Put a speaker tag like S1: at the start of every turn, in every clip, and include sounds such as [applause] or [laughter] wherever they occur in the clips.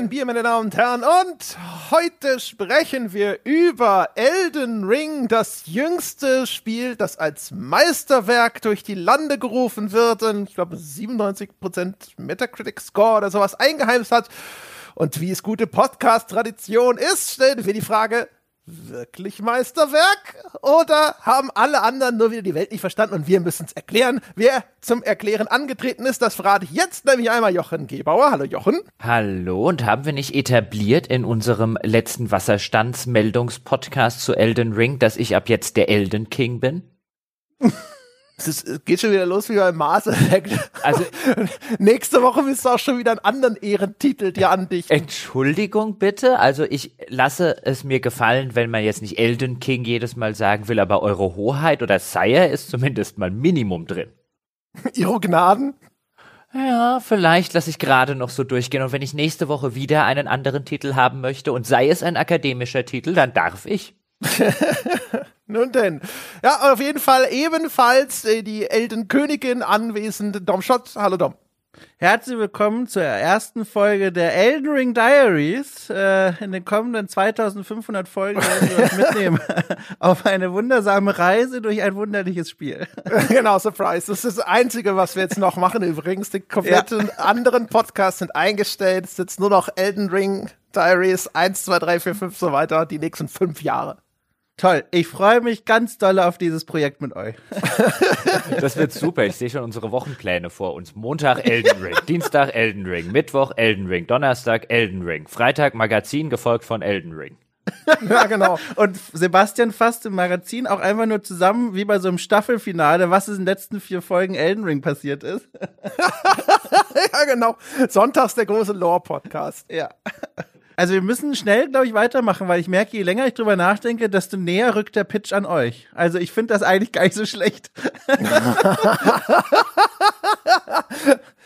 S1: ein Bier, meine Damen und Herren. Und heute sprechen wir über Elden Ring, das jüngste Spiel, das als Meisterwerk durch die Lande gerufen wird und ich glaube 97% Metacritic Score oder sowas eingeheimst hat. Und wie es gute Podcast-Tradition ist, stellen wir die Frage, wirklich Meisterwerk? Oder haben alle anderen nur wieder die Welt nicht verstanden und wir müssen es erklären? Wer zum Erklären angetreten ist, das verrate ich jetzt nämlich einmal Jochen Gebauer. Hallo Jochen.
S2: Hallo, und haben wir nicht etabliert in unserem letzten Wasserstandsmeldungspodcast zu Elden Ring, dass ich ab jetzt der Elden King bin? [laughs]
S1: Es geht schon wieder los wie beim Mass Effect. Also [laughs] nächste Woche bist du auch schon wieder einen anderen Ehrentitel dir andichten.
S2: Entschuldigung bitte. Also ich lasse es mir gefallen, wenn man jetzt nicht Elden King jedes Mal sagen will, aber Eure Hoheit oder Sire ist zumindest mal Minimum drin. [laughs]
S1: Ihre Gnaden?
S2: Ja, vielleicht lasse ich gerade noch so durchgehen und wenn ich nächste Woche wieder einen anderen Titel haben möchte und sei es ein akademischer Titel, dann darf ich. [laughs]
S1: Nun denn. Ja, auf jeden Fall ebenfalls äh, die Eldenkönigin anwesend, Dom Schott. Hallo Dom.
S3: Herzlich willkommen zur ersten Folge der Elden Ring Diaries. Äh, in den kommenden 2500 Folgen werden wir euch [laughs] mitnehmen [laughs] auf eine wundersame Reise durch ein wunderliches Spiel. [laughs]
S1: genau, Surprise. Das ist das Einzige, was wir jetzt noch machen. Übrigens, die kompletten ja. anderen Podcasts sind eingestellt. Es ist jetzt nur noch Elden Ring Diaries 1, 2, 3, 4, 5 so weiter, die nächsten fünf Jahre.
S3: Toll. Ich freue mich ganz doll auf dieses Projekt mit euch. [laughs]
S2: Das wird super. Ich sehe schon unsere Wochenpläne vor uns. Montag Elden Ring, [laughs] Dienstag Elden Ring, Mittwoch Elden Ring, Donnerstag Elden Ring, Freitag Magazin gefolgt von Elden Ring. [laughs]
S3: ja, genau. Und Sebastian fasst im Magazin auch einfach nur zusammen, wie bei so einem Staffelfinale, was in den letzten vier Folgen Elden Ring passiert ist.
S1: ja, genau. Sonntags der große Lore-Podcast.
S3: Ja. Also wir müssen schnell, glaube ich, weitermachen, weil ich merke, je länger ich drüber nachdenke, desto näher rückt der Pitch an euch. Also ich finde das eigentlich gar nicht so schlecht. [laughs] [laughs]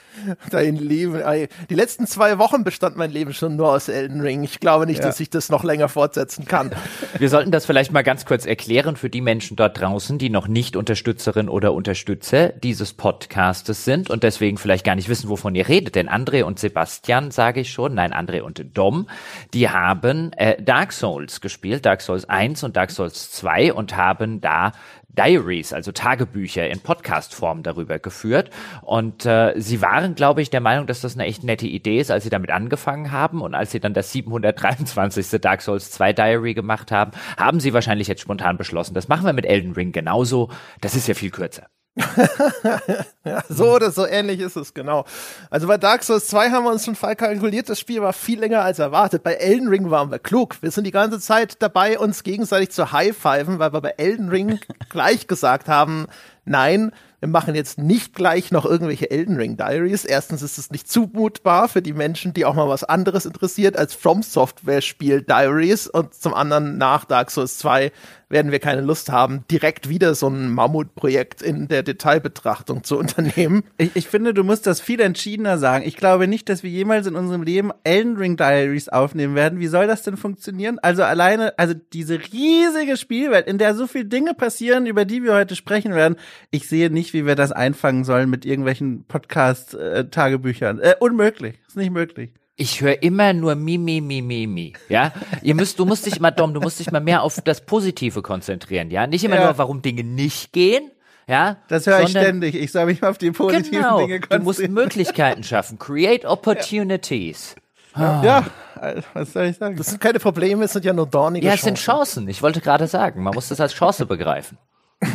S1: Dein Leben. Die letzten zwei Wochen bestand mein Leben schon nur aus Elden Ring. Ich glaube nicht, ja. dass ich das noch länger fortsetzen kann. [laughs]
S2: Wir sollten das vielleicht mal ganz kurz erklären für die Menschen dort draußen, die noch nicht Unterstützerin oder Unterstützer dieses Podcastes sind und deswegen vielleicht gar nicht wissen, wovon ihr redet. Denn André und Sebastian, sage ich schon, nein, André und Dom, die haben äh, Dark Souls gespielt, Dark Souls 1 und Dark Souls 2 und haben da Diaries, also Tagebücher in Podcast-Form darüber geführt. Und äh, sie waren, glaube ich, der Meinung, dass das eine echt nette Idee ist, als sie damit angefangen haben. Und als sie dann das 723. Dark Souls 2 Diary gemacht haben, haben sie wahrscheinlich jetzt spontan beschlossen, das machen wir mit Elden Ring genauso. Das ist ja viel kürzer. [laughs]
S1: so oder so ähnlich ist es, genau. Also bei Dark Souls 2 haben wir uns schon voll kalkuliert, das Spiel war viel länger als erwartet. Bei Elden Ring waren wir klug. Wir sind die ganze Zeit dabei, uns gegenseitig zu high-fiven, weil wir bei Elden Ring [laughs] gleich gesagt haben, nein, wir machen jetzt nicht gleich noch irgendwelche Elden Ring Diaries. Erstens ist es nicht zumutbar für die Menschen, die auch mal was anderes interessiert als From Software Spiel Diaries und zum anderen nach Dark Souls 2 werden wir keine Lust haben, direkt wieder so ein Mammutprojekt in der Detailbetrachtung zu unternehmen.
S3: Ich, ich, finde, du musst das viel entschiedener sagen. Ich glaube nicht, dass wir jemals in unserem Leben Elden Ring Diaries aufnehmen werden. Wie soll das denn funktionieren? Also alleine, also diese riesige Spielwelt, in der so viele Dinge passieren, über die wir heute sprechen werden. Ich sehe nicht, wie wir das einfangen sollen mit irgendwelchen Podcast-Tagebüchern. Äh, unmöglich. Ist nicht möglich.
S2: Ich höre immer nur mi, mi, mi, mi, mi. Ja, ihr müsst, du musst dich mal, Dom, du musst dich mal mehr auf das Positive konzentrieren. Ja, nicht immer ja. nur, warum Dinge nicht gehen. Ja,
S3: das höre ich ständig. Ich soll mich auf die positiven
S2: genau,
S3: Dinge konzentrieren.
S2: Du musst Möglichkeiten schaffen. Create opportunities.
S3: Ja. ja. was soll ich sagen?
S1: Das sind keine Probleme, es sind ja nur dornige
S2: Ja,
S1: es
S2: sind Chancen. Ich wollte gerade sagen, man muss das als Chance begreifen. [laughs]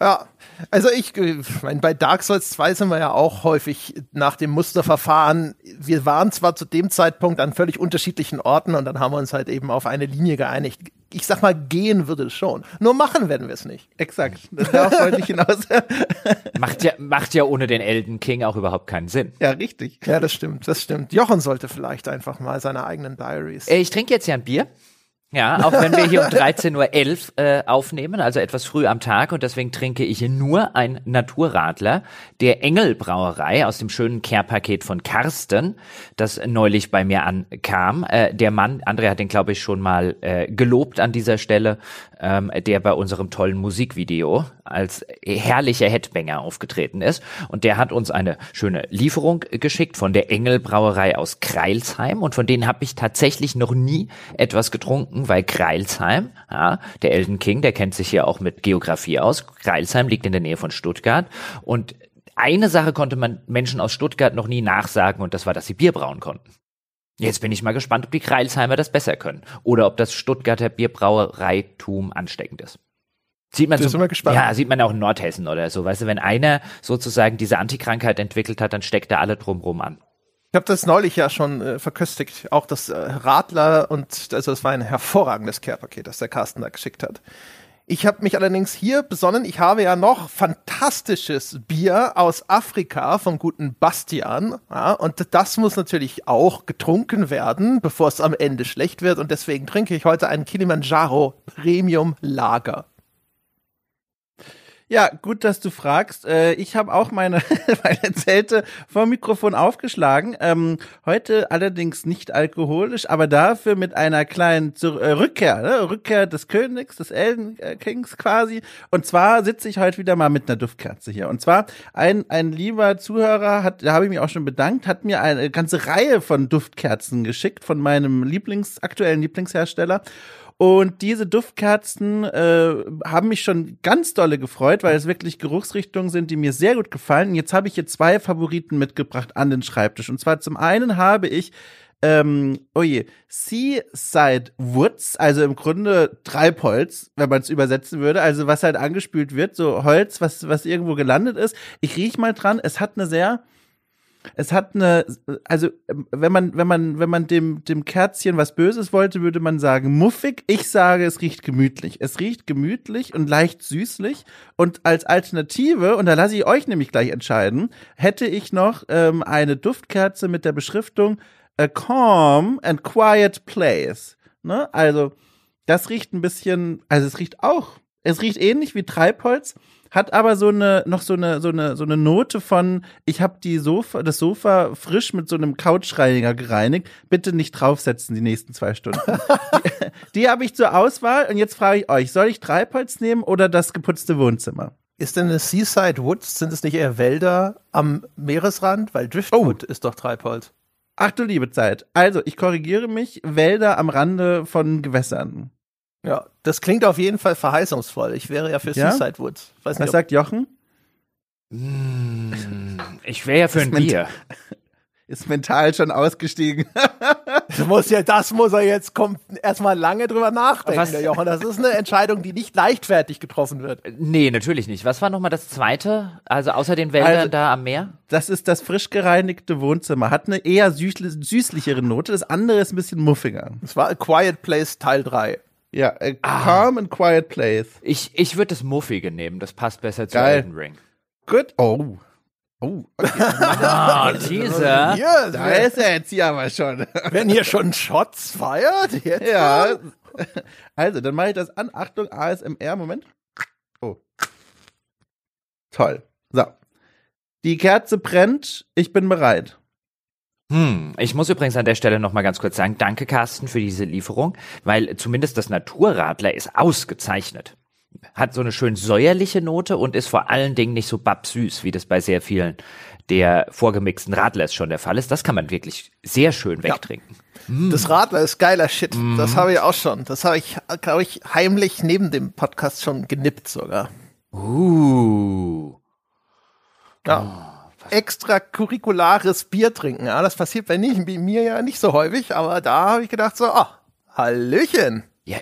S1: ja, also ich, ich meine, bei Dark Souls 2 sind wir ja auch häufig nach dem Musterverfahren. Wir waren zwar zu dem Zeitpunkt an völlig unterschiedlichen Orten und dann haben wir uns halt eben auf eine Linie geeinigt. Ich sag mal, gehen würde es schon. Nur machen werden wir es nicht.
S3: Exakt. Darauf wollte ich hinaus. [laughs]
S2: macht ja, macht ja ohne den Elden King auch überhaupt keinen Sinn.
S3: Ja, richtig.
S1: Ja, das stimmt, das stimmt. Jochen sollte vielleicht einfach mal seine eigenen Diaries.
S2: Äh, ich trinke jetzt ja ein Bier. Ja, auch wenn wir hier um 13.11 Uhr äh, aufnehmen, also etwas früh am Tag und deswegen trinke ich nur ein Naturradler der Engelbrauerei aus dem schönen Care-Paket von Karsten, das neulich bei mir ankam. Äh, der Mann, André hat den glaube ich schon mal äh, gelobt an dieser Stelle, ähm, der bei unserem tollen Musikvideo als herrlicher Headbanger aufgetreten ist und der hat uns eine schöne Lieferung geschickt von der Engelbrauerei aus Kreilsheim und von denen habe ich tatsächlich noch nie etwas getrunken weil Kreilsheim, ja, der Elton King, der kennt sich hier auch mit Geografie aus. Kreilsheim liegt in der Nähe von Stuttgart und eine Sache konnte man Menschen aus Stuttgart noch nie nachsagen und das war, dass sie Bier brauen konnten. Jetzt bin ich mal gespannt, ob die Kreilsheimer das besser können oder ob das Stuttgarter Bierbrauereitum ansteckend ist. Sieht man, so, ja, sieht man auch in Nordhessen oder so. Weißt du, wenn einer sozusagen diese Antikrankheit entwickelt hat, dann steckt er alle drumrum an.
S1: Ich habe das neulich ja schon äh, verköstigt, auch das äh, Radler und also es war ein hervorragendes Care-Paket, das der Carsten da geschickt hat. Ich habe mich allerdings hier besonnen, ich habe ja noch fantastisches Bier aus Afrika vom guten Bastian. Ja, und das muss natürlich auch getrunken werden, bevor es am Ende schlecht wird. Und deswegen trinke ich heute ein Kilimanjaro Premium Lager.
S3: Ja, gut, dass du fragst. Äh, ich habe auch meine, [laughs] meine Zelte vom Mikrofon aufgeschlagen. Ähm, heute allerdings nicht alkoholisch, aber dafür mit einer kleinen äh, Rückkehr, ne? Rückkehr des Königs, des Elden äh, Kings quasi. Und zwar sitze ich heute wieder mal mit einer Duftkerze hier. Und zwar ein, ein lieber Zuhörer hat, da habe ich mich auch schon bedankt, hat mir eine ganze Reihe von Duftkerzen geschickt von meinem Lieblings, aktuellen Lieblingshersteller. Und diese Duftkerzen äh, haben mich schon ganz dolle gefreut, weil es wirklich Geruchsrichtungen sind, die mir sehr gut gefallen. Und jetzt habe ich hier zwei Favoriten mitgebracht an den Schreibtisch. Und zwar zum einen habe ich ähm, oh je, Seaside Woods, also im Grunde Treibholz, wenn man es übersetzen würde, also was halt angespült wird, so Holz, was, was irgendwo gelandet ist. Ich riech mal dran, es hat eine sehr, es hat eine, also wenn man, wenn man, wenn man dem, dem Kerzchen was Böses wollte, würde man sagen muffig. Ich sage, es riecht gemütlich. Es riecht gemütlich und leicht süßlich. Und als Alternative, und da lasse ich euch nämlich gleich entscheiden, hätte ich noch ähm, eine Duftkerze mit der Beschriftung A Calm and Quiet Place. Ne? Also, das riecht ein bisschen, also es riecht auch, es riecht ähnlich wie Treibholz hat aber so eine noch so eine so eine so eine Note von ich habe die Sofa das Sofa frisch mit so einem Couchreiniger gereinigt. Bitte nicht draufsetzen die nächsten zwei Stunden. [laughs] die, die habe ich zur Auswahl und jetzt frage ich euch, soll ich Treibholz nehmen oder das geputzte Wohnzimmer?
S1: Ist denn eine Seaside Woods, sind es nicht eher Wälder am Meeresrand? Weil Driftwood oh. ist doch Treibholz.
S3: Ach du liebe Zeit. Also, ich korrigiere mich, Wälder am Rande von Gewässern.
S1: Ja, das klingt auf jeden Fall verheißungsvoll. Ich wäre ja für ja? Suicide Woods.
S3: Weiß nicht, Was sagt Jochen?
S2: Hm, ich wäre ja für ein Bier. [laughs]
S3: Ist mental schon ausgestiegen. [laughs]
S1: das muss ja, das muss er jetzt kommt erstmal lange drüber nachdenken, Was? der Jochen. Das ist eine Entscheidung, die nicht leichtfertig getroffen wird.
S2: Nee, natürlich nicht. Was war nochmal das zweite? Also außer den Wäldern also, da am Meer?
S3: Das ist das frisch gereinigte Wohnzimmer. Hat eine eher süßlichere Note. Das andere ist ein bisschen muffiger.
S1: Es war A Quiet Place Teil 3.
S3: Ja, a ah. calm and quiet place.
S2: Ich, ich würde das Muffige nehmen, das passt besser zu Geil. Elden Ring.
S3: Gut. Oh. Oh, okay. [laughs]
S2: ah, Teaser.
S3: Ja, da ist er jetzt hier aber schon. [laughs]
S1: Wenn ihr schon Shots feiert, jetzt.
S3: Ja. Also, dann mache ich das an. Achtung, ASMR, Moment. Oh. Toll. So. Die Kerze brennt, ich bin bereit.
S2: Hm, ich muss übrigens an der Stelle noch mal ganz kurz sagen, danke Carsten für diese Lieferung, weil zumindest das Naturradler ist ausgezeichnet. Hat so eine schön säuerliche Note und ist vor allen Dingen nicht so babsüß, wie das bei sehr vielen der vorgemixten Radlers schon der Fall ist. Das kann man wirklich sehr schön wegtrinken.
S1: Ja. Mm. Das Radler ist geiler Shit. Mm. Das habe ich auch schon. Das habe ich, glaube ich, heimlich neben dem Podcast schon genippt sogar.
S2: Uh.
S1: Ja. Oh extracurriculares Bier trinken. Ja, das passiert bei, nicht, bei mir ja nicht so häufig, aber da habe ich gedacht so, ah, Hallöchen.
S2: Ja,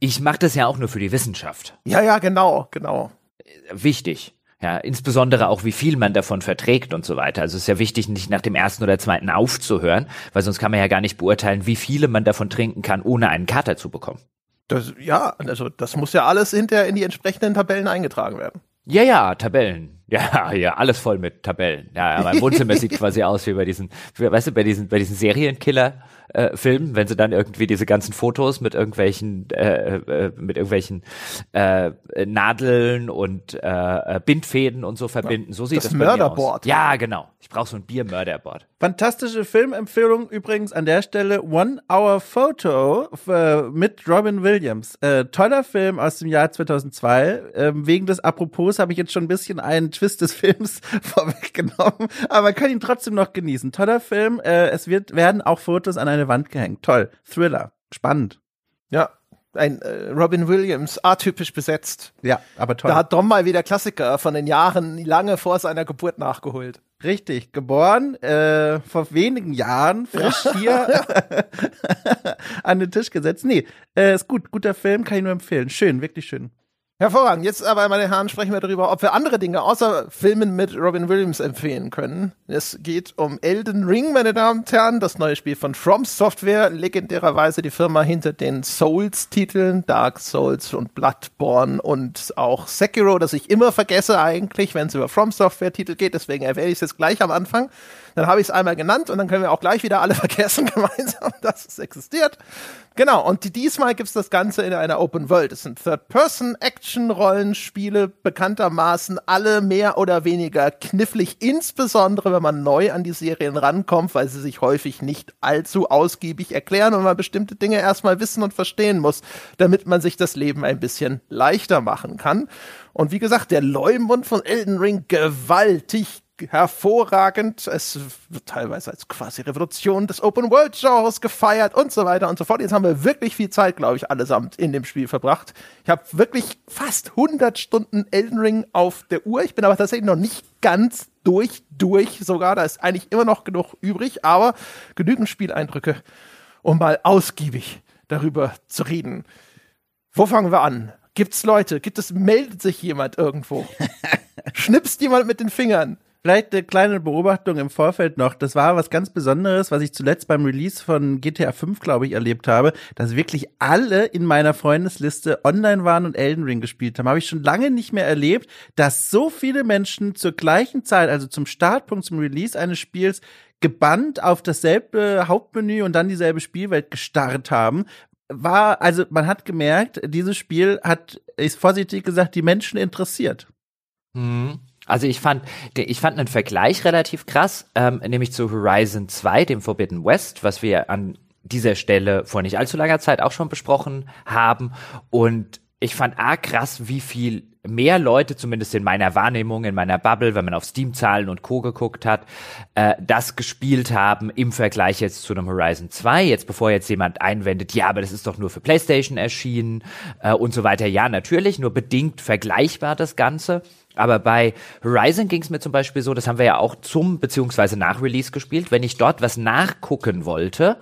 S2: ich mache das ja auch nur für die Wissenschaft.
S1: Ja, ja, genau, genau.
S2: Wichtig. Ja, insbesondere auch, wie viel man davon verträgt und so weiter. Also es ist ja wichtig, nicht nach dem ersten oder zweiten aufzuhören, weil sonst kann man ja gar nicht beurteilen, wie viele man davon trinken kann, ohne einen Kater zu bekommen.
S1: Das, ja, also das muss ja alles hinterher in die entsprechenden Tabellen eingetragen werden.
S2: Ja, ja, Tabellen [laughs] Ja, ja, alles voll mit Tabellen. Ja, mein Wohnzimmer sieht quasi aus wie bei diesen, weißt du, bei diesen, bei diesen Serienkiller äh, Filmen, wenn sie dann irgendwie diese ganzen Fotos mit irgendwelchen, äh, äh, mit irgendwelchen äh, Nadeln und äh, Bindfäden und so verbinden. So sieht das, das
S1: Mörderboard.
S2: Ja, genau. Ich brauche so ein Bier-Mörderboard.
S3: Fantastische Filmempfehlung übrigens an der Stelle One Hour Photo äh, mit Robin Williams. Äh, toller Film aus dem Jahr 2002. Ähm, wegen des Apropos habe ich jetzt schon ein bisschen einen Twist des [laughs] Films vorweggenommen, aber man kann ihn trotzdem noch genießen. Toller Film. Äh, es wird werden auch Fotos an eine Wand gehängt. Toll. Thriller. Spannend.
S1: Ja, ein äh, Robin Williams, atypisch besetzt.
S3: Ja, aber toll.
S1: Da hat Dom mal wieder Klassiker von den Jahren lange vor seiner Geburt nachgeholt.
S3: Richtig, geboren äh, vor wenigen Jahren, frisch hier [laughs] an den Tisch gesetzt. Nee, äh, ist gut, guter Film, kann ich nur empfehlen. Schön, wirklich schön.
S1: Hervorragend. Jetzt aber, meine Herren, sprechen wir darüber, ob wir andere Dinge außer Filmen mit Robin Williams empfehlen können. Es geht um Elden Ring, meine Damen und Herren, das neue Spiel von From Software, legendärerweise die Firma hinter den Souls-Titeln, Dark Souls und Bloodborne und auch Sekiro, das ich immer vergesse eigentlich, wenn es über From Software-Titel geht. Deswegen erwähne ich es jetzt gleich am Anfang. Dann habe ich es einmal genannt und dann können wir auch gleich wieder alle [laughs] vergessen gemeinsam, dass es existiert. Genau, und diesmal gibt es das Ganze in einer Open World. Es sind Third-Person-Action-Rollenspiele, bekanntermaßen alle mehr oder weniger knifflig, insbesondere wenn man neu an die Serien rankommt, weil sie sich häufig nicht allzu ausgiebig erklären und man bestimmte Dinge erstmal wissen und verstehen muss, damit man sich das Leben ein bisschen leichter machen kann. Und wie gesagt, der Leumund von Elden Ring gewaltig hervorragend. Es wird teilweise als quasi Revolution des Open-World-Genres gefeiert und so weiter und so fort. Jetzt haben wir wirklich viel Zeit, glaube ich, allesamt in dem Spiel verbracht. Ich habe wirklich fast 100 Stunden Elden Ring auf der Uhr. Ich bin aber tatsächlich noch nicht ganz durch, durch sogar. Da ist eigentlich immer noch genug übrig, aber genügend Spieleindrücke, um mal ausgiebig darüber zu reden. Wo fangen wir an? Gibt's Leute? Gibt es, meldet sich jemand irgendwo? [laughs] Schnipst jemand mit den Fingern?
S3: Vielleicht eine kleine Beobachtung im Vorfeld noch. Das war was ganz Besonderes, was ich zuletzt beim Release von GTA 5, glaube ich, erlebt habe, dass wirklich alle in meiner Freundesliste online waren und Elden Ring gespielt haben. Habe ich schon lange nicht mehr erlebt, dass so viele Menschen zur gleichen Zeit, also zum Startpunkt, zum Release eines Spiels, gebannt auf dasselbe Hauptmenü und dann dieselbe Spielwelt gestarrt haben, war, also man hat gemerkt, dieses Spiel hat, ist vorsichtig gesagt, die Menschen interessiert.
S2: Mhm. Also ich fand, ich fand einen Vergleich relativ krass, ähm, nämlich zu Horizon 2, dem Forbidden West, was wir an dieser Stelle vor nicht allzu langer Zeit auch schon besprochen haben. Und ich fand A krass, wie viel mehr Leute, zumindest in meiner Wahrnehmung, in meiner Bubble, wenn man auf Steam-Zahlen und Co. geguckt hat, äh, das gespielt haben im Vergleich jetzt zu einem Horizon 2. Jetzt bevor jetzt jemand einwendet, ja, aber das ist doch nur für PlayStation erschienen äh, und so weiter. Ja, natürlich, nur bedingt vergleichbar das Ganze. Aber bei Horizon ging es mir zum Beispiel so, das haben wir ja auch zum beziehungsweise nach Release gespielt, wenn ich dort was nachgucken wollte,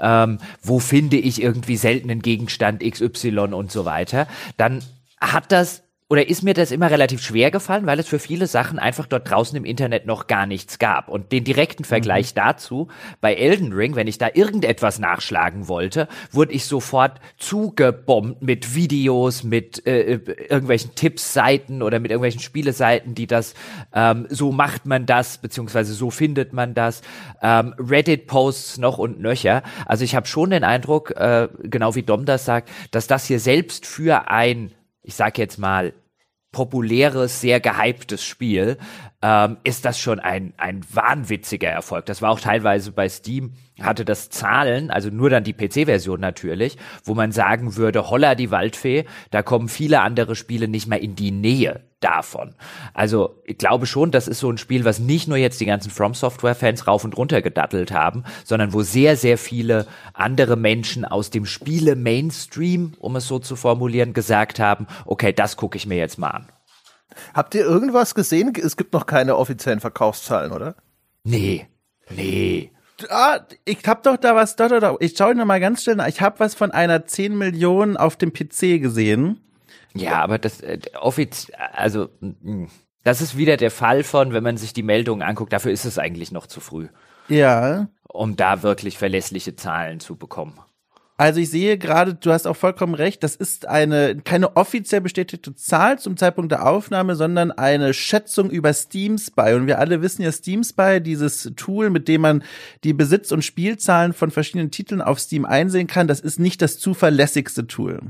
S2: ähm, wo finde ich irgendwie seltenen Gegenstand XY und so weiter, dann hat das oder ist mir das immer relativ schwer gefallen, weil es für viele Sachen einfach dort draußen im Internet noch gar nichts gab. Und den direkten Vergleich mhm. dazu, bei Elden Ring, wenn ich da irgendetwas nachschlagen wollte, wurde ich sofort zugebombt mit Videos, mit äh, irgendwelchen Tippsseiten oder mit irgendwelchen Spieleseiten, die das, ähm, so macht man das, beziehungsweise so findet man das, ähm, Reddit-Posts noch und nöcher. Also ich habe schon den Eindruck, äh, genau wie Dom das sagt, dass das hier selbst für ein ich sag jetzt mal, populäres, sehr gehyptes Spiel, ähm, ist das schon ein, ein wahnwitziger Erfolg. Das war auch teilweise bei Steam, hatte das Zahlen, also nur dann die PC-Version natürlich, wo man sagen würde, holla die Waldfee, da kommen viele andere Spiele nicht mehr in die Nähe davon. Also ich glaube schon, das ist so ein Spiel, was nicht nur jetzt die ganzen From Software-Fans rauf und runter gedattelt haben, sondern wo sehr, sehr viele andere Menschen aus dem Spiele-Mainstream, um es so zu formulieren, gesagt haben, okay, das gucke ich mir jetzt mal an.
S1: Habt ihr irgendwas gesehen? Es gibt noch keine offiziellen Verkaufszahlen, oder?
S2: Nee. Nee.
S3: Ah, ich hab doch da was, doch, doch, doch. Ich schaue noch mal ganz schnell nach. Ich hab was von einer 10 Millionen auf dem PC gesehen.
S2: Ja, aber das äh, offiziell, also mh, mm, das ist wieder der Fall von, wenn man sich die Meldungen anguckt, dafür ist es eigentlich noch zu früh.
S3: Ja.
S2: Um da wirklich verlässliche Zahlen zu bekommen.
S3: Also ich sehe gerade, du hast auch vollkommen recht, das ist eine keine offiziell bestätigte Zahl zum Zeitpunkt der Aufnahme, sondern eine Schätzung über Steam Spy. Und wir alle wissen ja Steam Spy, dieses Tool, mit dem man die Besitz- und Spielzahlen von verschiedenen Titeln auf Steam einsehen kann, das ist nicht das zuverlässigste Tool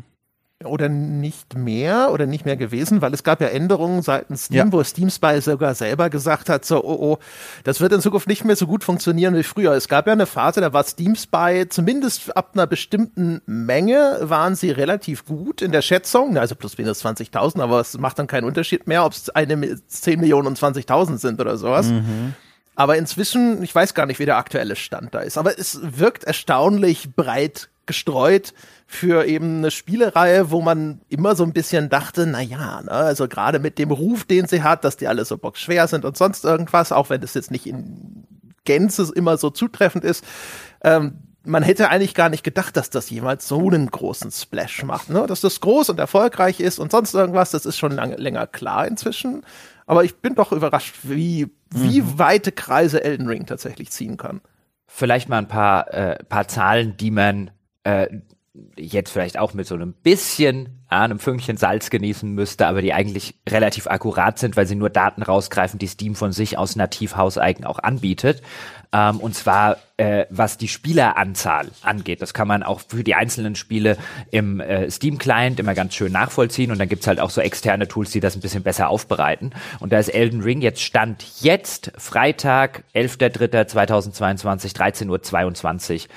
S1: oder nicht mehr oder nicht mehr gewesen, weil es gab ja Änderungen seitens Steam, ja. wo Steam Spy sogar selber gesagt hat, so, oh, oh, das wird in Zukunft nicht mehr so gut funktionieren wie früher. Es gab ja eine Phase, da war Steam Spy zumindest ab einer bestimmten Menge waren sie relativ gut in der Schätzung, also plus minus 20.000, aber es macht dann keinen Unterschied mehr, ob es eine 10 Millionen und 20.000 sind oder sowas. Mhm. Aber inzwischen, ich weiß gar nicht, wie der aktuelle Stand da ist, aber es wirkt erstaunlich breit gestreut für eben eine Spielereihe, wo man immer so ein bisschen dachte, na ja, ne, also gerade mit dem Ruf, den sie hat, dass die alle so bockschwer sind und sonst irgendwas, auch wenn das jetzt nicht in Gänze immer so zutreffend ist, ähm, man hätte eigentlich gar nicht gedacht, dass das jemals so einen großen Splash macht. Ne? Dass das groß und erfolgreich ist und sonst irgendwas, das ist schon lange, länger klar inzwischen. Aber ich bin doch überrascht, wie, wie mhm. weite Kreise Elden Ring tatsächlich ziehen kann.
S2: Vielleicht mal ein paar, äh, paar Zahlen, die man äh, jetzt vielleicht auch mit so einem bisschen, äh, einem Fünkchen Salz genießen müsste, aber die eigentlich relativ akkurat sind, weil sie nur Daten rausgreifen, die Steam von sich aus nativ hauseigen auch anbietet. Ähm, und zwar äh, was die Spieleranzahl angeht. Das kann man auch für die einzelnen Spiele im äh, Steam-Client immer ganz schön nachvollziehen. Und dann gibt's halt auch so externe Tools, die das ein bisschen besser aufbereiten. Und da ist Elden Ring jetzt Stand jetzt, Freitag, 11.03.2022, 13.22 Uhr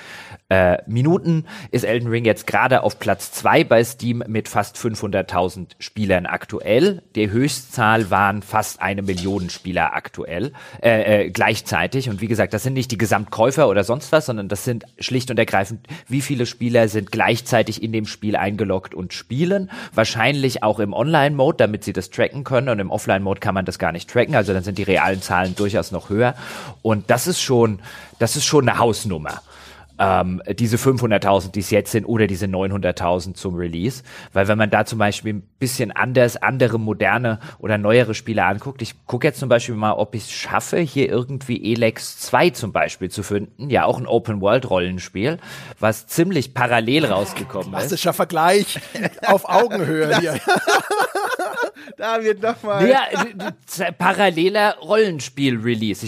S2: äh, Minuten ist Elden Ring jetzt gerade auf Platz zwei bei Steam mit fast 500.000 Spielern aktuell. Die Höchstzahl waren fast eine Million Spieler aktuell, äh, äh, gleichzeitig. Und wie gesagt, das sind nicht die Gesamtkäufer oder sonst was, sondern das sind schlicht und ergreifend, wie viele Spieler sind gleichzeitig in dem Spiel eingeloggt und spielen. Wahrscheinlich auch im Online-Mode, damit sie das tracken können. Und im Offline-Mode kann man das gar nicht tracken. Also dann sind die realen Zahlen durchaus noch höher. Und das ist schon, das ist schon eine Hausnummer ähm, diese 500.000, die es jetzt sind, oder diese 900.000 zum Release. Weil wenn man da zum Beispiel ein bisschen anders, andere, moderne oder neuere Spiele anguckt, ich gucke jetzt zum Beispiel mal, ob ich es schaffe, hier irgendwie Elex 2 zum Beispiel zu finden. Ja, auch ein Open-World-Rollenspiel, was ziemlich parallel rausgekommen ist.
S1: Klassischer Vergleich auf Augenhöhe [laughs] hier. [laughs]
S3: da wird nochmal.
S2: Ja, paralleler Rollenspiel-Release.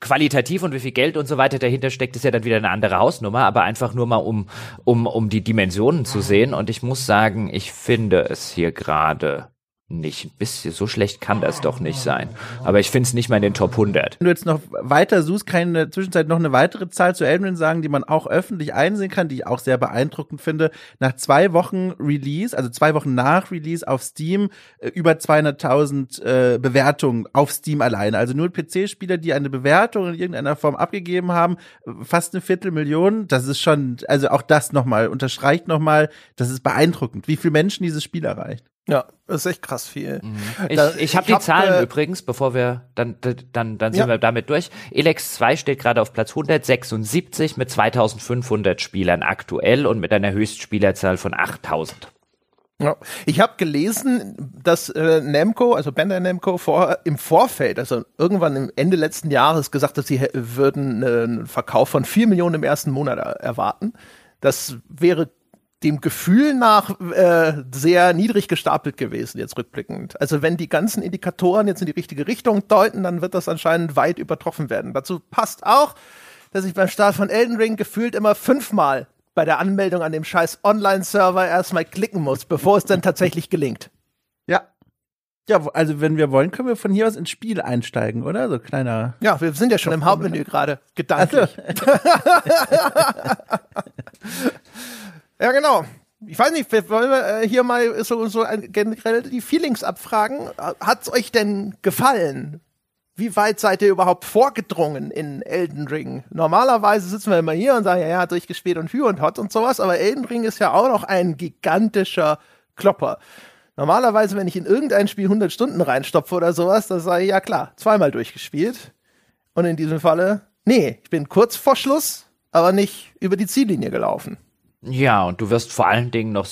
S2: Qualitativ und wie viel Geld und so weiter dahinter steckt, ist ja dann wieder eine andere Hausnummer, aber einfach nur mal um, um, um die Dimensionen zu sehen. Und ich muss sagen, ich finde es hier gerade nicht. Ein bisschen so schlecht kann das doch nicht sein. Aber ich finde es nicht mal in den Top 100.
S3: Wenn du jetzt noch weiter suchst, kann ich in der Zwischenzeit noch eine weitere Zahl zu Elden Ring sagen, die man auch öffentlich einsehen kann, die ich auch sehr beeindruckend finde. Nach zwei Wochen Release, also zwei Wochen nach Release auf Steam, äh, über 200.000 äh, Bewertungen auf Steam alleine. Also nur PC-Spieler, die eine Bewertung in irgendeiner Form abgegeben haben, fast eine Viertelmillion. Das ist schon, also auch das nochmal, unterstreicht nochmal, das ist beeindruckend, wie viele Menschen dieses Spiel erreicht.
S1: Ja, das ist echt krass viel. Mhm.
S2: Ich, da, ich habe die hab, Zahlen äh, übrigens, bevor wir dann dann dann sind ja. wir damit durch. Elex 2 steht gerade auf Platz 176 mit 2500 Spielern aktuell und mit einer Höchstspielerzahl von 8000.
S1: Ja. Ich habe gelesen, dass äh, Namco, also Bandai Namco, vor, im Vorfeld, also irgendwann im Ende letzten Jahres gesagt hat, sie würden äh, einen Verkauf von 4 Millionen im ersten Monat erwarten. Das wäre dem Gefühl nach äh, sehr niedrig gestapelt gewesen, jetzt rückblickend. Also wenn die ganzen Indikatoren jetzt in die richtige Richtung deuten, dann wird das anscheinend weit übertroffen werden. Dazu passt auch, dass ich beim Start von Elden Ring gefühlt immer fünfmal bei der Anmeldung an dem scheiß Online-Server erstmal klicken muss, bevor es dann tatsächlich gelingt.
S3: Ja. Ja, also wenn wir wollen, können wir von hier aus ins Spiel einsteigen, oder? So kleiner.
S1: Ja, wir sind ja schon im Hauptmenü gerade, gedanklich. Also. [laughs] [laughs] Ja, genau. Ich weiß nicht, wollen wir äh, hier mal so, so generell die Feelings abfragen? Hat's euch denn gefallen? Wie weit seid ihr überhaupt vorgedrungen in Elden Ring? Normalerweise sitzen wir immer hier und sagen, ja, ja, durchgespielt und Hü und Hot und sowas, aber Elden Ring ist ja auch noch ein gigantischer Klopper. Normalerweise, wenn ich in irgendein Spiel 100 Stunden reinstopfe oder sowas, dann sage ich, ja klar, zweimal durchgespielt. Und in diesem Falle, nee, ich bin kurz vor Schluss, aber nicht über die Ziellinie gelaufen.
S2: Ja, und du wirst vor allen Dingen noch,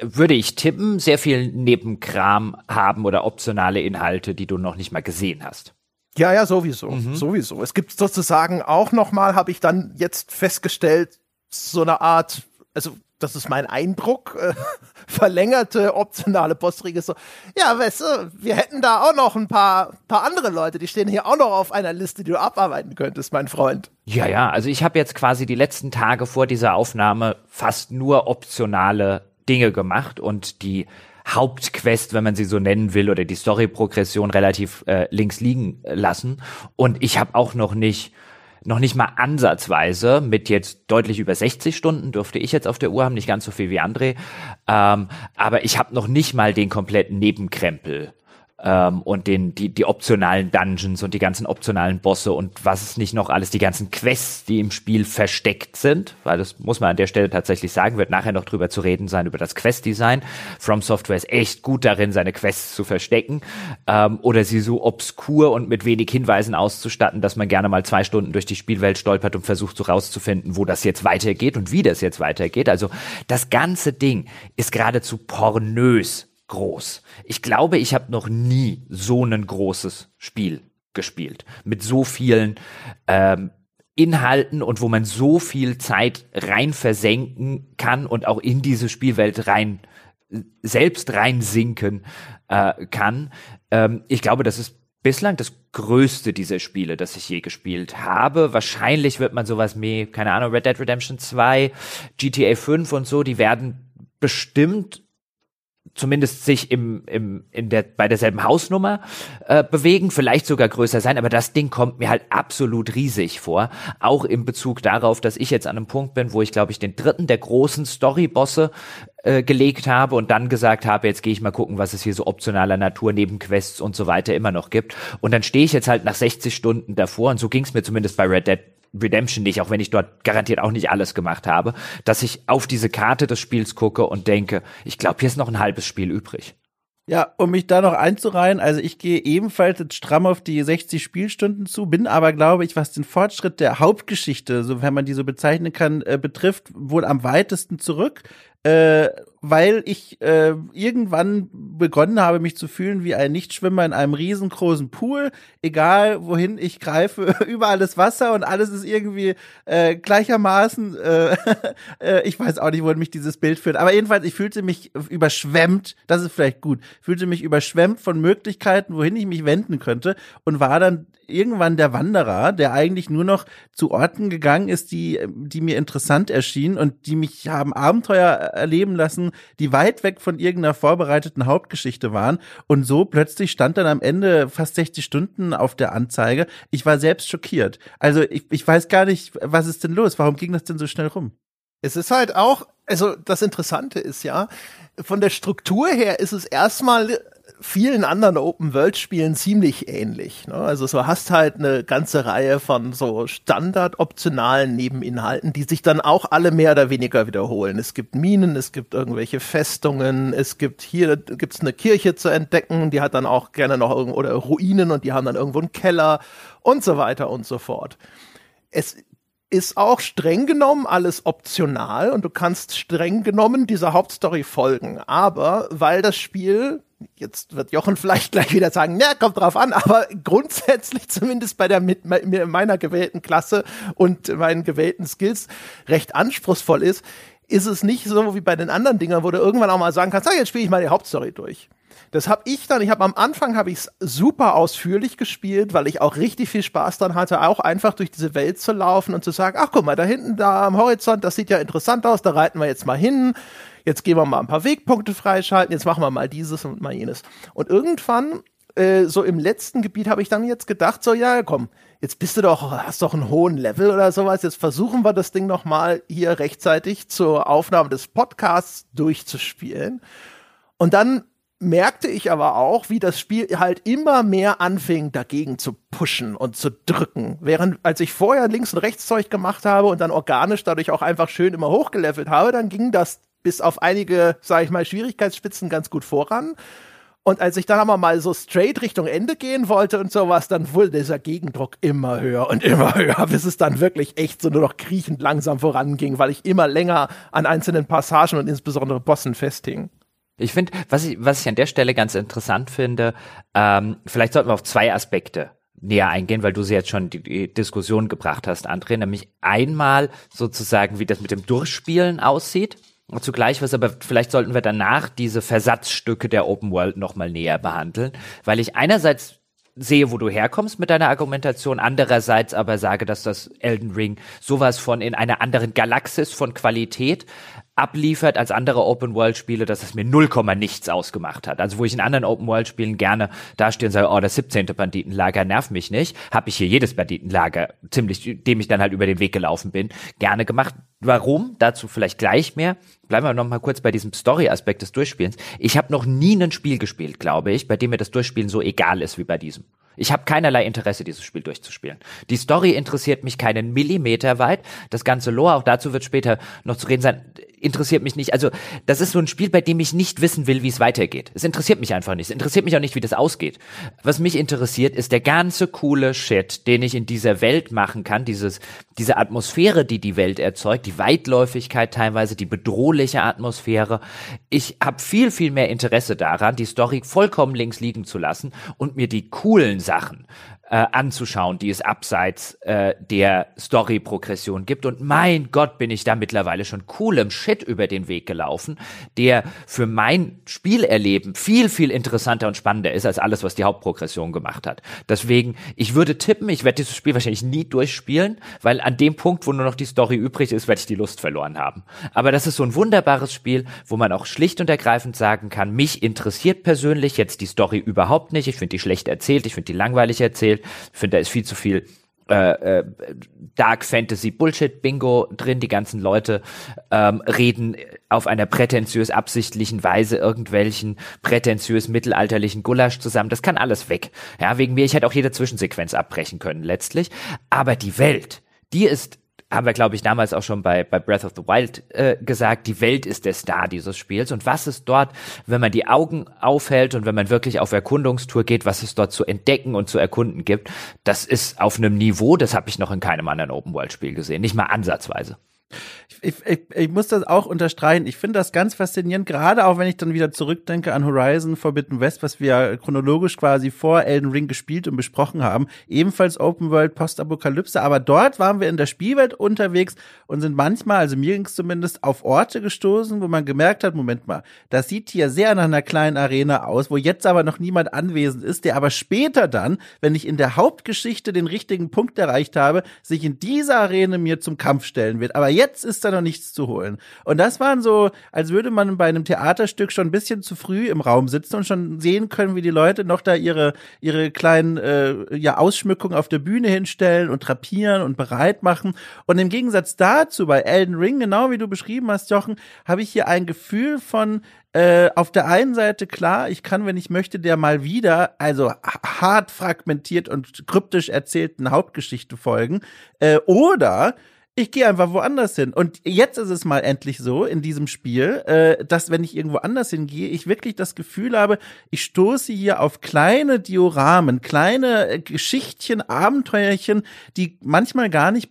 S2: würde ich tippen, sehr viel Nebenkram haben oder optionale Inhalte, die du noch nicht mal gesehen hast.
S1: Ja, ja, sowieso, mhm. sowieso. Es gibt sozusagen auch noch mal, habe ich dann jetzt festgestellt, so eine Art, also das ist mein Eindruck, äh, [laughs] verlängerte optionale Postregel so, ja, weißt du, wir hätten da auch noch ein paar, paar andere Leute, die stehen hier auch noch auf einer Liste, die du abarbeiten könntest, mein Freund.
S2: Ja, ja, also ich habe jetzt quasi die letzten Tage vor dieser Aufnahme fast nur optionale Dinge gemacht und die Hauptquest, wenn man sie so nennen will, oder die Story-Progression relativ äh, links liegen lassen. Und ich habe auch noch nicht noch nicht mal ansatzweise mit jetzt deutlich über 60 Stunden dürfte ich jetzt auf der Uhr haben, nicht ganz so viel wie André, ähm, aber ich habe noch nicht mal den kompletten Nebenkrempel ähm, und den, die, die optionalen Dungeons und die ganzen optionalen Bosse und was es nicht noch alles, die ganzen Quests, die im Spiel versteckt sind, weil das muss man an der Stelle tatsächlich sagen, wird nachher noch drüber zu reden sein, über das Quest-Design. From Software ist echt gut darin, seine Quests zu verstecken ähm, oder sie so obskur und mit wenig Hinweisen auszustatten, dass man gerne mal zwei Stunden durch die Spielwelt stolpert und versucht so rauszufinden, wo das jetzt weitergeht und wie das jetzt weitergeht. Also das ganze Ding ist geradezu pornös groß. Ich glaube, ich habe noch nie so ein großes Spiel gespielt. Mit so vielen ähm, Inhalten und wo man so viel Zeit rein versenken kann und auch in diese Spielwelt rein selbst reinsinken äh, kann. Ähm, ich glaube, das ist bislang das größte dieser Spiele, das ich je gespielt habe. Wahrscheinlich wird man sowas wie, keine Ahnung, Red Dead Redemption 2, GTA 5 und so, die werden bestimmt zumindest sich im, im, in der, bei derselben Hausnummer äh, bewegen, vielleicht sogar größer sein, aber das Ding kommt mir halt absolut riesig vor. Auch im Bezug darauf, dass ich jetzt an einem Punkt bin, wo ich, glaube ich, den dritten der großen Storybosse äh, gelegt habe und dann gesagt habe, jetzt gehe ich mal gucken, was es hier so optionaler Natur neben Quests und so weiter immer noch gibt. Und dann stehe ich jetzt halt nach 60 Stunden davor und so ging es mir zumindest bei Red Dead Redemption nicht, auch wenn ich dort garantiert auch nicht alles gemacht habe, dass ich auf diese Karte des Spiels gucke und denke, ich glaube, hier ist noch ein halbes Spiel übrig.
S3: Ja, um mich da noch einzureihen, also ich gehe ebenfalls jetzt stramm auf die 60 Spielstunden zu, bin aber, glaube ich, was den Fortschritt der Hauptgeschichte, sofern man die so bezeichnen kann, äh, betrifft, wohl am weitesten zurück äh, weil ich äh, irgendwann begonnen habe, mich zu fühlen wie ein Nichtschwimmer in einem riesengroßen Pool. Egal wohin ich greife, [laughs] überall ist Wasser und alles ist irgendwie äh, gleichermaßen. Äh, [laughs] äh, ich weiß auch nicht, wohin mich dieses Bild führt. Aber jedenfalls, ich fühlte mich überschwemmt. Das ist vielleicht gut. Fühlte mich überschwemmt von Möglichkeiten, wohin ich mich wenden könnte und war dann irgendwann der Wanderer, der eigentlich nur noch zu Orten gegangen ist, die, die mir interessant erschienen und die mich haben Abenteuer erleben lassen, die weit weg von irgendeiner vorbereiteten Hauptgeschichte waren. Und so plötzlich stand dann am Ende fast 60 Stunden auf der Anzeige. Ich war selbst schockiert. Also ich, ich weiß gar nicht, was ist denn los? Warum ging das denn so schnell rum?
S1: Es ist halt auch, also das Interessante ist ja, von der Struktur her ist es erstmal vielen anderen Open-World-Spielen ziemlich ähnlich. Ne? Also so hast halt eine ganze Reihe von so standard-optionalen Nebeninhalten, die sich dann auch alle mehr oder weniger wiederholen. Es gibt Minen, es gibt irgendwelche Festungen, es gibt hier gibt's eine Kirche zu entdecken, die hat dann auch gerne noch irgendwo, oder Ruinen und die haben dann irgendwo einen Keller und so weiter und so fort. Es ist auch streng genommen alles optional und du kannst streng genommen dieser Hauptstory folgen. Aber weil das Spiel jetzt wird Jochen vielleicht gleich wieder sagen, na, kommt drauf an, aber grundsätzlich [laughs] zumindest bei der mit meiner gewählten Klasse und meinen gewählten Skills recht anspruchsvoll ist, ist es nicht so wie bei den anderen Dingern, wo du irgendwann auch mal sagen kannst, ah, jetzt spiele ich mal die Hauptstory durch. Das habe ich dann, ich habe am Anfang habe ich es super ausführlich gespielt, weil ich auch richtig viel Spaß dann hatte, auch einfach durch diese Welt zu laufen und zu sagen, ach guck mal, da hinten da am Horizont, das sieht ja interessant aus, da reiten wir jetzt mal hin jetzt gehen wir mal ein paar Wegpunkte freischalten, jetzt machen wir mal dieses und mal jenes. Und irgendwann, äh, so im letzten Gebiet, habe ich dann jetzt gedacht, so, ja, komm, jetzt bist du doch, hast doch einen hohen Level oder sowas, jetzt versuchen wir das Ding noch mal hier rechtzeitig zur Aufnahme des Podcasts durchzuspielen. Und dann merkte ich aber auch, wie das Spiel halt immer mehr anfing, dagegen zu pushen und zu drücken. Während, als ich vorher links und rechts Zeug gemacht habe und dann organisch dadurch auch einfach schön immer hochgelevelt habe, dann ging das bis auf einige, sage ich mal, Schwierigkeitsspitzen ganz gut voran. Und als ich dann aber mal so straight Richtung Ende gehen wollte und sowas, dann wurde dieser Gegendruck immer höher und immer [laughs] höher, bis es dann wirklich echt so nur noch kriechend langsam voranging, weil ich immer länger an einzelnen Passagen und insbesondere Bossen festhing.
S2: Ich finde, was ich, was ich an der Stelle ganz interessant finde, ähm, vielleicht sollten wir auf zwei Aspekte näher eingehen, weil du sie jetzt schon die, die Diskussion gebracht hast, André, nämlich einmal sozusagen, wie das mit dem Durchspielen aussieht zugleich was, aber vielleicht sollten wir danach diese Versatzstücke der Open World nochmal näher behandeln, weil ich einerseits sehe, wo du herkommst mit deiner Argumentation, andererseits aber sage, dass das Elden Ring sowas von in einer anderen Galaxis von Qualität abliefert als andere Open-World-Spiele, dass es mir 0, nichts ausgemacht hat. Also wo ich in anderen Open-World-Spielen gerne dastehe und sage, oh, das 17. Banditenlager nervt mich nicht, habe ich hier jedes Banditenlager, ziemlich, dem ich dann halt über den Weg gelaufen bin, gerne gemacht. Warum? Dazu vielleicht gleich mehr. Bleiben wir noch mal kurz bei diesem Story-Aspekt des Durchspielens. Ich habe noch nie ein Spiel gespielt, glaube ich, bei dem mir das Durchspielen so egal ist wie bei diesem. Ich habe keinerlei Interesse, dieses Spiel durchzuspielen. Die Story interessiert mich keinen Millimeter weit. Das ganze Lore, auch dazu wird später noch zu reden sein, interessiert mich nicht. Also, das ist so ein Spiel, bei dem ich nicht wissen will, wie es weitergeht. Es interessiert mich einfach nicht. Es interessiert mich auch nicht, wie das ausgeht. Was mich interessiert, ist der ganze coole Shit, den ich in dieser Welt machen kann. Dieses, diese Atmosphäre, die die Welt erzeugt, die Weitläufigkeit teilweise, die bedrohliche Atmosphäre. Ich habe viel, viel mehr Interesse daran, die Story vollkommen links liegen zu lassen und mir die coolen Sachen äh, anzuschauen, die es abseits äh, der Story-Progression gibt. Und mein Gott, bin ich da mittlerweile schon coolem Shit über den Weg gelaufen, der für mein Spielerleben viel, viel interessanter und spannender ist als alles, was die Hauptprogression gemacht hat. Deswegen, ich würde tippen, ich werde dieses Spiel wahrscheinlich nie durchspielen, weil an dem Punkt, wo nur noch die Story übrig ist, werde ich die Lust verloren haben. Aber das ist so ein wunderbares Spiel, wo man auch schlicht und ergreifend sagen kann, mich interessiert persönlich jetzt die Story überhaupt nicht. Ich finde die schlecht erzählt, ich finde die langweilig erzählt erzählt. Ich finde, da ist viel zu viel äh, äh, Dark Fantasy Bullshit Bingo drin. Die ganzen Leute ähm, reden auf einer prätentiös absichtlichen Weise irgendwelchen prätentiös mittelalterlichen Gulasch zusammen. Das kann alles weg. Ja, wegen mir, ich hätte auch jede Zwischensequenz abbrechen können letztlich. Aber die Welt, die ist haben wir, glaube ich, damals auch schon bei, bei Breath of the Wild äh, gesagt, die Welt ist der Star dieses Spiels. Und was ist dort, wenn man die Augen aufhält und wenn man wirklich auf Erkundungstour geht, was es dort zu entdecken und zu erkunden gibt, das ist auf einem Niveau, das habe ich noch in keinem anderen Open-World-Spiel gesehen. Nicht mal ansatzweise.
S3: Ich, ich, ich muss das auch unterstreichen. Ich finde das ganz faszinierend, gerade auch wenn ich dann wieder zurückdenke an Horizon Forbidden West, was wir chronologisch quasi vor Elden Ring gespielt und besprochen haben. Ebenfalls Open World Postapokalypse, aber dort waren wir in der Spielwelt unterwegs und sind manchmal, also mir ging es zumindest, auf Orte gestoßen, wo man gemerkt hat, Moment mal, das sieht hier sehr nach einer kleinen Arena aus, wo jetzt aber noch niemand anwesend ist, der aber später dann, wenn ich in der Hauptgeschichte den richtigen Punkt erreicht habe, sich in dieser Arena mir zum Kampf stellen wird. Aber jetzt ist da noch nichts zu holen. Und das waren so, als würde man bei einem Theaterstück schon ein bisschen zu früh im Raum sitzen und schon sehen können, wie die Leute noch da ihre, ihre kleinen äh, ja, Ausschmückungen auf der Bühne hinstellen und drapieren und bereit machen. Und im Gegensatz dazu bei Elden Ring, genau wie du beschrieben hast, Jochen, habe ich hier ein Gefühl von, äh, auf der einen Seite klar, ich kann, wenn ich möchte, der mal wieder, also hart fragmentiert und kryptisch erzählten Hauptgeschichte folgen. Äh, oder ich gehe einfach woanders hin. Und jetzt ist es mal endlich so in diesem Spiel, äh, dass wenn ich irgendwo anders hingehe, ich wirklich das Gefühl habe, ich stoße hier auf kleine Dioramen, kleine äh, Geschichtchen, Abenteuerchen, die manchmal gar nicht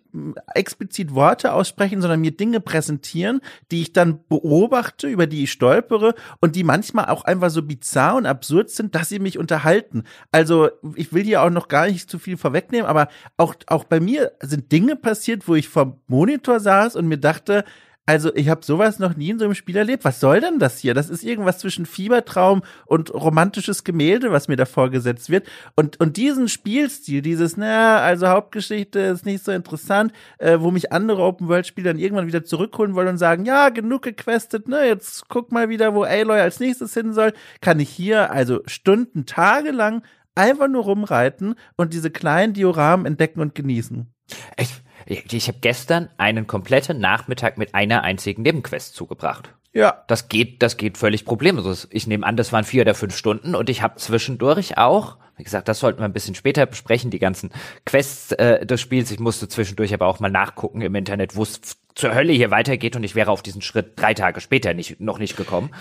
S3: explizit Worte aussprechen, sondern mir Dinge präsentieren, die ich dann beobachte, über die ich stolpere und die manchmal auch einfach so bizarr und absurd sind, dass sie mich unterhalten. Also ich will hier auch noch gar nicht zu viel vorwegnehmen, aber auch, auch bei mir sind Dinge passiert, wo ich vom Monitor saß und mir dachte, also ich habe sowas noch nie in so einem Spiel erlebt. Was soll denn das hier? Das ist irgendwas zwischen Fiebertraum und romantisches Gemälde, was mir da vorgesetzt wird. Und, und diesen Spielstil, dieses, naja, also Hauptgeschichte ist nicht so interessant, äh, wo mich andere Open-World-Spiele dann irgendwann wieder zurückholen wollen und sagen, ja, genug gequestet, ne, jetzt guck mal wieder, wo Aloy als nächstes hin soll, kann ich hier also Stunden, Tage lang einfach nur rumreiten und diese kleinen Dioramen entdecken und genießen.
S2: Echt? Ich, ich habe gestern einen kompletten Nachmittag mit einer einzigen Nebenquest zugebracht. Ja. Das geht, das geht völlig problemlos. Ich nehme an, das waren vier oder fünf Stunden und ich habe zwischendurch auch, wie gesagt, das sollten wir ein bisschen später besprechen, die ganzen Quests äh, des Spiels. Ich musste zwischendurch aber auch mal nachgucken im Internet, wo es zur Hölle hier weitergeht und ich wäre auf diesen Schritt drei Tage später nicht, noch nicht gekommen.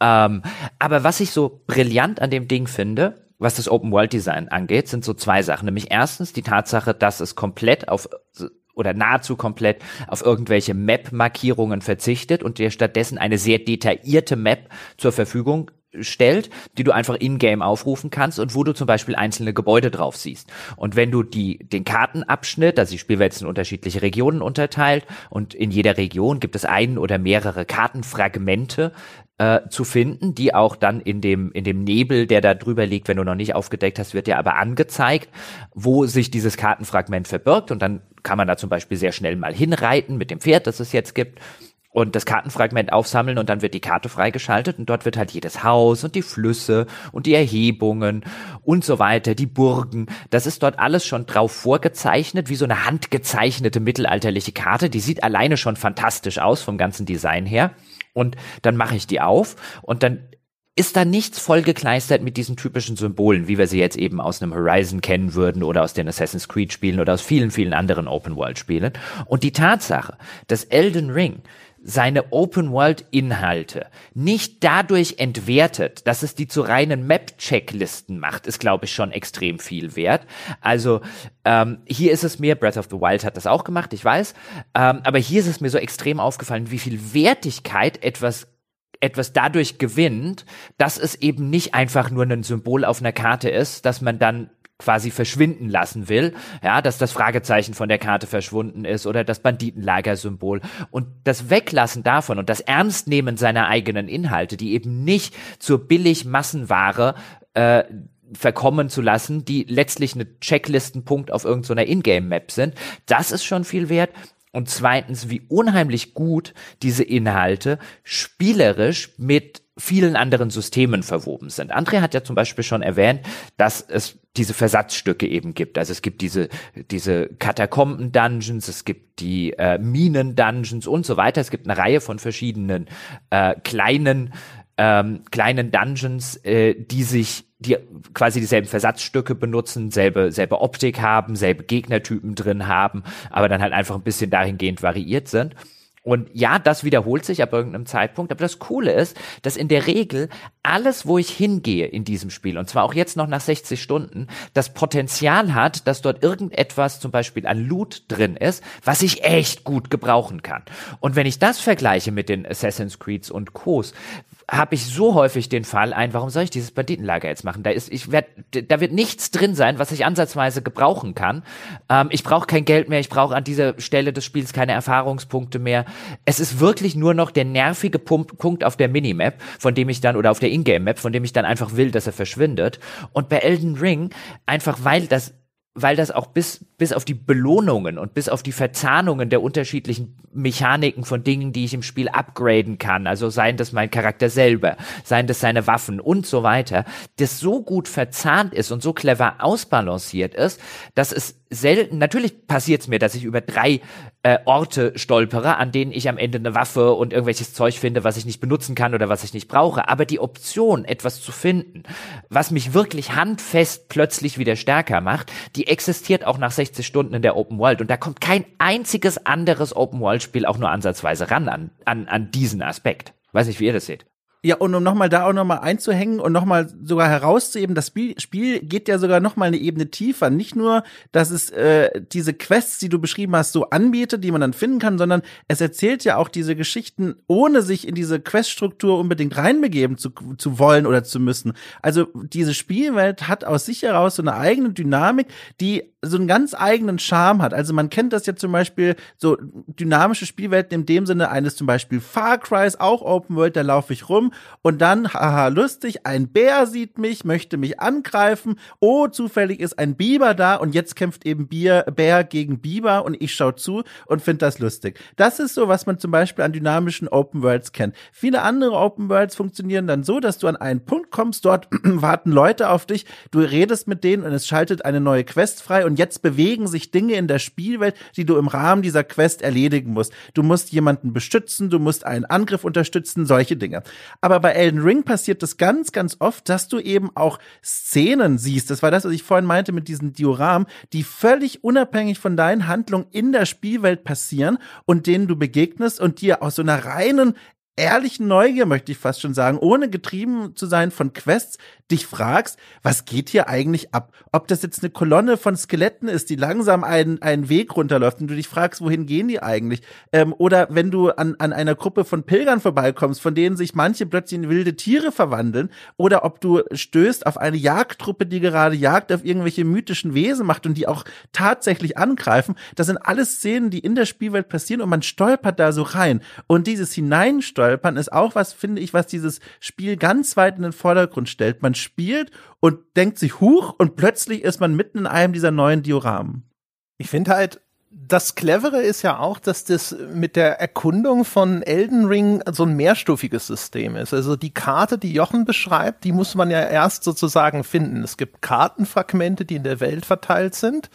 S2: Ähm, aber was ich so brillant an dem Ding finde, was das Open World Design angeht, sind so zwei Sachen. Nämlich erstens die Tatsache, dass es komplett auf oder nahezu komplett auf irgendwelche Map-Markierungen verzichtet und dir stattdessen eine sehr detaillierte Map zur Verfügung stellt, die du einfach in-game aufrufen kannst und wo du zum Beispiel einzelne Gebäude drauf siehst. Und wenn du die, den Kartenabschnitt, also die Spielwelt in unterschiedliche Regionen unterteilt und in jeder Region gibt es ein oder mehrere Kartenfragmente, äh, zu finden, die auch dann in dem, in dem Nebel, der da drüber liegt, wenn du noch nicht aufgedeckt hast, wird dir aber angezeigt, wo sich dieses Kartenfragment verbirgt. Und dann kann man da zum Beispiel sehr schnell mal hinreiten mit dem Pferd, das es jetzt gibt und das Kartenfragment aufsammeln und dann wird die Karte freigeschaltet und dort wird halt jedes Haus und die Flüsse und die Erhebungen und so weiter, die Burgen, das ist dort alles schon drauf vorgezeichnet, wie so eine handgezeichnete mittelalterliche Karte, die sieht alleine schon fantastisch aus vom ganzen Design her und dann mache ich die auf und dann ist da nichts vollgekleistert mit diesen typischen Symbolen, wie wir sie jetzt eben aus einem Horizon kennen würden oder aus den Assassin's Creed Spielen oder aus vielen, vielen anderen Open World Spielen. Und die Tatsache, dass Elden Ring seine Open-World-Inhalte nicht dadurch entwertet, dass es die zu reinen Map-Checklisten macht, ist, glaube ich, schon extrem viel wert. Also ähm, hier ist es mir, Breath of the Wild hat das auch gemacht, ich weiß, ähm, aber hier ist es mir so extrem aufgefallen, wie viel Wertigkeit etwas etwas dadurch gewinnt, dass es eben nicht einfach nur ein Symbol auf einer Karte ist, dass man dann quasi verschwinden lassen will, ja, dass das Fragezeichen von der Karte verschwunden ist oder das Banditenlagersymbol und das Weglassen davon und das Ernstnehmen seiner eigenen Inhalte, die eben nicht zur billig Massenware äh, verkommen zu lassen, die letztlich eine Checklistenpunkt auf irgendeiner Ingame-Map sind, das ist schon viel wert. Und zweitens, wie unheimlich gut diese Inhalte spielerisch mit vielen anderen Systemen verwoben sind. André hat ja zum Beispiel schon erwähnt, dass es diese Versatzstücke eben gibt. Also es gibt diese, diese Katakomben-Dungeons, es gibt die äh, Minen-Dungeons und so weiter. Es gibt eine Reihe von verschiedenen äh, kleinen ähm, kleinen Dungeons, äh, die sich, die quasi dieselben Versatzstücke benutzen, selbe, selbe Optik haben, selbe Gegnertypen drin haben, aber dann halt einfach ein bisschen dahingehend variiert sind. Und ja, das wiederholt sich ab irgendeinem Zeitpunkt. Aber das Coole ist, dass in der Regel alles, wo ich hingehe in diesem Spiel, und zwar auch jetzt noch nach 60 Stunden, das Potenzial hat, dass dort irgendetwas zum Beispiel an Loot drin ist, was ich echt gut gebrauchen kann. Und wenn ich das vergleiche mit den Assassin's Creeds und Co's, habe ich so häufig den Fall ein, warum soll ich dieses Banditenlager jetzt machen? Da ist, ich werd, da wird nichts drin sein, was ich ansatzweise gebrauchen kann. Ähm, ich brauche kein Geld mehr, ich brauche an dieser Stelle des Spiels keine Erfahrungspunkte mehr. Es ist wirklich nur noch der nervige Punkt auf der Minimap, von dem ich dann, oder auf der Ingame-Map, von dem ich dann einfach will, dass er verschwindet. Und bei Elden Ring, einfach weil das weil das auch bis, bis auf die Belohnungen und bis auf die Verzahnungen der unterschiedlichen Mechaniken von Dingen, die ich im Spiel upgraden kann, also seien das mein Charakter selber, seien das seine Waffen und so weiter, das so gut verzahnt ist und so clever ausbalanciert ist, dass es selten, natürlich passiert es mir, dass ich über drei äh, Orte stolpere, an denen ich am Ende eine Waffe und irgendwelches Zeug finde, was ich nicht benutzen kann oder was ich nicht brauche. Aber die Option, etwas zu finden, was mich wirklich handfest plötzlich wieder stärker macht, die existiert auch nach 60 Stunden in der Open World. Und da kommt kein einziges anderes Open World Spiel auch nur ansatzweise ran an, an, an diesen Aspekt. Weiß nicht, wie ihr das seht.
S3: Ja, und um nochmal da auch nochmal einzuhängen und nochmal sogar herauszuheben, das Spiel, Spiel geht ja sogar nochmal eine Ebene tiefer. Nicht nur, dass es äh, diese Quests, die du beschrieben hast, so anbietet, die man dann finden kann, sondern es erzählt ja auch diese Geschichten, ohne sich in diese Queststruktur unbedingt reinbegeben zu, zu wollen oder zu müssen. Also diese Spielwelt hat aus sich heraus so eine eigene Dynamik, die so einen ganz eigenen Charme hat. Also man kennt das ja zum Beispiel so dynamische Spielwelten in dem Sinne eines zum Beispiel Far Cry, auch Open World, da laufe ich rum und dann, haha, lustig, ein Bär sieht mich, möchte mich angreifen, oh, zufällig ist ein Biber da und jetzt kämpft eben Bier, Bär gegen Biber und ich schaue zu und finde das lustig. Das ist so, was man zum Beispiel an dynamischen Open Worlds kennt. Viele andere Open Worlds funktionieren dann so, dass du an einen Punkt kommst, dort [clears throat] warten Leute auf dich, du redest mit denen und es schaltet eine neue Quest frei und jetzt bewegen sich Dinge in der Spielwelt, die du im Rahmen dieser Quest erledigen musst. Du musst jemanden beschützen, du musst einen Angriff unterstützen, solche Dinge. Aber bei Elden Ring passiert das ganz, ganz oft, dass du eben auch Szenen siehst. Das war das, was ich vorhin meinte mit diesen Dioramen, die völlig unabhängig von deinen Handlungen in der Spielwelt passieren und denen du begegnest und dir aus so einer reinen ehrlichen Neugier, möchte ich fast schon sagen, ohne getrieben zu sein von Quests, dich fragst, was geht hier eigentlich ab? Ob das jetzt eine Kolonne von Skeletten ist, die langsam einen, einen Weg runterläuft und du dich fragst, wohin gehen die eigentlich? Ähm, oder wenn du an, an einer Gruppe von Pilgern vorbeikommst, von denen sich manche plötzlich in wilde Tiere verwandeln, oder ob du stößt auf eine Jagdtruppe, die gerade Jagd auf irgendwelche mythischen Wesen macht und die auch tatsächlich angreifen. Das sind alles Szenen, die in der Spielwelt passieren und man stolpert da so rein. Und dieses Hineinstolpern ist auch was, finde ich, was dieses Spiel ganz weit in den Vordergrund stellt. Man spielt und denkt sich, huch, und plötzlich ist man mitten in einem dieser neuen Dioramen.
S1: Ich finde halt, das Clevere ist ja auch, dass das mit der Erkundung von Elden Ring so ein mehrstufiges System ist. Also die Karte, die Jochen beschreibt, die muss man ja erst sozusagen finden. Es gibt Kartenfragmente, die in der Welt verteilt sind.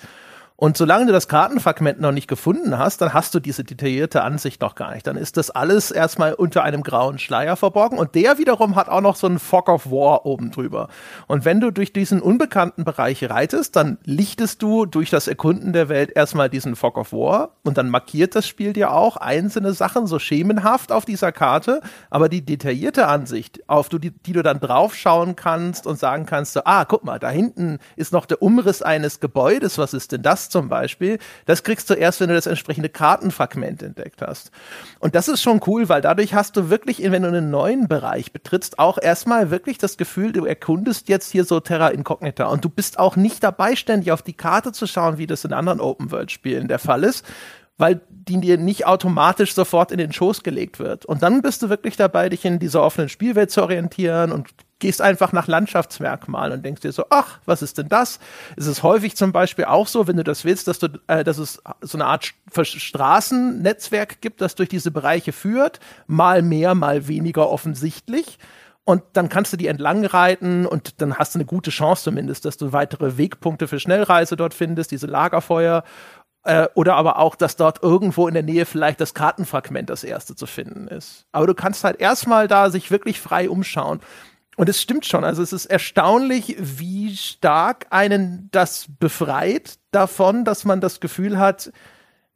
S1: Und solange du das Kartenfragment noch nicht gefunden hast, dann hast du diese detaillierte Ansicht noch gar nicht. Dann ist das alles erstmal unter einem grauen Schleier verborgen und der wiederum hat auch noch so einen Fog of War oben drüber. Und wenn du durch diesen unbekannten Bereich reitest, dann lichtest du durch das Erkunden der Welt erstmal diesen Fog of War und dann markiert das Spiel dir auch einzelne Sachen so schemenhaft auf dieser Karte, aber die detaillierte Ansicht, auf die, die du dann draufschauen kannst und sagen kannst, so, ah, guck mal, da hinten ist noch der Umriss eines Gebäudes, was ist denn das zum Beispiel, das kriegst du erst, wenn du das entsprechende Kartenfragment entdeckt hast. Und das ist schon cool, weil dadurch hast du wirklich, wenn du einen neuen Bereich betrittst, auch erstmal wirklich das Gefühl, du erkundest jetzt hier so Terra Incognita und du bist auch nicht dabei, ständig auf die Karte zu schauen, wie das in anderen Open-World-Spielen der Fall ist, weil die dir nicht automatisch sofort in den Schoß gelegt wird. Und dann bist du wirklich dabei, dich in dieser offenen Spielwelt zu orientieren und gehst einfach nach Landschaftsmerkmalen und denkst dir so, ach, was ist denn das? Es ist häufig zum Beispiel auch so, wenn du das willst, dass du, äh, dass es so eine Art Straßennetzwerk gibt, das durch diese Bereiche führt, mal mehr, mal weniger offensichtlich. Und dann kannst du die entlang reiten und dann hast du eine gute Chance zumindest, dass du weitere Wegpunkte für Schnellreise dort findest, diese Lagerfeuer äh, oder aber auch, dass dort irgendwo in der Nähe vielleicht das Kartenfragment das erste zu finden ist. Aber du kannst halt erstmal da sich wirklich frei umschauen. Und es stimmt schon, also es ist erstaunlich, wie stark einen das befreit davon, dass man das Gefühl hat,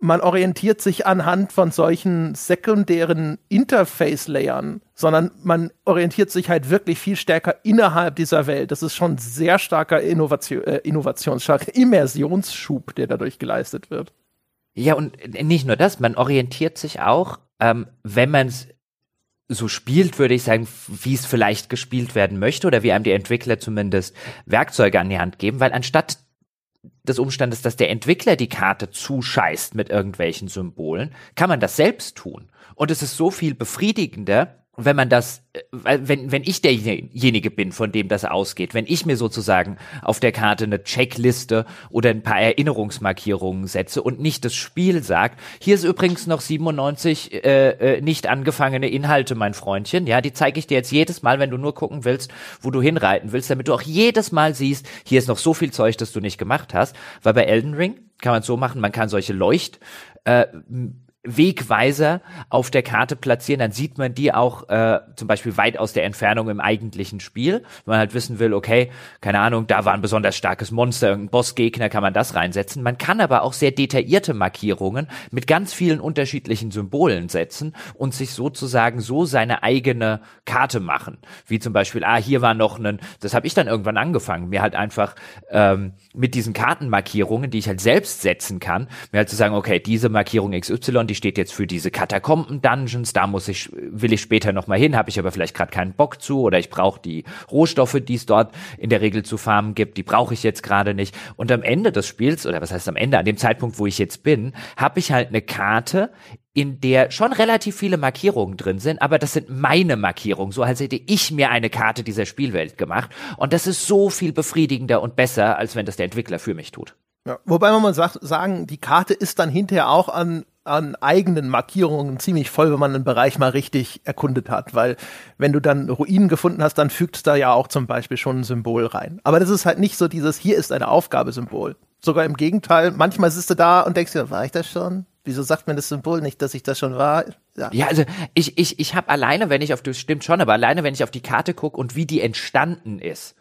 S1: man orientiert sich anhand von solchen sekundären Interface-Layern, sondern man orientiert sich halt wirklich viel stärker innerhalb dieser Welt. Das ist schon sehr starker Innovation, äh, Innovationsstarker [laughs] Immersionsschub, der dadurch geleistet wird.
S2: Ja, und nicht nur das, man orientiert sich auch, ähm, wenn man es so spielt, würde ich sagen, wie es vielleicht gespielt werden möchte oder wie einem die Entwickler zumindest Werkzeuge an die Hand geben, weil anstatt des Umstandes, dass der Entwickler die Karte zuscheißt mit irgendwelchen Symbolen, kann man das selbst tun. Und es ist so viel befriedigender, wenn man das, äh, wenn, wenn ich derjenige bin, von dem das ausgeht, wenn ich mir sozusagen auf der Karte eine Checkliste oder ein paar Erinnerungsmarkierungen setze und nicht das Spiel sagt, hier ist übrigens noch 97 äh, äh, nicht angefangene Inhalte, mein Freundchen, ja, die zeige ich dir jetzt jedes Mal, wenn du nur gucken willst, wo du hinreiten willst, damit du auch jedes Mal siehst, hier ist noch so viel Zeug, das du nicht gemacht hast, weil bei Elden Ring kann man es so machen, man kann solche Leucht äh, Wegweiser auf der Karte platzieren, dann sieht man die auch äh, zum Beispiel weit aus der Entfernung im eigentlichen Spiel. Wenn man halt wissen will, okay, keine Ahnung, da war ein besonders starkes Monster, irgendein Bossgegner, kann man das reinsetzen. Man kann aber auch sehr detaillierte Markierungen mit ganz vielen unterschiedlichen Symbolen setzen und sich sozusagen so seine eigene Karte machen. Wie zum Beispiel, ah, hier war noch ein, das habe ich dann irgendwann angefangen, mir halt einfach ähm, mit diesen Kartenmarkierungen, die ich halt selbst setzen kann, mir halt zu sagen, okay, diese Markierung XY, die steht jetzt für diese Katakomben-Dungeons, da muss ich, will ich später nochmal hin, habe ich aber vielleicht gerade keinen Bock zu oder ich brauche die Rohstoffe, die es dort in der Regel zu farmen gibt, die brauche ich jetzt gerade nicht. Und am Ende des Spiels, oder was heißt am Ende, an dem Zeitpunkt, wo ich jetzt bin, habe ich halt eine Karte, in der schon relativ viele Markierungen drin sind, aber das sind meine Markierungen, so als hätte ich mir eine Karte dieser Spielwelt gemacht. Und das ist so viel befriedigender und besser, als wenn das der Entwickler für mich tut.
S1: Ja, wobei man mal sagt, sagen, die Karte ist dann hinterher auch an an eigenen Markierungen ziemlich voll, wenn man einen Bereich mal richtig erkundet hat, weil wenn du dann Ruinen gefunden hast, dann fügt da ja auch zum Beispiel schon ein Symbol rein. Aber das ist halt nicht so dieses, hier ist eine Aufgabesymbol. Sogar im Gegenteil, manchmal sitzt du da und denkst dir, war ich das schon? Wieso sagt mir das Symbol nicht, dass ich das schon war?
S2: Ja, ja also ich, ich, ich habe alleine, wenn ich auf, das stimmt schon, aber alleine, wenn ich auf die Karte gucke und wie die entstanden ist,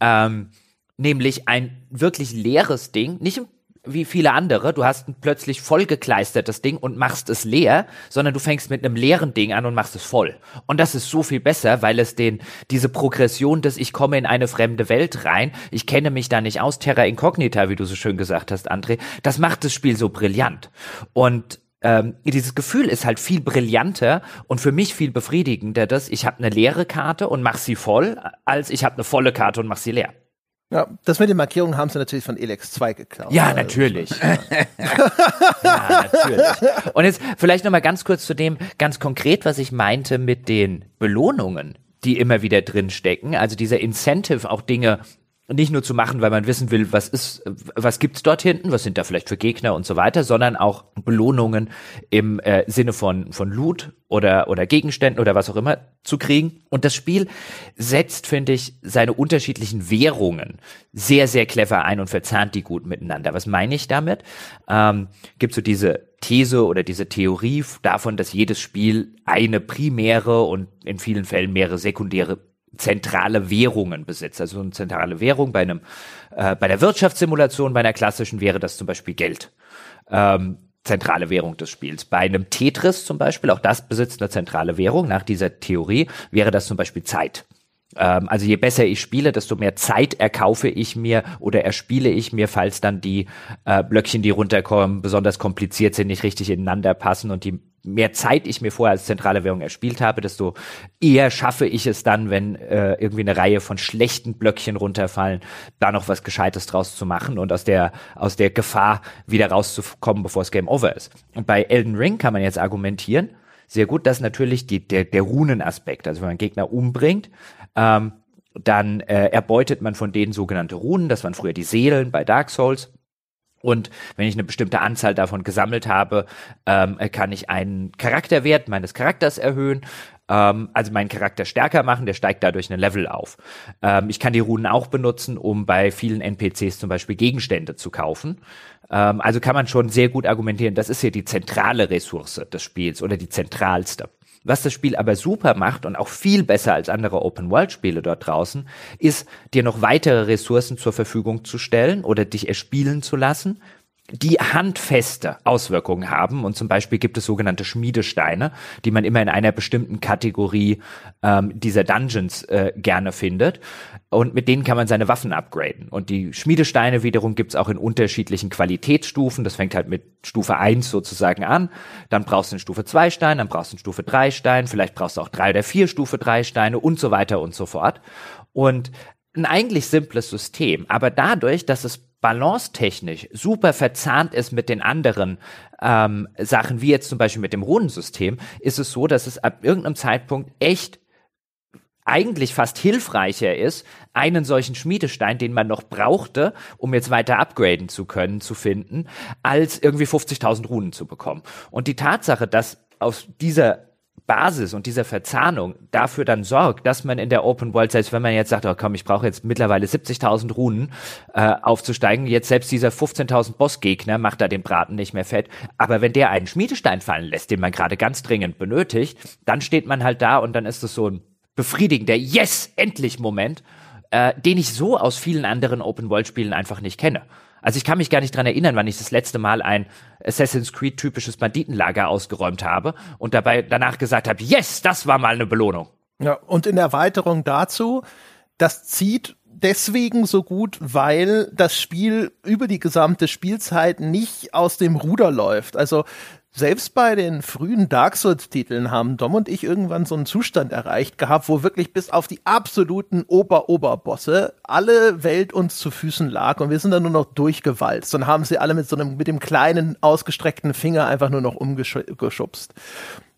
S2: ähm, nämlich ein wirklich leeres Ding, nicht wie viele andere. Du hast ein plötzlich vollgekleistertes Ding und machst es leer, sondern du fängst mit einem leeren Ding an und machst es voll. Und das ist so viel besser, weil es den, diese Progression dass ich komme in eine fremde Welt rein, ich kenne mich da nicht aus, Terra Incognita, wie du so schön gesagt hast, André, das macht das Spiel so brillant. Und ähm, dieses Gefühl ist halt viel brillanter und für mich viel befriedigender, dass ich habe eine leere Karte und mach sie voll, als ich habe eine volle Karte und mach sie leer.
S1: Ja, das mit den Markierungen haben sie natürlich von Elex 2 geklaut.
S2: Ja, natürlich. [laughs] ja, natürlich. Und jetzt vielleicht noch mal ganz kurz zu dem ganz konkret, was ich meinte mit den Belohnungen, die immer wieder drin stecken. Also dieser Incentive, auch Dinge nicht nur zu machen, weil man wissen will, was ist, was gibt's dort hinten, was sind da vielleicht für Gegner und so weiter, sondern auch Belohnungen im äh, Sinne von von Loot oder oder Gegenständen oder was auch immer zu kriegen. Und das Spiel setzt, finde ich, seine unterschiedlichen Währungen sehr sehr clever ein und verzahnt die gut miteinander. Was meine ich damit? Ähm, gibt so diese These oder diese Theorie davon, dass jedes Spiel eine primäre und in vielen Fällen mehrere sekundäre zentrale Währungen besitzt. Also eine zentrale Währung bei einem, äh, bei der Wirtschaftssimulation, bei einer klassischen wäre das zum Beispiel Geld. Ähm, zentrale Währung des Spiels. Bei einem Tetris zum Beispiel, auch das besitzt eine zentrale Währung. Nach dieser Theorie wäre das zum Beispiel Zeit. Ähm, also je besser ich spiele, desto mehr Zeit erkaufe ich mir oder erspiele ich mir, falls dann die äh, Blöckchen, die runterkommen, besonders kompliziert sind, nicht richtig ineinander passen und die mehr Zeit ich mir vorher als zentrale Währung erspielt habe, desto eher schaffe ich es dann, wenn äh, irgendwie eine Reihe von schlechten Blöckchen runterfallen, da noch was Gescheites draus zu machen und aus der, aus der Gefahr wieder rauszukommen, bevor es Game Over ist. Und bei Elden Ring kann man jetzt argumentieren, sehr gut, dass natürlich die, der, der Runenaspekt, also wenn man Gegner umbringt, ähm, dann äh, erbeutet man von denen sogenannte Runen, das waren früher die Seelen bei Dark Souls. Und wenn ich eine bestimmte Anzahl davon gesammelt habe, ähm, kann ich einen Charakterwert meines Charakters erhöhen, ähm, also meinen Charakter stärker machen, der steigt dadurch ein Level auf. Ähm, ich kann die Runen auch benutzen, um bei vielen NPCs zum Beispiel Gegenstände zu kaufen. Ähm, also kann man schon sehr gut argumentieren, das ist hier die zentrale Ressource des Spiels oder die zentralste. Was das Spiel aber super macht und auch viel besser als andere Open-World-Spiele dort draußen, ist, dir noch weitere Ressourcen zur Verfügung zu stellen oder dich erspielen zu lassen, die handfeste Auswirkungen haben. Und zum Beispiel gibt es sogenannte Schmiedesteine, die man immer in einer bestimmten Kategorie ähm, dieser Dungeons äh, gerne findet. Und mit denen kann man seine Waffen upgraden. Und die Schmiedesteine wiederum gibt's auch in unterschiedlichen Qualitätsstufen. Das fängt halt mit Stufe 1 sozusagen an. Dann brauchst du einen Stufe 2 Stein, dann brauchst du einen Stufe 3 Stein, vielleicht brauchst du auch drei oder vier Stufe 3 Steine und so weiter und so fort. Und ein eigentlich simples System, aber dadurch, dass es balancetechnisch super verzahnt ist mit den anderen ähm, Sachen, wie jetzt zum Beispiel mit dem Runensystem, ist es so, dass es ab irgendeinem Zeitpunkt echt eigentlich fast hilfreicher ist, einen solchen Schmiedestein, den man noch brauchte, um jetzt weiter upgraden zu können, zu finden, als irgendwie 50.000 Runen zu bekommen. Und die Tatsache, dass aus dieser Basis und dieser Verzahnung dafür dann sorgt, dass man in der Open World, selbst wenn man jetzt sagt, oh komm, ich brauche jetzt mittlerweile 70.000 Runen äh, aufzusteigen, jetzt selbst dieser 15.000 Bossgegner macht da den Braten nicht mehr fett. Aber wenn der einen Schmiedestein fallen lässt, den man gerade ganz dringend benötigt, dann steht man halt da und dann ist es so ein befriedigender Yes, endlich Moment, äh, den ich so aus vielen anderen Open World Spielen einfach nicht kenne. Also ich kann mich gar nicht dran erinnern, wann ich das letzte Mal ein Assassin's Creed typisches Banditenlager ausgeräumt habe und dabei danach gesagt habe, yes, das war mal eine Belohnung.
S1: Ja, und in Erweiterung dazu, das zieht deswegen so gut, weil das Spiel über die gesamte Spielzeit nicht aus dem Ruder läuft. Also selbst bei den frühen Dark Souls-Titeln haben Dom und ich irgendwann so einen Zustand erreicht gehabt, wo wirklich bis auf die absoluten Ober-Oberbosse alle Welt uns zu Füßen lag und wir sind dann nur noch durchgewalzt und haben sie alle mit so einem, mit dem kleinen ausgestreckten Finger einfach nur noch umgeschubst.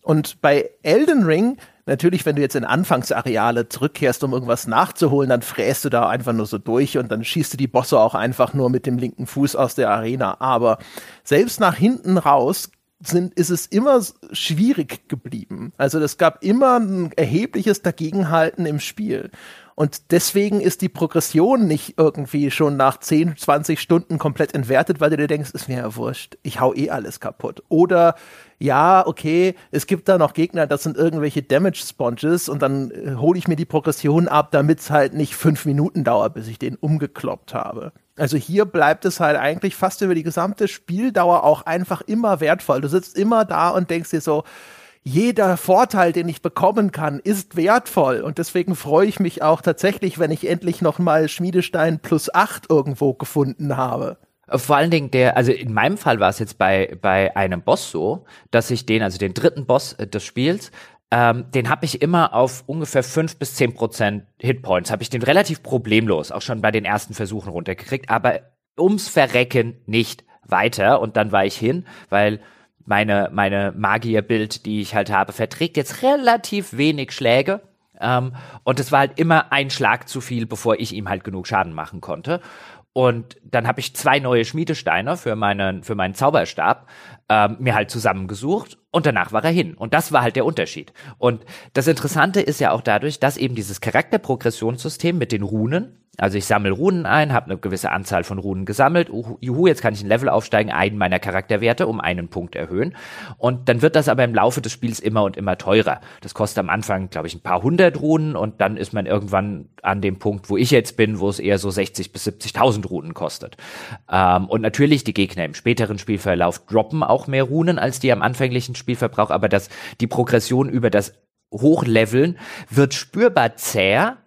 S1: Und bei Elden Ring Natürlich, wenn du jetzt in Anfangsareale zurückkehrst, um irgendwas nachzuholen, dann fräst du da einfach nur so durch und dann schießt du die Bosse auch einfach nur mit dem linken Fuß aus der Arena. Aber selbst nach hinten raus sind, ist es immer schwierig geblieben. Also es gab immer ein erhebliches Dagegenhalten im Spiel. Und deswegen ist die Progression nicht irgendwie schon nach 10, 20 Stunden komplett entwertet, weil du dir denkst, ist mir ja wurscht, ich hau eh alles kaputt. Oder ja, okay, es gibt da noch Gegner, das sind irgendwelche Damage Sponges und dann äh, hole ich mir die Progression ab, damit es halt nicht fünf Minuten dauert, bis ich den umgekloppt habe. Also hier bleibt es halt eigentlich fast über die gesamte Spieldauer auch einfach immer wertvoll. Du sitzt immer da und denkst dir so, jeder Vorteil, den ich bekommen kann, ist wertvoll. Und deswegen freue ich mich auch tatsächlich, wenn ich endlich noch mal Schmiedestein plus acht irgendwo gefunden habe.
S2: Vor allen Dingen der, also in meinem Fall war es jetzt bei, bei einem Boss so, dass ich den, also den dritten Boss äh, des Spiels, ähm, den habe ich immer auf ungefähr fünf bis zehn Prozent Hitpoints, habe ich den relativ problemlos, auch schon bei den ersten Versuchen runtergekriegt, aber ums Verrecken nicht weiter und dann war ich hin, weil meine, meine Magierbild, die ich halt habe, verträgt jetzt relativ wenig Schläge. Ähm, und es war halt immer ein Schlag zu viel, bevor ich ihm halt genug Schaden machen konnte. Und dann habe ich zwei neue Schmiedesteine für meinen, für meinen Zauberstab ähm, mir halt zusammengesucht und danach war er hin. Und das war halt der Unterschied. Und das Interessante ist ja auch dadurch, dass eben dieses Charakterprogressionssystem mit den Runen, also ich sammle Runen ein, habe eine gewisse Anzahl von Runen gesammelt. Juhu, jetzt kann ich ein Level aufsteigen, einen meiner Charakterwerte um einen Punkt erhöhen. Und dann wird das aber im Laufe des Spiels immer und immer teurer. Das kostet am Anfang, glaube ich, ein paar hundert Runen und dann ist man irgendwann an dem Punkt, wo ich jetzt bin, wo es eher so 60 bis 70.000 Runen kostet. Ähm, und natürlich die Gegner im späteren Spielverlauf droppen auch mehr Runen als die am anfänglichen Spielverbrauch, aber das, die Progression über das Hochleveln wird spürbar zäher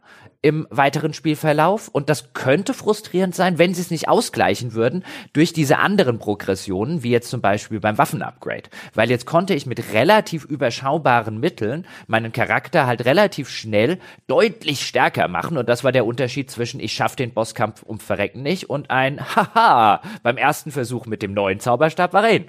S2: im weiteren Spielverlauf. Und das könnte frustrierend sein, wenn sie es nicht ausgleichen würden durch diese anderen Progressionen, wie jetzt zum Beispiel beim Waffenupgrade. Weil jetzt konnte ich mit relativ überschaubaren Mitteln meinen Charakter halt relativ schnell deutlich stärker machen. Und das war der Unterschied zwischen ich schaffe den Bosskampf um Verrecken nicht und ein Haha beim ersten Versuch mit dem neuen Zauberstab war er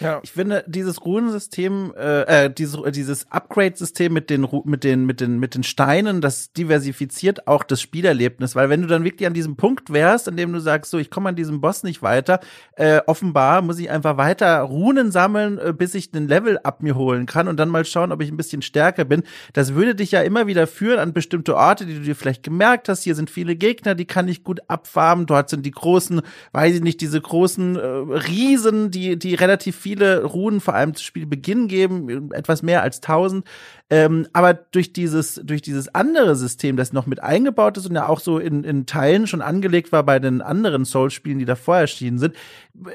S3: ja. Ich finde dieses Runensystem, äh, äh dieses, äh, dieses Upgrade-System mit den mit den mit den mit den Steinen, das diversifiziert auch das Spielerlebnis, weil wenn du dann wirklich an diesem Punkt wärst, an dem du sagst, so ich komme an diesem Boss nicht weiter, äh, offenbar muss ich einfach weiter Runen sammeln, äh, bis ich den Level ab mir holen kann und dann mal schauen, ob ich ein bisschen stärker bin. Das würde dich ja immer wieder führen an bestimmte Orte, die du dir vielleicht gemerkt hast. Hier sind viele Gegner, die kann ich gut abfarmen. Dort sind die großen, weiß ich nicht, diese großen äh, Riesen, die die relativ viele Runen vor allem zu Spielbeginn geben, etwas mehr als 1000. Ähm, aber durch dieses, durch dieses andere System, das noch mit eingebaut ist und ja auch so in, in Teilen schon angelegt war bei den anderen Souls-Spielen, die davor erschienen sind,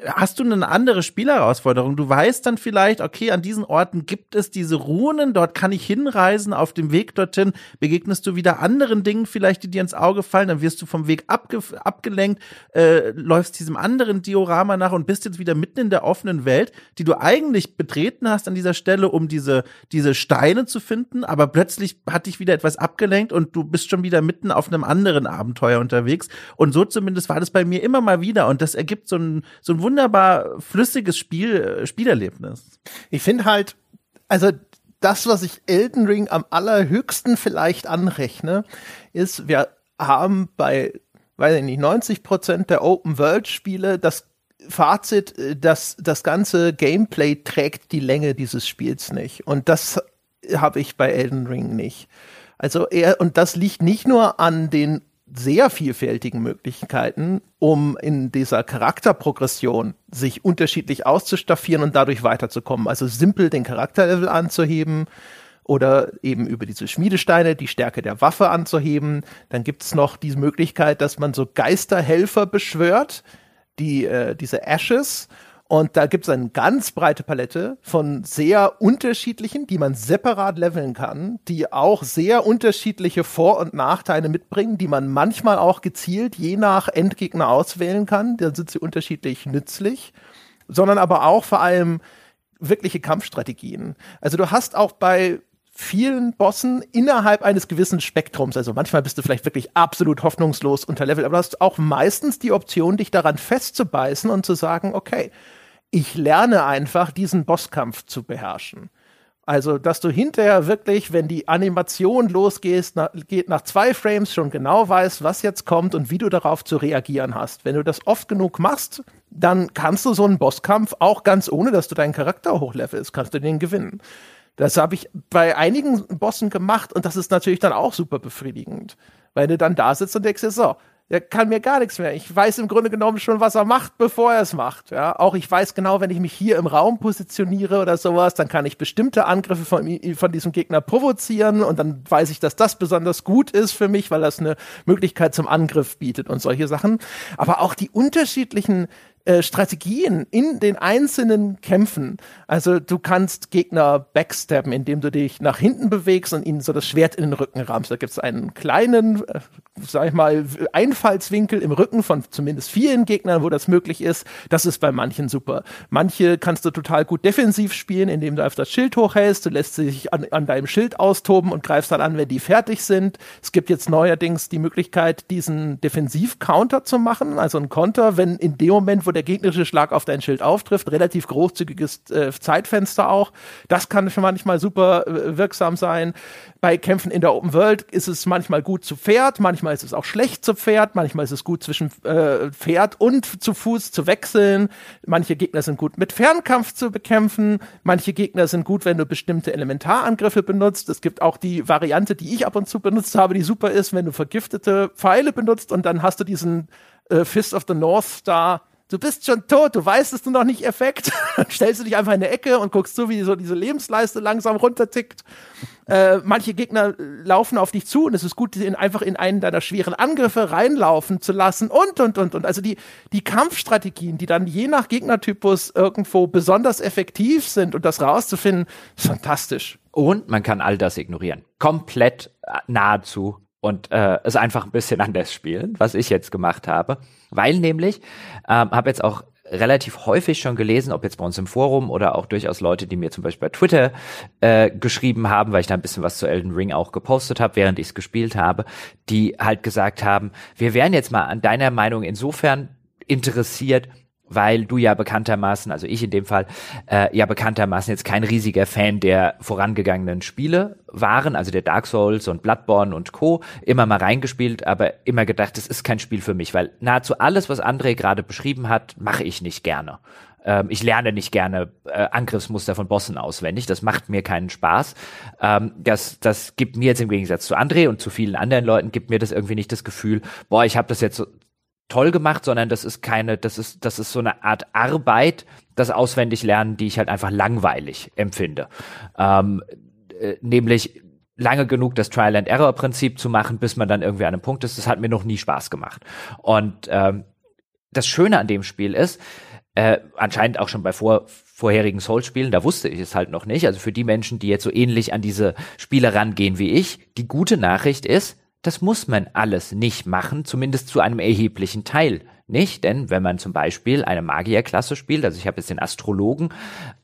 S3: hast du eine andere Spielherausforderung. Du weißt dann vielleicht, okay, an diesen Orten gibt es diese Runen, dort kann ich hinreisen, auf dem Weg dorthin begegnest du wieder anderen Dingen vielleicht, die dir ins Auge fallen, dann wirst du vom Weg abge abgelenkt, äh, läufst diesem anderen Diorama nach und bist jetzt wieder mitten in der offenen Welt, die du eigentlich betreten hast an dieser Stelle, um diese, diese Steine zu finden, aber plötzlich hat dich wieder etwas abgelenkt und du bist schon wieder mitten auf einem anderen Abenteuer unterwegs. Und so zumindest war das bei mir immer mal wieder und das ergibt so ein, so ein wunderbar flüssiges Spiel, äh, Spielerlebnis.
S1: Ich finde halt, also das, was ich Elden Ring am allerhöchsten vielleicht anrechne, ist, wir haben bei, weiß ich nicht, 90 Prozent der Open-World-Spiele das Fazit, äh, dass das ganze Gameplay trägt die Länge dieses Spiels nicht. Und das habe ich bei Elden Ring nicht. Also er, und das liegt nicht nur an den sehr vielfältigen Möglichkeiten, um in dieser Charakterprogression sich unterschiedlich auszustaffieren und dadurch weiterzukommen. Also simpel den Charakterlevel anzuheben oder eben über diese Schmiedesteine die Stärke der Waffe anzuheben. Dann gibt's noch die Möglichkeit, dass man so Geisterhelfer beschwört, die äh, diese Ashes und da gibt es eine ganz breite Palette von sehr unterschiedlichen, die man separat leveln kann, die auch sehr unterschiedliche Vor- und Nachteile mitbringen, die man manchmal auch gezielt je nach Endgegner auswählen kann. Da sind sie unterschiedlich nützlich, sondern aber auch vor allem wirkliche Kampfstrategien. Also du hast auch bei vielen Bossen innerhalb eines gewissen Spektrums. Also manchmal bist du vielleicht wirklich absolut hoffnungslos unter Level, aber du hast auch meistens die Option, dich daran festzubeißen und zu sagen, okay, ich lerne einfach, diesen Bosskampf zu beherrschen. Also, dass du hinterher wirklich, wenn die Animation losgeht, na, geht nach zwei Frames schon genau weißt, was jetzt kommt und wie du darauf zu reagieren hast. Wenn du das oft genug machst, dann kannst du so einen Bosskampf auch ganz ohne, dass du deinen Charakter hochlevelst, kannst du den gewinnen. Das habe ich bei einigen Bossen gemacht und das ist natürlich dann auch super befriedigend. Weil du dann da sitzt und denkst dir so, der kann mir gar nichts mehr. Ich weiß im Grunde genommen schon, was er macht, bevor er es macht. Ja, auch ich weiß genau, wenn ich mich hier im Raum positioniere oder sowas, dann kann ich bestimmte Angriffe von, von diesem Gegner provozieren und dann weiß ich, dass das besonders gut ist für mich, weil das eine Möglichkeit zum Angriff bietet und solche Sachen. Aber auch die unterschiedlichen äh, Strategien in den einzelnen Kämpfen. Also du kannst Gegner backstabben, indem du dich nach hinten bewegst und ihnen so das Schwert in den Rücken rammst. Da gibt es einen kleinen, äh, sag ich mal, Einfallswinkel im Rücken von zumindest vielen Gegnern, wo das möglich ist. Das ist bei manchen super. Manche kannst du total gut defensiv spielen, indem du einfach das Schild hochhältst. Du lässt sich an, an deinem Schild austoben und greifst dann an, wenn die fertig sind. Es gibt jetzt neuerdings die Möglichkeit, diesen Defensiv-Counter zu machen, also ein Konter, wenn in dem Moment, wo der gegnerische Schlag auf dein Schild auftrifft. Relativ großzügiges äh, Zeitfenster auch. Das kann schon manchmal super äh, wirksam sein. Bei Kämpfen in der Open World ist es manchmal gut zu Pferd, manchmal ist es auch schlecht zu Pferd, manchmal ist es gut zwischen äh, Pferd und zu Fuß zu wechseln. Manche Gegner sind gut mit Fernkampf zu bekämpfen, manche Gegner sind gut, wenn du bestimmte Elementarangriffe benutzt. Es gibt auch die Variante, die ich ab und zu benutzt habe, die super ist, wenn du vergiftete Pfeile benutzt und dann hast du diesen äh, Fist of the North Star du bist schon tot, du weißt es nur noch nicht Effekt. Dann [laughs] stellst du dich einfach in eine Ecke und guckst so, wie so diese Lebensleiste langsam runtertickt. Äh, manche Gegner laufen auf dich zu und es ist gut, sie einfach in einen deiner schweren Angriffe reinlaufen zu lassen und, und, und, und. Also die, die Kampfstrategien, die dann je nach Gegnertypus irgendwo besonders effektiv sind und das rauszufinden, ist fantastisch.
S2: Und man kann all das ignorieren. Komplett äh, nahezu und äh, es einfach ein bisschen [laughs] anders spielen, was ich jetzt gemacht habe. Weil nämlich, ähm, habe jetzt auch relativ häufig schon gelesen, ob jetzt bei uns im Forum oder auch durchaus Leute, die mir zum Beispiel bei Twitter äh, geschrieben haben, weil ich da ein bisschen was zu Elden Ring auch gepostet habe, während ich es gespielt habe, die halt gesagt haben, wir wären jetzt mal an deiner Meinung insofern interessiert, weil du ja bekanntermaßen, also ich in dem Fall, äh, ja bekanntermaßen jetzt kein riesiger Fan der vorangegangenen Spiele waren, also der Dark Souls und Bloodborne und Co. immer mal reingespielt, aber immer gedacht, es ist kein Spiel für mich, weil nahezu alles, was André gerade beschrieben hat, mache ich nicht gerne. Ähm, ich lerne nicht gerne äh, Angriffsmuster von Bossen auswendig, das macht mir keinen Spaß. Ähm, das, das gibt mir jetzt im Gegensatz zu André und zu vielen anderen Leuten, gibt mir das irgendwie nicht das Gefühl, boah, ich habe das jetzt so toll gemacht, sondern das ist keine, das ist, das ist so eine Art Arbeit, das auswendig lernen, die ich halt einfach langweilig empfinde. Ähm, äh, nämlich lange genug das Trial and Error Prinzip zu machen, bis man dann irgendwie an einem Punkt ist. Das hat mir noch nie Spaß gemacht. Und ähm, das Schöne an dem Spiel ist, äh, anscheinend auch schon bei vor, vorherigen Souls-Spielen, da wusste ich es halt noch nicht. Also für die Menschen, die jetzt so ähnlich an diese Spiele rangehen wie ich, die gute Nachricht ist, das muss man alles nicht machen, zumindest zu einem erheblichen Teil nicht, denn wenn man zum Beispiel eine Magierklasse spielt, also ich habe jetzt den Astrologen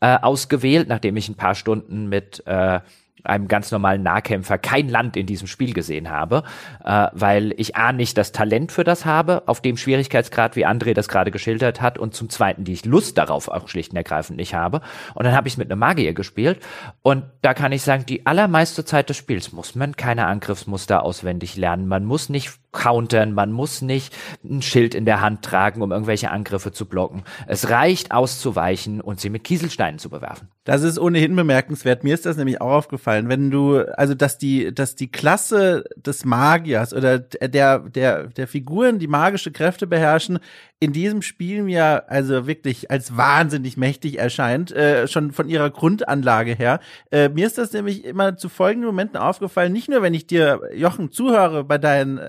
S2: äh, ausgewählt, nachdem ich ein paar Stunden mit äh, einem ganz normalen Nahkämpfer kein Land in diesem Spiel gesehen habe, äh, weil ich A nicht das Talent für das habe, auf dem Schwierigkeitsgrad, wie André das gerade geschildert hat, und zum Zweiten, die ich Lust darauf auch schlicht und ergreifend nicht habe. Und dann habe ich mit einem Magier gespielt und da kann ich sagen, die allermeiste Zeit des Spiels muss man keine Angriffsmuster auswendig lernen. Man muss nicht countern, man muss nicht ein Schild in der Hand tragen, um irgendwelche Angriffe zu blocken. Es reicht auszuweichen und sie mit Kieselsteinen zu bewerfen.
S3: Das ist ohnehin bemerkenswert. Mir ist das nämlich auch aufgefallen, wenn du, also dass die, dass die Klasse des Magiers oder der, der, der Figuren, die magische Kräfte beherrschen, in diesem Spiel mir also wirklich als wahnsinnig mächtig erscheint, äh, schon von ihrer Grundanlage her. Äh, mir ist das nämlich immer zu folgenden Momenten aufgefallen, nicht nur wenn ich dir, Jochen, zuhöre bei deinen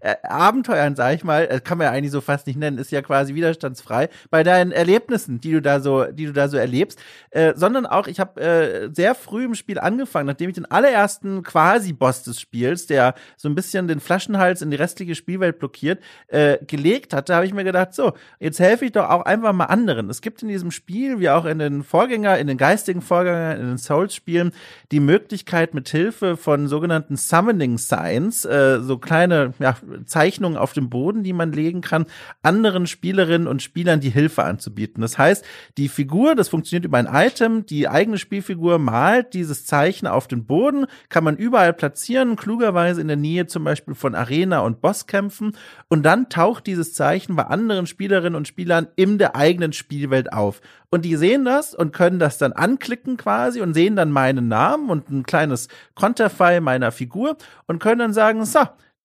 S3: äh, Abenteuern, sag ich mal, äh, kann man ja eigentlich so fast nicht nennen, ist ja quasi widerstandsfrei, bei deinen Erlebnissen, die du da so, die du da so erlebst, äh, sondern auch, ich habe äh, sehr früh im Spiel angefangen, nachdem ich den allerersten Quasi-Boss des Spiels, der so ein bisschen den Flaschenhals in die restliche Spielwelt blockiert, äh, gelegt hatte, habe ich mir gedacht, so, jetzt helfe ich doch auch einfach mal anderen. Es gibt in diesem Spiel, wie auch in den Vorgänger, in den geistigen Vorgängern, in den Souls-Spielen, die Möglichkeit mit Hilfe von sogenannten Summoning Signs, äh, so kleine ja, Zeichnungen auf dem Boden, die man legen kann, anderen Spielerinnen und Spielern die Hilfe anzubieten. Das heißt, die Figur, das funktioniert über ein Item, die eigene Spielfigur malt dieses Zeichen auf den Boden, kann man überall platzieren, klugerweise in der Nähe zum Beispiel von Arena und Bosskämpfen und dann taucht dieses Zeichen bei anderen Spielerinnen und Spielern in der eigenen Spielwelt auf. Und die sehen das und können das dann anklicken quasi und sehen dann meinen Namen und ein kleines Konterfei meiner Figur und können dann sagen, so,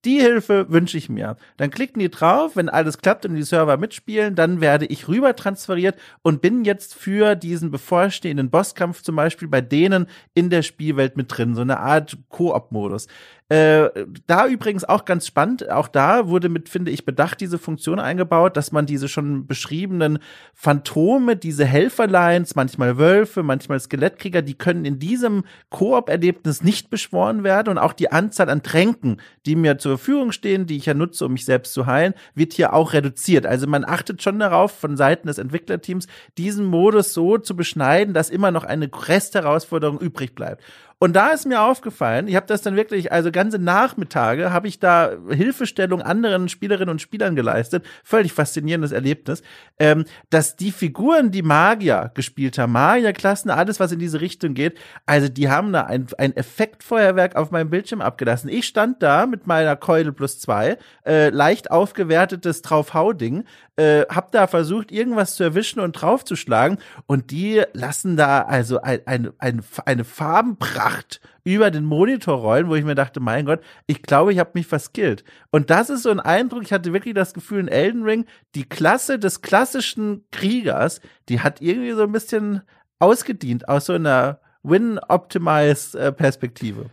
S3: Die Hilfe wünsche ich mir. Dann klicken die drauf, wenn alles klappt und die Server mitspielen, dann werde ich rüber transferiert und bin jetzt für diesen bevorstehenden Bosskampf zum Beispiel bei denen in der Spielwelt mit drin. So eine Art Koop-Modus. Äh, da übrigens auch ganz spannend, auch da wurde mit, finde ich, bedacht diese Funktion eingebaut, dass man diese schon beschriebenen Phantome, diese Helferlines, manchmal Wölfe, manchmal Skelettkrieger, die können in diesem Koop-Erlebnis nicht beschworen werden und auch die Anzahl an Tränken, die mir zur Verfügung stehen, die ich ja nutze, um mich selbst zu heilen, wird hier auch reduziert. Also man achtet schon darauf, von Seiten des Entwicklerteams, diesen Modus so zu beschneiden, dass immer noch eine Restherausforderung übrig bleibt. Und da ist mir aufgefallen, ich habe das dann wirklich, also ganze Nachmittage habe ich da Hilfestellung anderen Spielerinnen und Spielern geleistet. Völlig faszinierendes Erlebnis, ähm, dass die Figuren, die Magier gespielt haben, Magierklassen, alles, was in diese Richtung geht, also die haben da ein, ein Effektfeuerwerk auf meinem Bildschirm abgelassen. Ich stand da mit meiner Keule plus zwei, äh, leicht aufgewertetes Draufhau-Ding, äh, hab da versucht, irgendwas zu erwischen und draufzuschlagen und die lassen da also ein, ein, ein, eine Farbenpracht über den Monitor rollen, wo ich mir dachte, mein Gott, ich glaube, ich habe mich verskillt. Und das ist so ein Eindruck, ich hatte wirklich das Gefühl in Elden Ring, die Klasse des klassischen Kriegers, die hat irgendwie so ein bisschen ausgedient aus so einer Win-Optimize-Perspektive.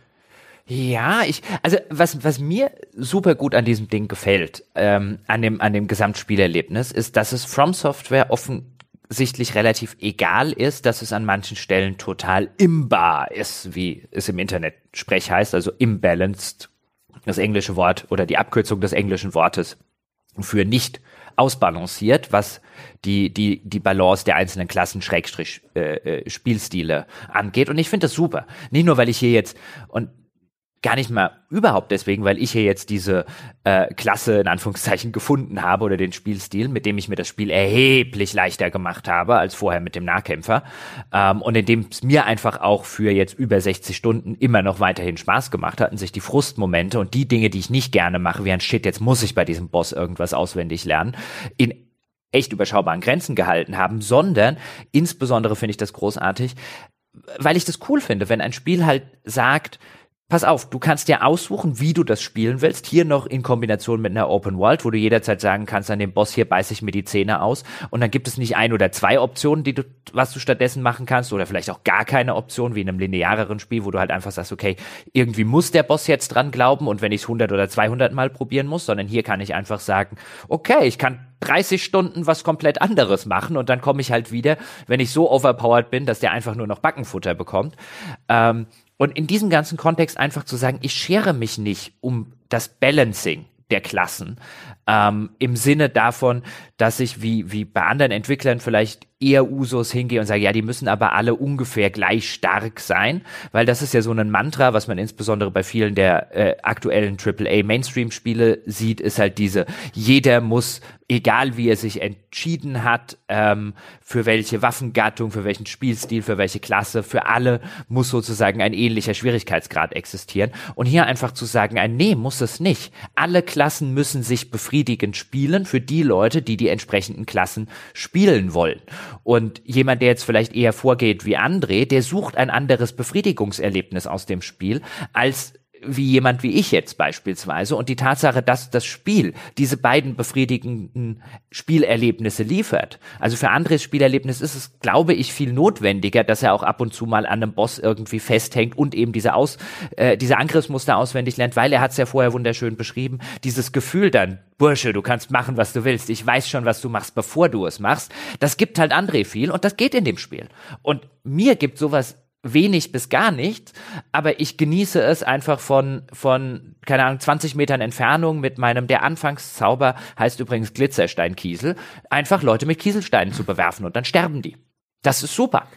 S2: Ja, ich, also was, was mir super gut an diesem Ding gefällt, ähm, an dem, an dem Gesamtspielerlebnis, ist, dass es From Software offensichtlich relativ egal ist, dass es an manchen Stellen total imbar ist, wie es im Internet Sprech heißt, also imbalanced, das englische Wort oder die Abkürzung des englischen Wortes für nicht ausbalanciert, was die, die, die Balance der einzelnen Klassen Schrägstrich äh, äh, Spielstile angeht. Und ich finde das super. Nicht nur, weil ich hier jetzt, und gar nicht mal überhaupt deswegen, weil ich hier jetzt diese äh, Klasse in Anführungszeichen gefunden habe oder den Spielstil, mit dem ich mir das Spiel erheblich leichter gemacht habe als vorher mit dem Nahkämpfer. Ähm, und in dem es mir einfach auch für jetzt über 60 Stunden immer noch weiterhin Spaß gemacht hat und sich die Frustmomente und die Dinge, die ich nicht gerne mache, wie ein Shit, jetzt muss ich bei diesem Boss irgendwas auswendig lernen, in echt überschaubaren Grenzen gehalten haben, sondern insbesondere finde ich das großartig, weil ich das cool finde, wenn ein Spiel halt sagt, Pass auf, du kannst dir aussuchen, wie du das spielen willst. Hier noch in Kombination mit einer Open World, wo du jederzeit sagen kannst, an dem Boss hier beiße ich mir die Zähne aus. Und dann gibt es nicht ein oder zwei Optionen, die du, was du stattdessen machen kannst, oder vielleicht auch gar keine Option, wie in einem lineareren Spiel, wo du halt einfach sagst, okay, irgendwie muss der Boss jetzt dran glauben und wenn ich es 100 oder 200 Mal probieren muss, sondern hier kann ich einfach sagen, okay, ich kann 30 Stunden was komplett anderes machen und dann komme ich halt wieder, wenn ich so overpowered bin, dass der einfach nur noch Backenfutter bekommt. Ähm, und in diesem ganzen Kontext einfach zu sagen, ich schere mich nicht um das Balancing der Klassen, ähm, im Sinne davon, dass ich wie, wie bei anderen Entwicklern vielleicht eher Usos hingehe und sage, ja, die müssen aber alle ungefähr gleich stark sein, weil das ist ja so ein Mantra, was man insbesondere bei vielen der äh, aktuellen AAA Mainstream-Spiele sieht, ist halt diese, jeder muss, egal wie er sich entschieden hat, ähm, für welche Waffengattung, für welchen Spielstil, für welche Klasse, für alle muss sozusagen ein ähnlicher Schwierigkeitsgrad existieren. Und hier einfach zu sagen, ein Nee muss es nicht. Alle Klassen müssen sich befriedigend spielen für die Leute, die die entsprechenden Klassen spielen wollen. Und jemand, der jetzt vielleicht eher vorgeht wie André, der sucht ein anderes Befriedigungserlebnis aus dem Spiel als wie jemand wie ich jetzt beispielsweise und die Tatsache, dass das Spiel diese beiden befriedigenden Spielerlebnisse liefert. Also für Andres Spielerlebnis ist es, glaube ich, viel notwendiger, dass er auch ab und zu mal an einem Boss irgendwie festhängt und eben diese Aus, äh, diese Angriffsmuster auswendig lernt, weil er hat es ja vorher wunderschön beschrieben, dieses Gefühl dann, Bursche, du kannst machen, was du willst, ich weiß schon, was du machst, bevor du es machst, das gibt halt André viel und das geht in dem Spiel. Und mir gibt sowas wenig bis gar nicht, aber ich genieße es einfach von, von, keine Ahnung, 20 Metern Entfernung mit meinem, der Anfangszauber heißt übrigens Glitzersteinkiesel, einfach Leute mit Kieselsteinen zu bewerfen und dann sterben die. Das ist super.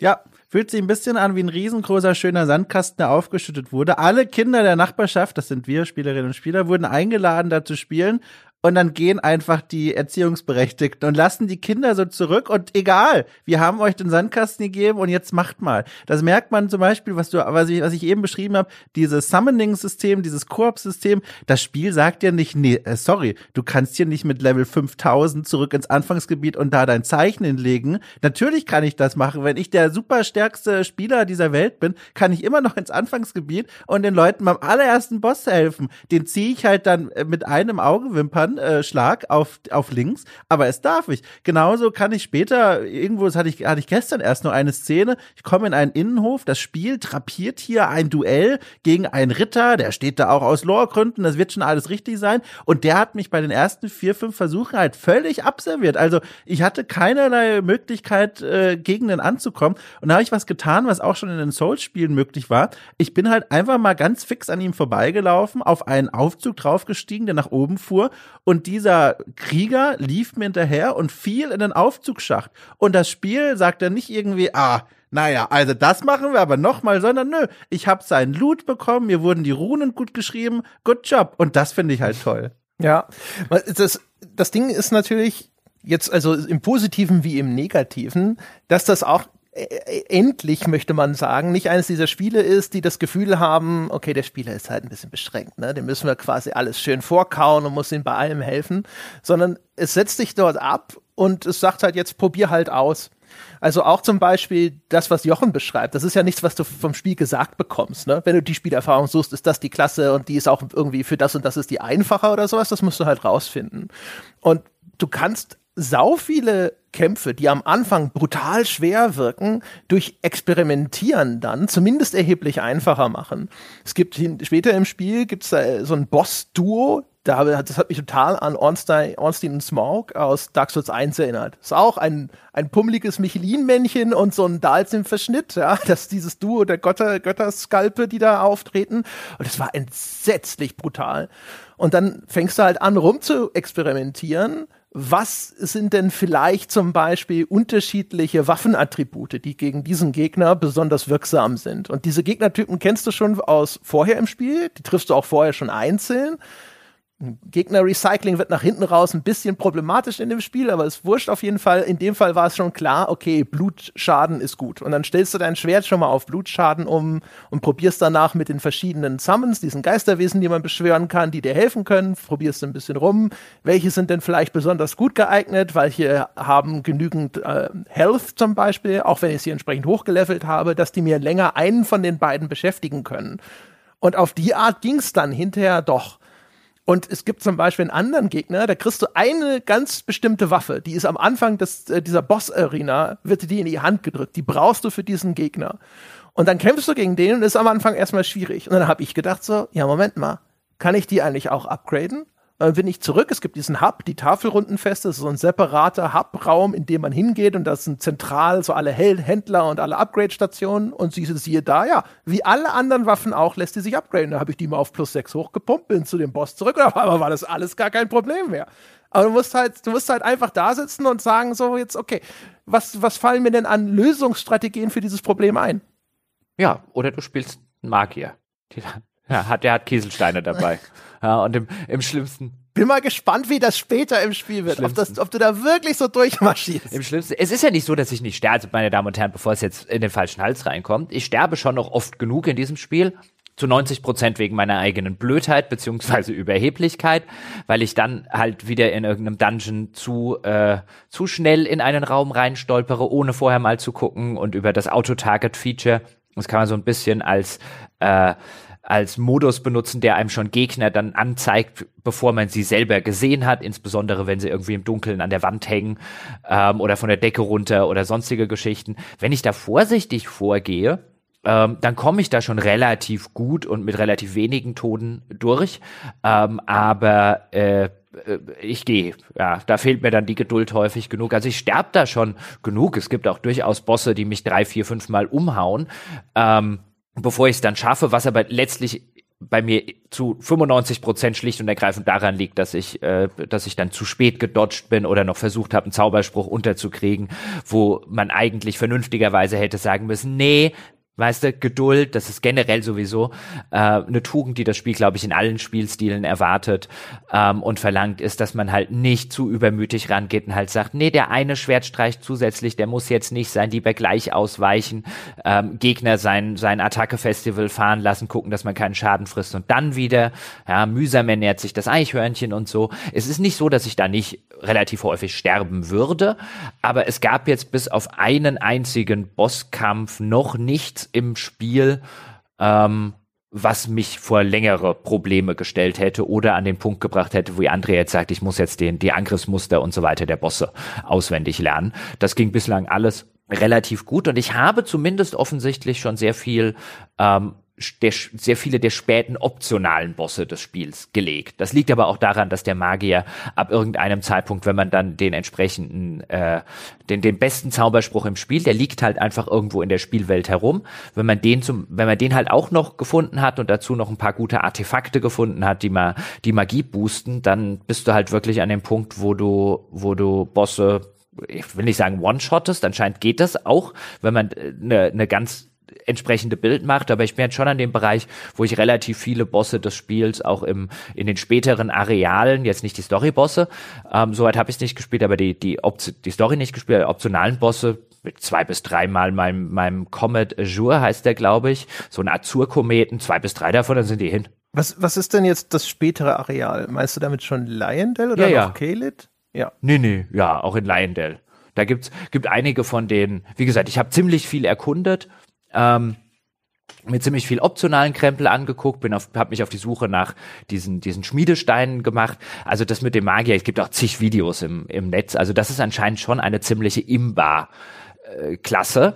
S3: Ja, fühlt sich ein bisschen an wie ein riesengroßer, schöner Sandkasten, der aufgeschüttet wurde. Alle Kinder der Nachbarschaft, das sind wir, Spielerinnen und Spieler, wurden eingeladen, da zu spielen. Und dann gehen einfach die Erziehungsberechtigten und lassen die Kinder so zurück und egal, wir haben euch den Sandkasten gegeben und jetzt macht mal. Das merkt man zum Beispiel, was du, was ich, was ich eben beschrieben habe, dieses Summoning-System, dieses Koop-System, das Spiel sagt ja nicht, nee, äh, sorry, du kannst hier nicht mit Level 5000 zurück ins Anfangsgebiet und da dein Zeichen hinlegen. Natürlich kann ich das machen, wenn ich der super stärkste Spieler dieser Welt bin, kann ich immer noch ins Anfangsgebiet und den Leuten beim allerersten Boss helfen. Den ziehe ich halt dann äh, mit einem Augenwimpern äh, Schlag auf, auf links, aber es darf ich. Genauso kann ich später, irgendwo, das hatte ich, hatte ich gestern erst noch eine Szene, ich komme in einen Innenhof, das Spiel trapiert hier ein Duell gegen einen Ritter, der steht da auch aus Loregründen, das wird schon alles richtig sein und der hat mich bei den ersten vier, fünf Versuchen halt völlig abserviert. Also ich hatte keinerlei Möglichkeit, äh, gegen den anzukommen und da habe ich was getan, was auch schon in den Souls-Spielen möglich war. Ich bin halt einfach mal ganz fix an ihm vorbeigelaufen, auf einen Aufzug draufgestiegen, der nach oben fuhr und dieser Krieger lief mir hinterher und fiel in den Aufzugsschacht. Und das Spiel sagt dann nicht irgendwie, ah, naja, also das machen wir aber nochmal, sondern nö, ich habe seinen Loot bekommen, mir wurden die Runen gut geschrieben, good job. Und das finde ich halt toll.
S1: Ja, das, das Ding ist natürlich jetzt, also im Positiven wie im Negativen, dass das auch endlich, möchte man sagen, nicht eines dieser Spiele ist, die das Gefühl haben, okay, der Spieler ist halt ein bisschen beschränkt, ne? Dem müssen wir quasi alles schön vorkauen und muss ihm bei allem helfen, sondern es setzt sich dort ab und es sagt halt jetzt, probier halt aus. Also auch zum Beispiel das, was Jochen beschreibt, das ist ja nichts, was du vom Spiel gesagt bekommst. Ne? Wenn du die Spielerfahrung suchst, ist das die Klasse und die ist auch irgendwie für das und das ist die einfacher oder sowas, das musst du halt rausfinden. Und du kannst sau viele Kämpfe, die am Anfang brutal schwer wirken, durch Experimentieren dann zumindest erheblich einfacher machen. Es gibt später im Spiel gibt's da so ein Boss-Duo, da, das hat mich total an Ornstein, Ornstein und Smaug aus Dark Souls 1 erinnert. Ist auch ein, ein pummeliges Michelin-Männchen und so ein Dals im Verschnitt, ja. [laughs] Das ist dieses Duo der Götter, Götterskalpe, die da auftreten. Und das war entsetzlich brutal. Und dann fängst du halt an, rum zu experimentieren was sind denn vielleicht zum Beispiel unterschiedliche Waffenattribute, die gegen diesen Gegner besonders wirksam sind? Und diese Gegnertypen kennst du schon aus vorher im Spiel, die triffst du auch vorher schon einzeln. Gegner-Recycling wird nach hinten raus ein bisschen problematisch in dem Spiel, aber es wurscht auf jeden Fall. In dem Fall war es schon klar, okay, Blutschaden ist gut. Und dann stellst du dein Schwert schon mal auf Blutschaden um und probierst danach mit den verschiedenen Summons, diesen Geisterwesen, die man beschwören kann, die dir helfen können, probierst ein bisschen rum. Welche sind denn vielleicht besonders gut geeignet? Welche haben genügend äh, Health zum Beispiel, auch wenn ich sie entsprechend hochgelevelt habe, dass die mir länger einen von den beiden beschäftigen können. Und auf die Art ging es dann hinterher doch. Und es gibt zum Beispiel einen anderen Gegner, da kriegst du eine ganz bestimmte Waffe, die ist am Anfang des, äh, dieser Boss-Arena, wird dir die in die Hand gedrückt. Die brauchst du für diesen Gegner. Und dann kämpfst du gegen den und ist am Anfang erstmal schwierig. Und dann habe ich gedacht so, ja, Moment mal, kann ich die eigentlich auch upgraden? Dann bin ich zurück. Es gibt diesen Hub, die Tafelrundenfeste. Das ist so ein separater Hub-Raum, in dem man hingeht. Und das sind zentral so alle Händler und alle Upgrade-Stationen. Und sie siehe da, ja, wie alle anderen Waffen auch, lässt die sich upgraden. Da habe ich die mal auf plus 6 hochgepumpt, bin zu dem Boss zurück. [laughs] Aber war das alles gar kein Problem mehr. Aber du musst halt, du musst halt einfach da sitzen und sagen so jetzt, okay, was, was fallen mir denn an Lösungsstrategien für dieses Problem ein?
S2: Ja, oder du spielst Magier. [laughs] Ja, hat, der hat Kieselsteine dabei. [laughs] Ja, und im, im schlimmsten.
S1: Bin mal gespannt, wie das später im Spiel wird. Ob, das, ob du da wirklich so durchmarschierst.
S2: Im schlimmsten. Es ist ja nicht so, dass ich nicht sterbe, meine Damen und Herren, bevor es jetzt in den falschen Hals reinkommt. Ich sterbe schon noch oft genug in diesem Spiel zu 90 Prozent wegen meiner eigenen Blödheit beziehungsweise Überheblichkeit, weil ich dann halt wieder in irgendeinem Dungeon zu äh, zu schnell in einen Raum reinstolpere, ohne vorher mal zu gucken und über das Auto-Target-Feature. Das kann man so ein bisschen als äh, als Modus benutzen, der einem schon Gegner dann anzeigt, bevor man sie selber gesehen hat, insbesondere wenn sie irgendwie im Dunkeln an der Wand hängen ähm, oder von der Decke runter oder sonstige Geschichten. Wenn ich da vorsichtig vorgehe, ähm, dann komme ich da schon relativ gut und mit relativ wenigen Toten durch. Ähm, aber äh, äh ich gehe. Ja, da fehlt mir dann die Geduld häufig genug. Also ich sterbe da schon genug. Es gibt auch durchaus Bosse, die mich drei, vier, fünf Mal umhauen. Ähm, bevor ich es dann schaffe, was aber letztlich bei mir zu 95 Prozent schlicht und ergreifend daran liegt, dass ich, äh, dass ich dann zu spät gedodged bin oder noch versucht habe, einen Zauberspruch unterzukriegen, wo man eigentlich vernünftigerweise hätte sagen müssen, nee, Weißt du, Geduld, das ist generell sowieso äh, eine Tugend, die das Spiel, glaube ich, in allen Spielstilen erwartet ähm, und verlangt, ist, dass man halt nicht zu übermütig rangeht und halt sagt, nee, der eine Schwertstreich zusätzlich, der muss jetzt nicht sein, lieber gleich ausweichen, ähm, Gegner sein, sein Attacke-Festival fahren lassen, gucken, dass man keinen Schaden frisst und dann wieder, ja, mühsam ernährt sich das Eichhörnchen und so. Es ist nicht so, dass ich da nicht relativ häufig sterben würde, aber es gab jetzt bis auf einen einzigen Bosskampf noch nichts im Spiel, ähm, was mich vor längere Probleme gestellt hätte oder an den Punkt gebracht hätte, wo André jetzt sagt, ich muss jetzt den, die Angriffsmuster und so weiter der Bosse auswendig lernen. Das ging bislang alles relativ gut und ich habe zumindest offensichtlich schon sehr viel ähm, der, sehr viele der späten optionalen Bosse des Spiels gelegt. Das liegt aber auch daran, dass der Magier ab irgendeinem Zeitpunkt, wenn man dann den entsprechenden, äh, den, den besten Zauberspruch im Spiel, der liegt halt einfach irgendwo in der Spielwelt herum. Wenn man den zum, wenn man den halt auch noch gefunden hat und dazu noch ein paar gute Artefakte gefunden hat, die mal die Magie boosten, dann bist du halt wirklich an dem Punkt, wo du, wo du Bosse ich will nicht sagen one-shottest, anscheinend geht das auch, wenn man eine, äh, eine ganz entsprechende Bild macht, aber ich bin jetzt schon an dem Bereich, wo ich relativ viele Bosse des Spiels auch im in den späteren Arealen, jetzt nicht die Story-Bosse, ähm, soweit habe ich es nicht gespielt, aber die die, Option, die Story nicht gespielt, optionalen Bosse mit zwei bis dreimal meinem meinem Comet Azure heißt der, glaube ich, so ein Azur-Kometen, zwei bis drei davon, dann sind die hin.
S1: Was was ist denn jetzt das spätere Areal? Meinst du damit schon Lyondell oder
S2: ja,
S1: noch ja. Kaled?
S2: Ja. Nee, nee, ja, auch in Lyondell. Da gibt's gibt einige von denen, wie gesagt, ich habe ziemlich viel erkundet ähm, mir ziemlich viel optionalen Krempel angeguckt, bin auf, habe mich auf die Suche nach diesen diesen Schmiedesteinen gemacht. Also das mit dem Magier, es gibt auch zig Videos im im Netz. Also das ist anscheinend schon eine ziemliche Imba äh.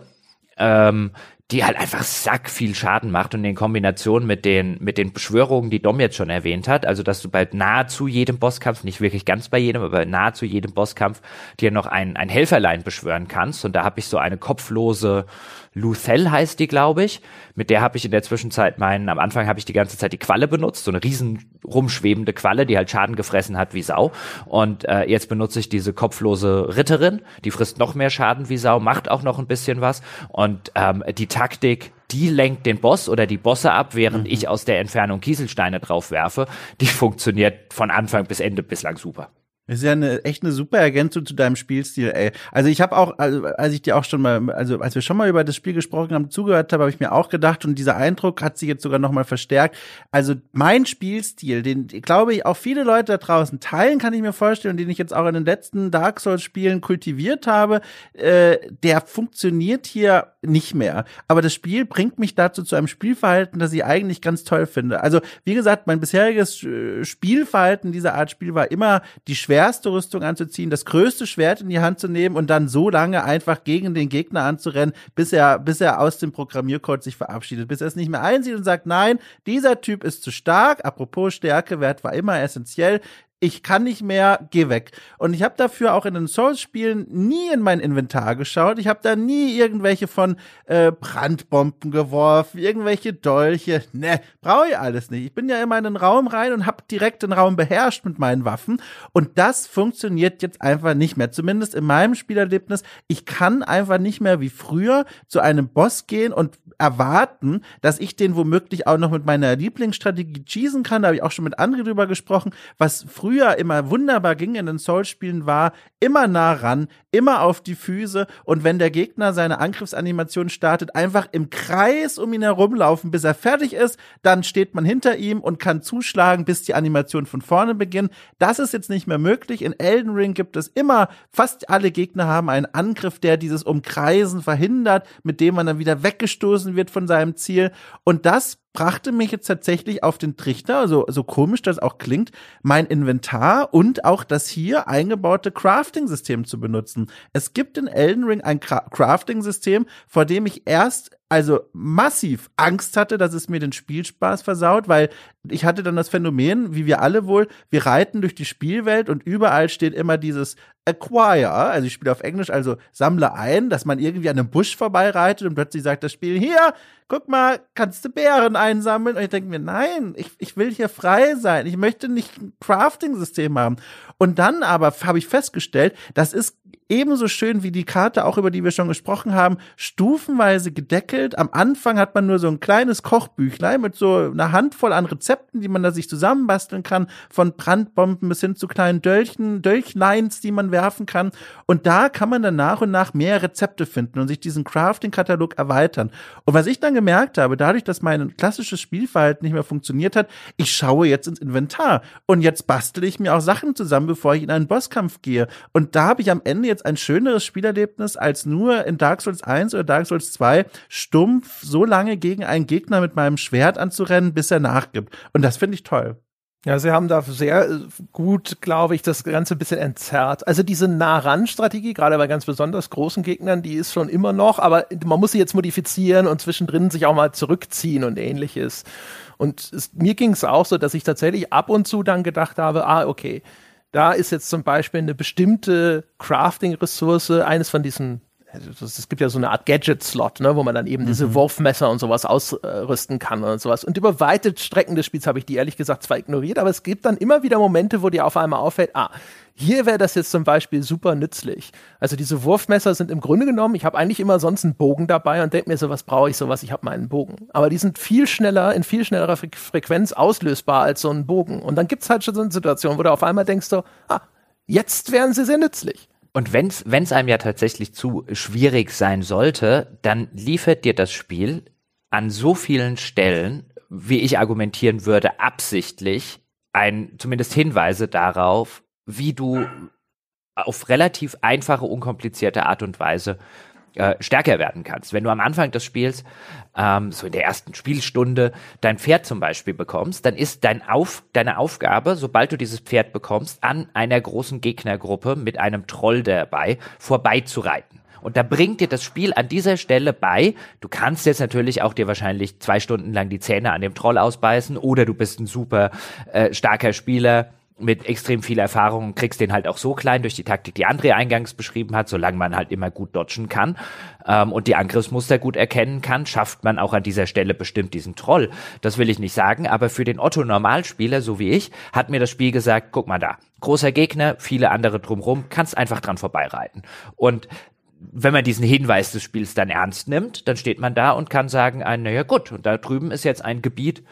S2: Ähm, die halt einfach sack viel Schaden macht und in Kombination mit den, mit den Beschwörungen, die Dom jetzt schon erwähnt hat, also dass du bei nahezu jedem Bosskampf, nicht wirklich ganz bei jedem, aber bei nahezu jedem Bosskampf dir noch ein, ein Helferlein beschwören kannst und da habe ich so eine kopflose Luthel heißt die, glaube ich. Mit der habe ich in der Zwischenzeit meinen, am Anfang habe ich die ganze Zeit die Qualle benutzt, so eine riesen rumschwebende Qualle, die halt Schaden gefressen hat wie Sau. Und äh, jetzt benutze ich diese kopflose Ritterin, die frisst noch mehr Schaden wie Sau, macht auch noch ein bisschen was. Und ähm, die Taktik, die lenkt den Boss oder die Bosse ab, während mhm. ich aus der Entfernung Kieselsteine drauf werfe. Die funktioniert von Anfang bis Ende bislang super.
S3: Ist ja eine, echt eine super Ergänzung zu deinem Spielstil, ey. Also ich habe auch, also als ich dir auch schon mal, also als wir schon mal über das Spiel gesprochen haben, zugehört habe, habe ich mir auch gedacht und dieser Eindruck hat sich jetzt sogar noch mal verstärkt. Also mein Spielstil, den glaube ich auch viele Leute da draußen teilen, kann ich mir vorstellen, und den ich jetzt auch in den letzten Dark Souls Spielen kultiviert habe, äh, der funktioniert hier nicht mehr. Aber das Spiel bringt mich dazu zu einem Spielverhalten, das ich eigentlich ganz toll finde. Also wie gesagt, mein bisheriges äh, Spielverhalten dieser Art Spiel war immer die schwerste Rüstung anzuziehen, das größte Schwert in die Hand zu nehmen und dann so lange einfach gegen den Gegner anzurennen, bis er, bis er aus dem Programmiercode sich verabschiedet, bis er es nicht mehr einsieht und sagt, nein, dieser Typ ist zu stark. Apropos Stärke, Wert war immer essentiell ich kann nicht mehr, geh weg. Und ich habe dafür auch in den Souls-Spielen nie in mein Inventar geschaut. Ich habe da nie irgendwelche von äh, Brandbomben geworfen, irgendwelche Dolche. Ne, brauche ich alles nicht. Ich bin ja immer in den Raum rein und habe direkt den Raum beherrscht mit meinen Waffen. Und das funktioniert jetzt einfach nicht mehr. Zumindest in meinem Spielerlebnis. Ich kann einfach nicht mehr wie früher zu einem Boss gehen und erwarten, dass ich den womöglich auch noch mit meiner Lieblingsstrategie cheesen kann. Da habe ich auch schon mit André drüber gesprochen, was früher früher immer wunderbar ging in den Souls-Spielen, war immer nah ran, immer auf die Füße und wenn der Gegner seine Angriffsanimation startet, einfach im Kreis um ihn herumlaufen, bis er fertig ist, dann steht man hinter ihm und kann zuschlagen, bis die Animation von vorne beginnt. Das ist jetzt nicht mehr möglich. In Elden Ring gibt es immer, fast alle Gegner haben einen Angriff, der dieses Umkreisen verhindert, mit dem man dann wieder weggestoßen wird von seinem Ziel. Und das brachte mich jetzt tatsächlich auf den Trichter, also so komisch das auch klingt, mein Inventar und auch das hier eingebaute Crafting-System zu benutzen. Es gibt in Elden Ring ein Crafting-System, vor dem ich erst also massiv Angst hatte, dass es mir den Spielspaß versaut, weil ich hatte dann das Phänomen, wie wir alle wohl, wir reiten durch die Spielwelt und überall steht immer dieses Acquire, also ich spiele auf Englisch, also sammle ein, dass man irgendwie an einem Busch vorbeireitet und plötzlich sagt das Spiel, hier, guck mal, kannst du Bären einsammeln? Und ich denke mir, nein, ich, ich will hier frei sein, ich möchte nicht ein Crafting-System haben. Und dann aber habe ich festgestellt, das ist ebenso schön wie die Karte, auch über die wir schon gesprochen haben, stufenweise gedeckelt. Am Anfang hat man nur so ein kleines Kochbüchlein mit so einer Handvoll an Rezepten, die man da sich zusammenbasteln kann, von Brandbomben bis hin zu kleinen Dölchen, Dölchlines, die man werfen kann. Und da kann man dann nach und nach mehr Rezepte finden und sich diesen Crafting-Katalog erweitern. Und was ich dann gemerkt habe, dadurch, dass mein klassisches Spielverhalten nicht mehr funktioniert hat, ich schaue jetzt ins Inventar und jetzt bastel ich mir auch Sachen zusammen, bevor ich in einen Bosskampf gehe. Und da habe ich am Ende jetzt ein schöneres Spielerlebnis als nur in Dark Souls 1 oder Dark Souls 2 stumpf so lange gegen einen Gegner mit meinem Schwert anzurennen, bis er nachgibt. Und das finde ich toll.
S1: Ja, sie haben da sehr äh, gut, glaube ich, das Ganze ein bisschen entzerrt. Also diese Nah-Ran-Strategie, gerade bei ganz besonders großen Gegnern, die ist schon immer noch, aber man muss sie jetzt modifizieren und zwischendrin sich auch mal zurückziehen und ähnliches. Und es, mir ging es auch so, dass ich tatsächlich ab und zu dann gedacht habe, ah, okay, da ist jetzt zum Beispiel eine bestimmte Crafting-Ressource, eines von diesen es gibt ja so eine Art Gadget-Slot, ne, wo man dann eben mhm. diese Wurfmesser und sowas ausrüsten kann und sowas. Und über weite Strecken des Spiels habe ich die ehrlich gesagt zwar ignoriert, aber es gibt dann immer wieder Momente, wo dir auf einmal auffällt, ah, hier wäre das jetzt zum Beispiel super nützlich. Also diese Wurfmesser sind im Grunde genommen, ich habe eigentlich immer sonst einen Bogen dabei und denke mir so, was brauche ich sowas, ich habe meinen Bogen. Aber die sind viel schneller, in viel schnellerer Fre Frequenz auslösbar als so ein Bogen. Und dann gibt es halt schon so eine Situation, wo du auf einmal denkst so, ah, jetzt wären sie sehr nützlich.
S2: Und wenn es einem ja tatsächlich zu schwierig sein sollte, dann liefert dir das Spiel an so vielen Stellen, wie ich argumentieren würde, absichtlich ein, zumindest Hinweise darauf, wie du auf relativ einfache, unkomplizierte Art und Weise äh, stärker werden kannst. Wenn du am Anfang des Spiels, ähm, so in der ersten Spielstunde, dein Pferd zum Beispiel bekommst, dann ist dein Auf, deine Aufgabe, sobald du dieses Pferd bekommst, an einer großen Gegnergruppe mit einem Troll dabei vorbeizureiten. Und da bringt dir das Spiel an dieser Stelle bei. Du kannst jetzt natürlich auch dir wahrscheinlich zwei Stunden lang die Zähne an dem Troll ausbeißen oder du bist ein super äh, starker Spieler mit extrem viel Erfahrung kriegst den halt auch so klein durch die Taktik, die André eingangs beschrieben hat, solange man halt immer gut dodgen kann ähm, und die Angriffsmuster gut erkennen kann, schafft man auch an dieser Stelle bestimmt diesen Troll. Das will ich nicht sagen, aber für den Otto Normalspieler, so wie ich, hat mir das Spiel gesagt, guck mal da, großer Gegner, viele andere drumrum, kannst einfach dran vorbeireiten. Und wenn man diesen Hinweis des Spiels dann ernst nimmt, dann steht man da und kann sagen, naja gut, und da drüben ist jetzt ein Gebiet,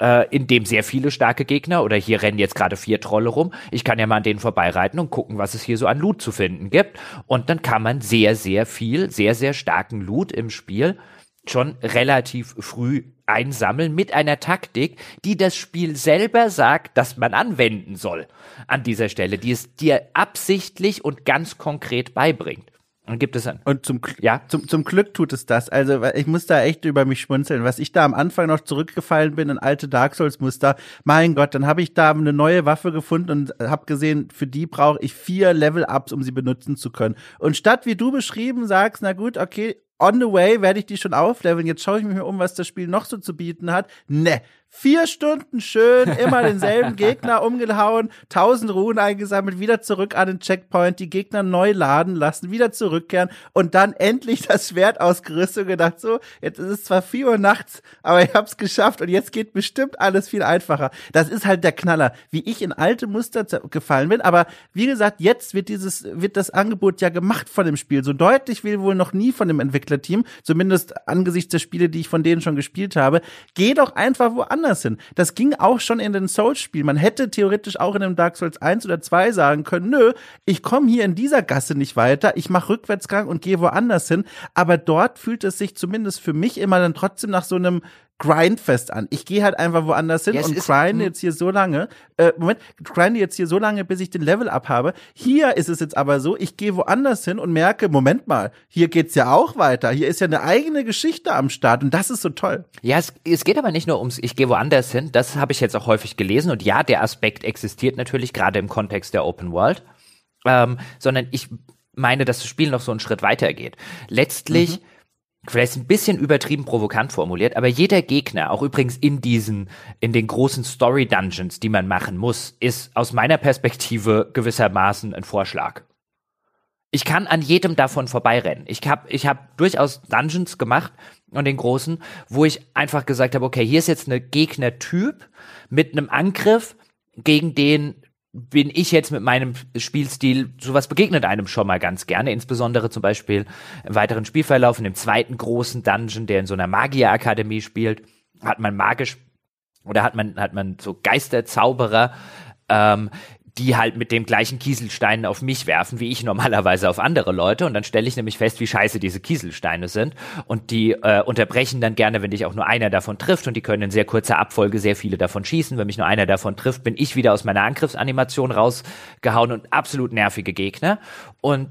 S2: äh, in dem sehr viele starke Gegner oder hier rennen jetzt gerade vier Trolle rum. Ich kann ja mal an denen vorbeireiten und gucken, was es hier so an Loot zu finden gibt. Und dann kann man sehr, sehr viel, sehr, sehr starken Loot im Spiel schon relativ früh einsammeln mit einer Taktik, die das Spiel selber sagt, dass man anwenden soll an dieser Stelle, die es dir absichtlich und ganz konkret beibringt. Und gibt es
S3: ein. Und zum, ja? zum, zum Glück tut es das. Also ich muss da echt über mich schmunzeln. Was ich da am Anfang noch zurückgefallen bin in alte Dark Souls-Muster, mein Gott, dann habe ich da eine neue Waffe gefunden und habe gesehen, für die brauche ich vier Level-Ups, um sie benutzen zu können. Und statt wie du beschrieben sagst, na gut, okay, on the way werde ich die schon aufleveln. Jetzt schaue ich mich um, was das Spiel noch so zu bieten hat. Ne, Vier Stunden schön, immer denselben Gegner umgehauen, tausend Ruhen eingesammelt, wieder zurück an den Checkpoint, die Gegner neu laden lassen, wieder zurückkehren und dann endlich das Schwert ausgerüstet und gedacht, so, jetzt ist es zwar vier Uhr nachts, aber ich hab's geschafft und jetzt geht bestimmt alles viel einfacher. Das ist halt der Knaller, wie ich in alte Muster gefallen bin, aber wie gesagt, jetzt wird dieses, wird das Angebot ja gemacht von dem Spiel. So deutlich will wohl noch nie von dem Entwicklerteam, zumindest angesichts der Spiele, die ich von denen schon gespielt habe. Geh doch einfach woanders woanders hin. Das ging auch schon in den Souls-Spielen. Man hätte theoretisch auch in einem Dark Souls 1 oder 2 sagen können, nö, ich komme hier in dieser Gasse nicht weiter, ich mache Rückwärtsgang und gehe woanders hin. Aber dort fühlt es sich zumindest für mich immer dann trotzdem nach so einem Grindfest an. Ich gehe halt einfach woanders hin ja, und grinde jetzt hier so lange. Äh, Moment, grinde jetzt hier so lange, bis ich den Level up habe. Hier ist es jetzt aber so, ich gehe woanders hin und merke, Moment mal, hier geht's ja auch weiter. Hier ist ja eine eigene Geschichte am Start und das ist so toll.
S2: Ja, es, es geht aber nicht nur ums, ich gehe woanders hin. Das habe ich jetzt auch häufig gelesen und ja, der Aspekt existiert natürlich gerade im Kontext der Open World, ähm, sondern ich meine, dass das Spiel noch so einen Schritt weiter geht. Letztlich mhm vielleicht ein bisschen übertrieben provokant formuliert, aber jeder Gegner, auch übrigens in diesen, in den großen Story Dungeons, die man machen muss, ist aus meiner Perspektive gewissermaßen ein Vorschlag. Ich kann an jedem davon vorbeirennen. Ich habe ich hab durchaus Dungeons gemacht und den großen, wo ich einfach gesagt habe, okay, hier ist jetzt eine Gegnertyp mit einem Angriff, gegen den bin ich jetzt mit meinem Spielstil, sowas begegnet einem schon mal ganz gerne, insbesondere zum Beispiel im weiteren Spielverlauf, in dem zweiten großen Dungeon, der in so einer Magierakademie spielt, hat man magisch oder hat man, hat man so Geisterzauberer, ähm, die halt mit dem gleichen Kieselstein auf mich werfen, wie ich normalerweise auf andere Leute. Und dann stelle ich nämlich fest, wie scheiße diese Kieselsteine sind. Und die äh, unterbrechen dann gerne, wenn dich auch nur einer davon trifft. Und die können in sehr kurzer Abfolge sehr viele davon schießen. Wenn mich nur einer davon trifft, bin ich wieder aus meiner Angriffsanimation rausgehauen und absolut nervige Gegner. Und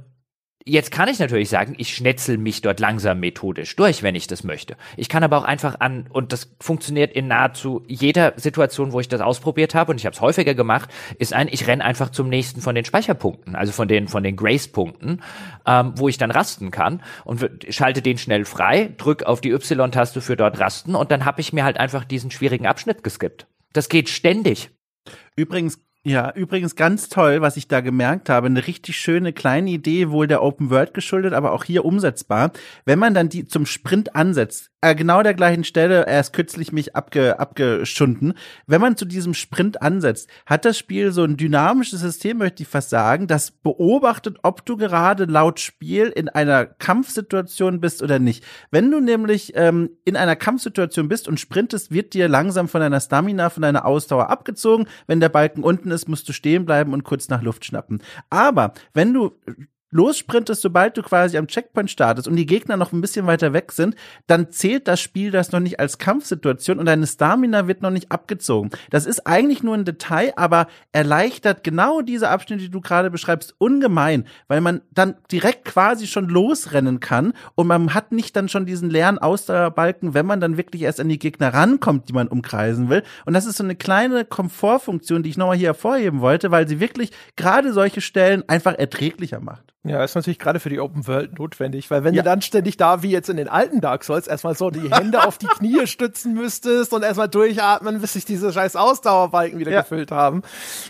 S2: Jetzt kann ich natürlich sagen, ich schnetzel mich dort langsam methodisch durch, wenn ich das möchte. Ich kann aber auch einfach an, und das funktioniert in nahezu jeder Situation, wo ich das ausprobiert habe, und ich habe es häufiger gemacht, ist ein, ich renne einfach zum nächsten von den Speicherpunkten, also von den, von den Grace-Punkten, ähm, wo ich dann rasten kann und schalte den schnell frei, drück auf die Y-Taste für dort rasten und dann habe ich mir halt einfach diesen schwierigen Abschnitt geskippt. Das geht ständig.
S3: Übrigens ja, übrigens ganz toll, was ich da gemerkt habe. Eine richtig schöne kleine Idee, wohl der Open World geschuldet, aber auch hier umsetzbar. Wenn man dann die zum Sprint ansetzt, äh, genau der gleichen Stelle, erst kürzlich mich abge, abgeschunden. Wenn man zu diesem Sprint ansetzt, hat das Spiel so ein dynamisches System, möchte ich fast sagen, das beobachtet, ob du gerade laut Spiel in einer Kampfsituation bist oder nicht. Wenn du nämlich ähm, in einer Kampfsituation bist und sprintest, wird dir langsam von deiner Stamina, von deiner Ausdauer abgezogen. Wenn der Balken unten ist, musst du stehen bleiben und kurz nach Luft schnappen. Aber wenn du lossprintest, sobald du quasi am Checkpoint startest und die Gegner noch ein bisschen weiter weg sind, dann zählt das Spiel das noch nicht als Kampfsituation und deine Stamina wird noch nicht abgezogen. Das ist eigentlich nur ein Detail, aber erleichtert genau diese Abschnitte, die du gerade beschreibst, ungemein, weil man dann direkt quasi schon losrennen kann und man hat nicht dann schon diesen leeren Ausdauerbalken, wenn man dann wirklich erst an die Gegner rankommt, die man umkreisen will. Und das ist so eine kleine Komfortfunktion, die ich nochmal hier hervorheben wollte, weil sie wirklich gerade solche Stellen einfach erträglicher macht.
S1: Ja, ist natürlich gerade für die Open World notwendig, weil wenn ja. du dann ständig da, wie jetzt in den alten Dark Souls, erstmal so die Hände auf die Knie [laughs] stützen müsstest und erstmal durchatmen, bis sich diese scheiß Ausdauerbalken wieder ja. gefüllt haben.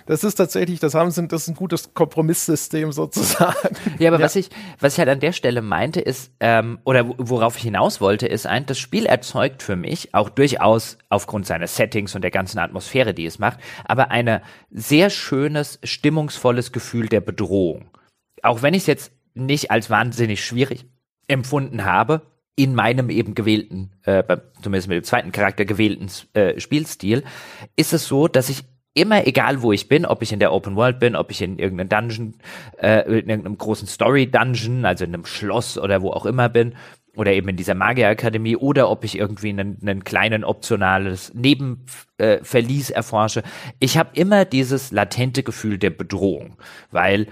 S1: Das ist tatsächlich, das haben sind, das ist ein gutes Kompromisssystem sozusagen.
S2: Ja, aber ja. was ich, was ich halt an der Stelle meinte, ist, ähm, oder worauf ich hinaus wollte, ist ein, das Spiel erzeugt für mich auch durchaus aufgrund seines Settings und der ganzen Atmosphäre, die es macht, aber ein sehr schönes, stimmungsvolles Gefühl der Bedrohung auch wenn ich es jetzt nicht als wahnsinnig schwierig empfunden habe, in meinem eben gewählten, äh, zumindest mit dem zweiten Charakter gewählten äh, Spielstil, ist es so, dass ich immer, egal wo ich bin, ob ich in der Open World bin, ob ich in irgendeinem Dungeon, äh, in irgendeinem großen Story-Dungeon, also in einem Schloss oder wo auch immer bin, oder eben in dieser Magierakademie, oder ob ich irgendwie einen, einen kleinen optionales Nebenverlies äh, erforsche. Ich habe immer dieses latente Gefühl der Bedrohung, weil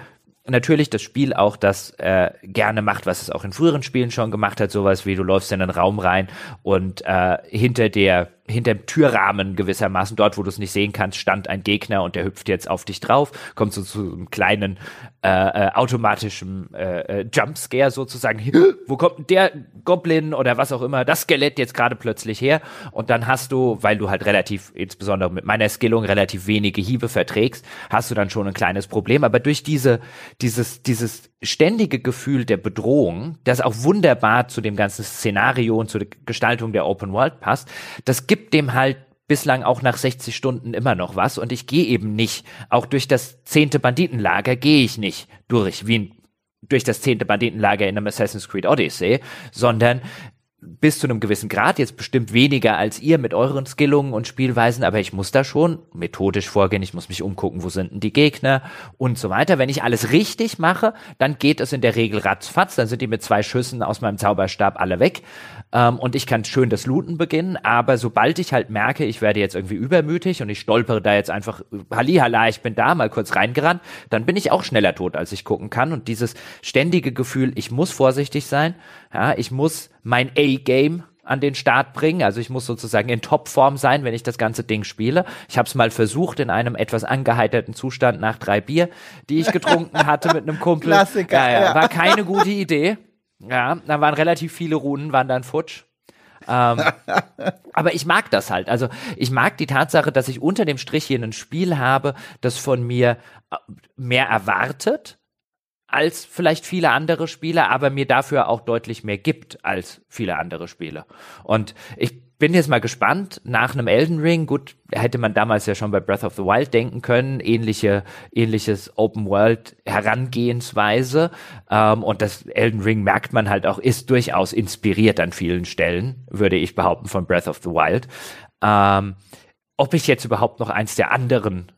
S2: natürlich das Spiel auch das äh, gerne macht, was es auch in früheren Spielen schon gemacht hat, sowas wie du läufst in einen Raum rein und äh, hinter der hinter dem Türrahmen gewissermaßen, dort wo du es nicht sehen kannst, stand ein Gegner und der hüpft jetzt auf dich drauf, kommt so zu einem kleinen äh, äh, automatischen äh, äh, Jumpscare sozusagen. wo kommt der Goblin oder was auch immer, das Skelett jetzt gerade plötzlich her? Und dann hast du, weil du halt relativ, insbesondere mit meiner Skillung, relativ wenige Hiebe verträgst, hast du dann schon ein kleines Problem. Aber durch diese, dieses, dieses ständige Gefühl der Bedrohung, das auch wunderbar zu dem ganzen Szenario und zur Gestaltung der Open World passt, das gibt dem halt bislang auch nach 60 Stunden immer noch was und ich gehe eben nicht, auch durch das zehnte Banditenlager gehe ich nicht durch, wie durch das zehnte Banditenlager in einem Assassin's Creed Odyssey, sondern bis zu einem gewissen Grad, jetzt bestimmt weniger als ihr mit euren Skillungen und Spielweisen, aber ich muss da schon methodisch vorgehen, ich muss mich umgucken, wo sind denn die Gegner und so weiter. Wenn ich alles richtig mache, dann geht es in der Regel ratzfatz, dann sind die mit zwei Schüssen aus meinem Zauberstab alle weg ähm, und ich kann schön das Looten beginnen, aber sobald ich halt merke, ich werde jetzt irgendwie übermütig und ich stolpere da jetzt einfach, Hallihalla, ich bin da, mal kurz reingerannt, dann bin ich auch schneller tot, als ich gucken kann und dieses ständige Gefühl, ich muss vorsichtig sein, ja, ich muss mein A-Game an den Start bringen. Also ich muss sozusagen in Topform sein, wenn ich das ganze Ding spiele. Ich habe es mal versucht in einem etwas angeheiterten Zustand nach drei Bier, die ich getrunken [laughs] hatte mit einem Kumpel.
S3: Klassiker.
S2: Ja, ja, war keine gute Idee. Ja, da waren relativ viele Runen, waren dann futsch. ähm, [laughs] aber ich mag das halt. Also ich mag die Tatsache, dass ich unter dem Strich hier ein Spiel habe, das von mir äh, mehr erwartet als vielleicht viele andere Spiele, aber mir dafür auch deutlich mehr gibt als viele andere Spiele. Und ich bin jetzt mal gespannt nach einem Elden Ring. Gut, hätte man damals ja schon bei Breath of the Wild denken können, ähnliche, ähnliches Open World Herangehensweise. Ähm, und das Elden Ring merkt man halt auch, ist durchaus inspiriert an vielen Stellen, würde ich behaupten, von Breath of the Wild. Ähm, ob ich jetzt überhaupt noch eins der anderen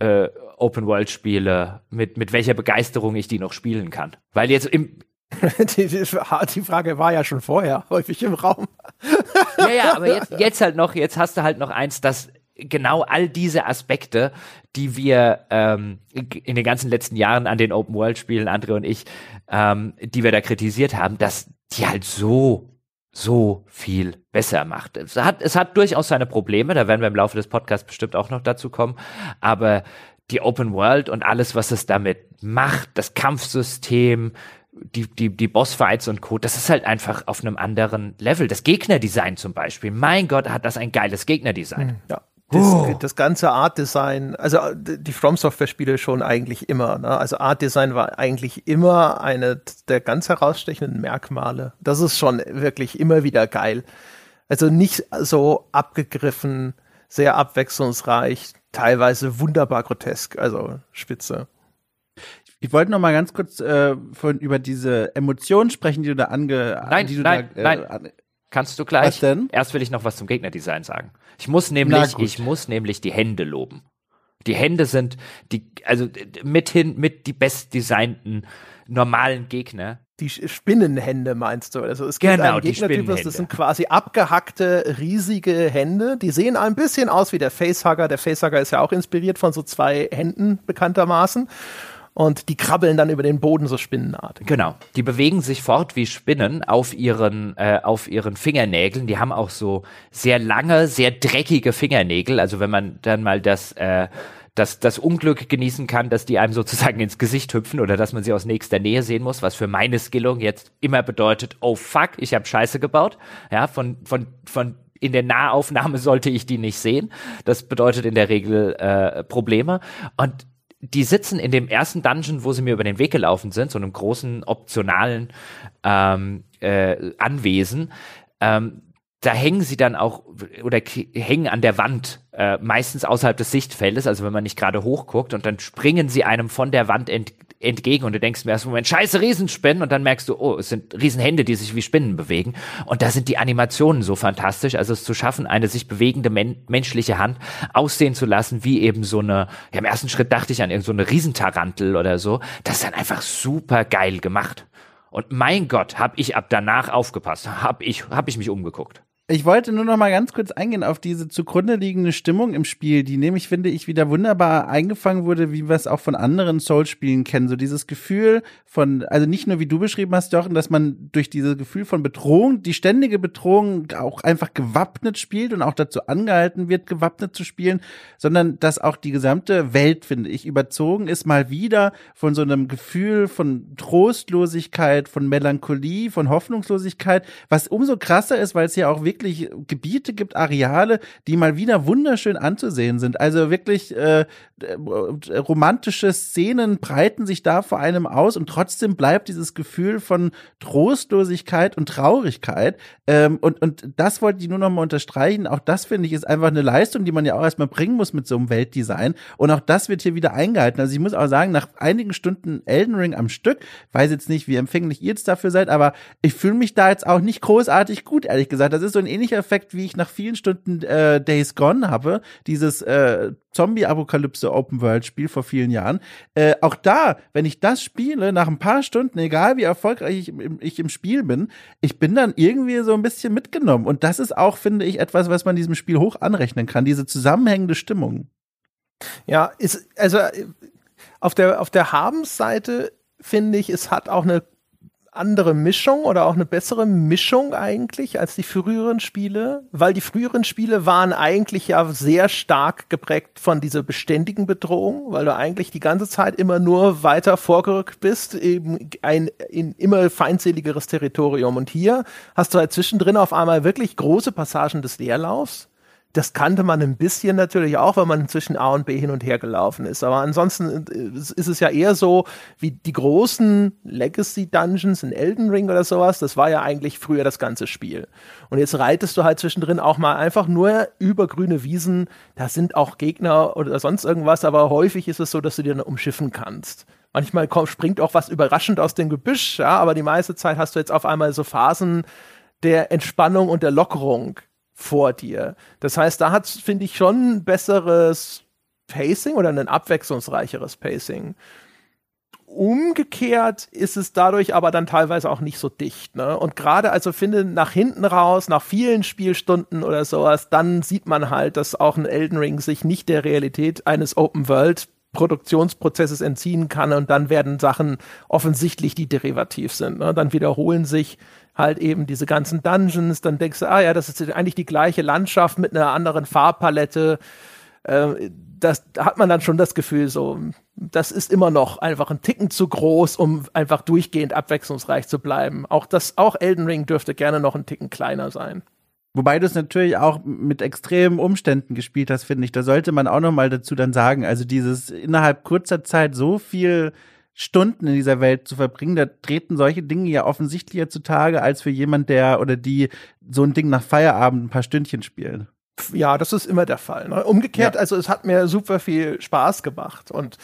S2: äh, Open World Spiele, mit, mit welcher Begeisterung ich die noch spielen kann. Weil jetzt im, [laughs]
S1: die, die, die, Frage war ja schon vorher [laughs] häufig im Raum.
S2: ja, ja, aber jetzt, [laughs] jetzt halt noch, jetzt hast du halt noch eins, das genau all diese Aspekte, die wir ähm, in den ganzen letzten Jahren an den Open World Spielen, Andre und ich, ähm, die wir da kritisiert haben, dass die halt so so viel besser macht. Es hat, es hat durchaus seine Probleme, da werden wir im Laufe des Podcasts bestimmt auch noch dazu kommen, aber die Open World und alles, was es damit macht, das Kampfsystem, die, die, die Bossfights und Co., das ist halt einfach auf einem anderen Level. Das Gegnerdesign zum Beispiel. Mein Gott, hat das ein geiles Gegnerdesign. Hm,
S1: ja. Das, oh. das ganze Art-Design, also die From Software-Spiele schon eigentlich immer. Ne? Also Art-Design war eigentlich immer eine der ganz herausstechenden Merkmale. Das ist schon wirklich immer wieder geil. Also nicht so abgegriffen, sehr abwechslungsreich, teilweise wunderbar grotesk, also spitze.
S3: Ich wollte noch mal ganz kurz äh, von, über diese Emotionen sprechen, die du da ange...
S2: Nein,
S3: die du
S2: nein,
S3: da,
S2: äh, nein. Kannst du gleich. Was denn? Erst will ich noch was zum Gegnerdesign sagen. Ich muss nämlich, ich muss nämlich die Hände loben. Die Hände sind die, also mithin mit die bestdesignten normalen Gegner.
S1: Die Spinnenhände meinst du? Also es gibt genau, einen Gegnertypus, das sind quasi abgehackte, riesige Hände. Die sehen ein bisschen aus wie der Facehugger. Der Facehugger ist ja auch inspiriert von so zwei Händen bekanntermaßen und die krabbeln dann über den Boden so spinnenartig.
S2: Genau, die bewegen sich fort wie Spinnen auf ihren äh, auf ihren Fingernägeln. Die haben auch so sehr lange, sehr dreckige Fingernägel. Also wenn man dann mal das äh, das, das Unglück genießen kann, dass die einem sozusagen ins Gesicht hüpfen oder dass man sie aus nächster Nähe sehen muss, was für meine Skillung jetzt immer bedeutet, oh fuck, ich habe Scheiße gebaut. Ja, von, von, von in der Nahaufnahme [laughs] sollte ich die nicht sehen. Das bedeutet in der Regel äh, Probleme. Und die sitzen in dem ersten Dungeon, wo sie mir über den Weg gelaufen sind, so einem großen optionalen ähm, äh, Anwesen. Ähm, da hängen sie dann auch oder hängen an der Wand, äh, meistens außerhalb des Sichtfeldes, also wenn man nicht gerade hochguckt und dann springen sie einem von der Wand ent entgegen und du denkst mir erst Moment, scheiße Riesenspinnen und dann merkst du, oh, es sind Riesenhände, die sich wie Spinnen bewegen und da sind die Animationen so fantastisch, also es zu schaffen, eine sich bewegende men menschliche Hand aussehen zu lassen, wie eben so eine, ja im ersten Schritt dachte ich an irgendeine so Riesentarantel oder so, das ist dann einfach super geil gemacht. Und mein Gott, hab ich ab danach aufgepasst, hab ich, hab ich mich umgeguckt.
S3: Ich wollte nur noch mal ganz kurz eingehen auf diese zugrunde liegende Stimmung im Spiel, die nämlich, finde ich, wieder wunderbar eingefangen wurde, wie wir es auch von anderen Souls-Spielen kennen. So dieses Gefühl von, also nicht nur wie du beschrieben hast, Jochen, dass man durch dieses Gefühl von Bedrohung, die ständige Bedrohung auch einfach gewappnet spielt und auch dazu angehalten wird, gewappnet zu spielen, sondern dass auch die gesamte Welt, finde ich, überzogen ist, mal wieder von so einem Gefühl von Trostlosigkeit, von Melancholie, von Hoffnungslosigkeit, was umso krasser ist, weil es ja auch wirklich wirklich Gebiete gibt, Areale, die mal wieder wunderschön anzusehen sind. Also wirklich äh, romantische Szenen breiten sich da vor einem aus und trotzdem bleibt dieses Gefühl von Trostlosigkeit und Traurigkeit. Ähm, und, und das wollte ich nur noch mal unterstreichen. Auch das finde ich ist einfach eine Leistung, die man ja auch erstmal bringen muss mit so einem Weltdesign. Und auch das wird hier wieder eingehalten. Also ich muss auch sagen, nach einigen Stunden Elden Ring am Stück, weiß jetzt nicht, wie empfänglich ihr jetzt dafür seid, aber ich fühle mich da jetzt auch nicht großartig gut, ehrlich gesagt. Das ist so ein ähnlicher Effekt, wie ich nach vielen Stunden äh, Days Gone habe. Dieses äh, Zombie-Apokalypse Open World Spiel vor vielen Jahren. Äh, auch da, wenn ich das spiele, nach ein paar Stunden, egal wie erfolgreich ich, ich, im Spiel bin, ich bin dann irgendwie so ein bisschen mitgenommen. Und das ist auch, finde ich, etwas, was man diesem Spiel hoch anrechnen kann, diese zusammenhängende Stimmung.
S1: Ja, ist, also auf der, auf der Habensseite finde ich, es hat auch eine andere Mischung oder auch eine bessere Mischung eigentlich als die früheren Spiele, weil die früheren Spiele waren eigentlich ja sehr stark geprägt von dieser beständigen Bedrohung, weil du eigentlich die ganze Zeit immer nur weiter vorgerückt bist, eben ein in immer feindseligeres Territorium. Und hier hast du halt zwischendrin auf einmal wirklich große Passagen des Leerlaufs das kannte man ein bisschen natürlich auch, weil man zwischen A und B hin und her gelaufen ist. Aber ansonsten äh, ist es ja eher so, wie die großen Legacy Dungeons in Elden Ring oder sowas. Das war ja eigentlich früher das ganze Spiel. Und jetzt reitest du halt zwischendrin auch mal einfach nur über grüne Wiesen. Da sind auch Gegner oder sonst irgendwas, aber häufig ist es so, dass du dir umschiffen kannst. Manchmal kommt, springt auch was überraschend aus dem Gebüsch, ja, aber die meiste Zeit hast du jetzt auf einmal so Phasen der Entspannung und der Lockerung vor dir. Das heißt, da hat finde ich, schon ein besseres Pacing oder ein abwechslungsreicheres Pacing. Umgekehrt ist es dadurch aber dann teilweise auch nicht so dicht. Ne? Und gerade also finde nach hinten raus, nach vielen Spielstunden oder sowas, dann sieht man halt, dass auch ein Elden Ring sich nicht der Realität eines Open World Produktionsprozesses entziehen kann und dann werden Sachen offensichtlich, die derivativ sind. Ne? Dann wiederholen sich halt eben diese ganzen Dungeons, dann denkst du, ah ja, das ist eigentlich die gleiche Landschaft mit einer anderen Farbpalette. Äh, das hat man dann schon das Gefühl, so, das ist immer noch einfach ein Ticken zu groß, um einfach durchgehend abwechslungsreich zu bleiben. Auch das, auch Elden Ring dürfte gerne noch ein Ticken kleiner sein.
S3: Wobei du es natürlich auch mit extremen Umständen gespielt hast, finde ich. Da sollte man auch noch mal dazu dann sagen, also dieses innerhalb kurzer Zeit so viel Stunden in dieser Welt zu verbringen, da treten solche Dinge ja offensichtlicher zutage als für jemand, der oder die so ein Ding nach Feierabend ein paar Stündchen spielen.
S1: Ja, das ist immer der Fall. Ne? Umgekehrt, ja. also es hat mir super viel Spaß gemacht und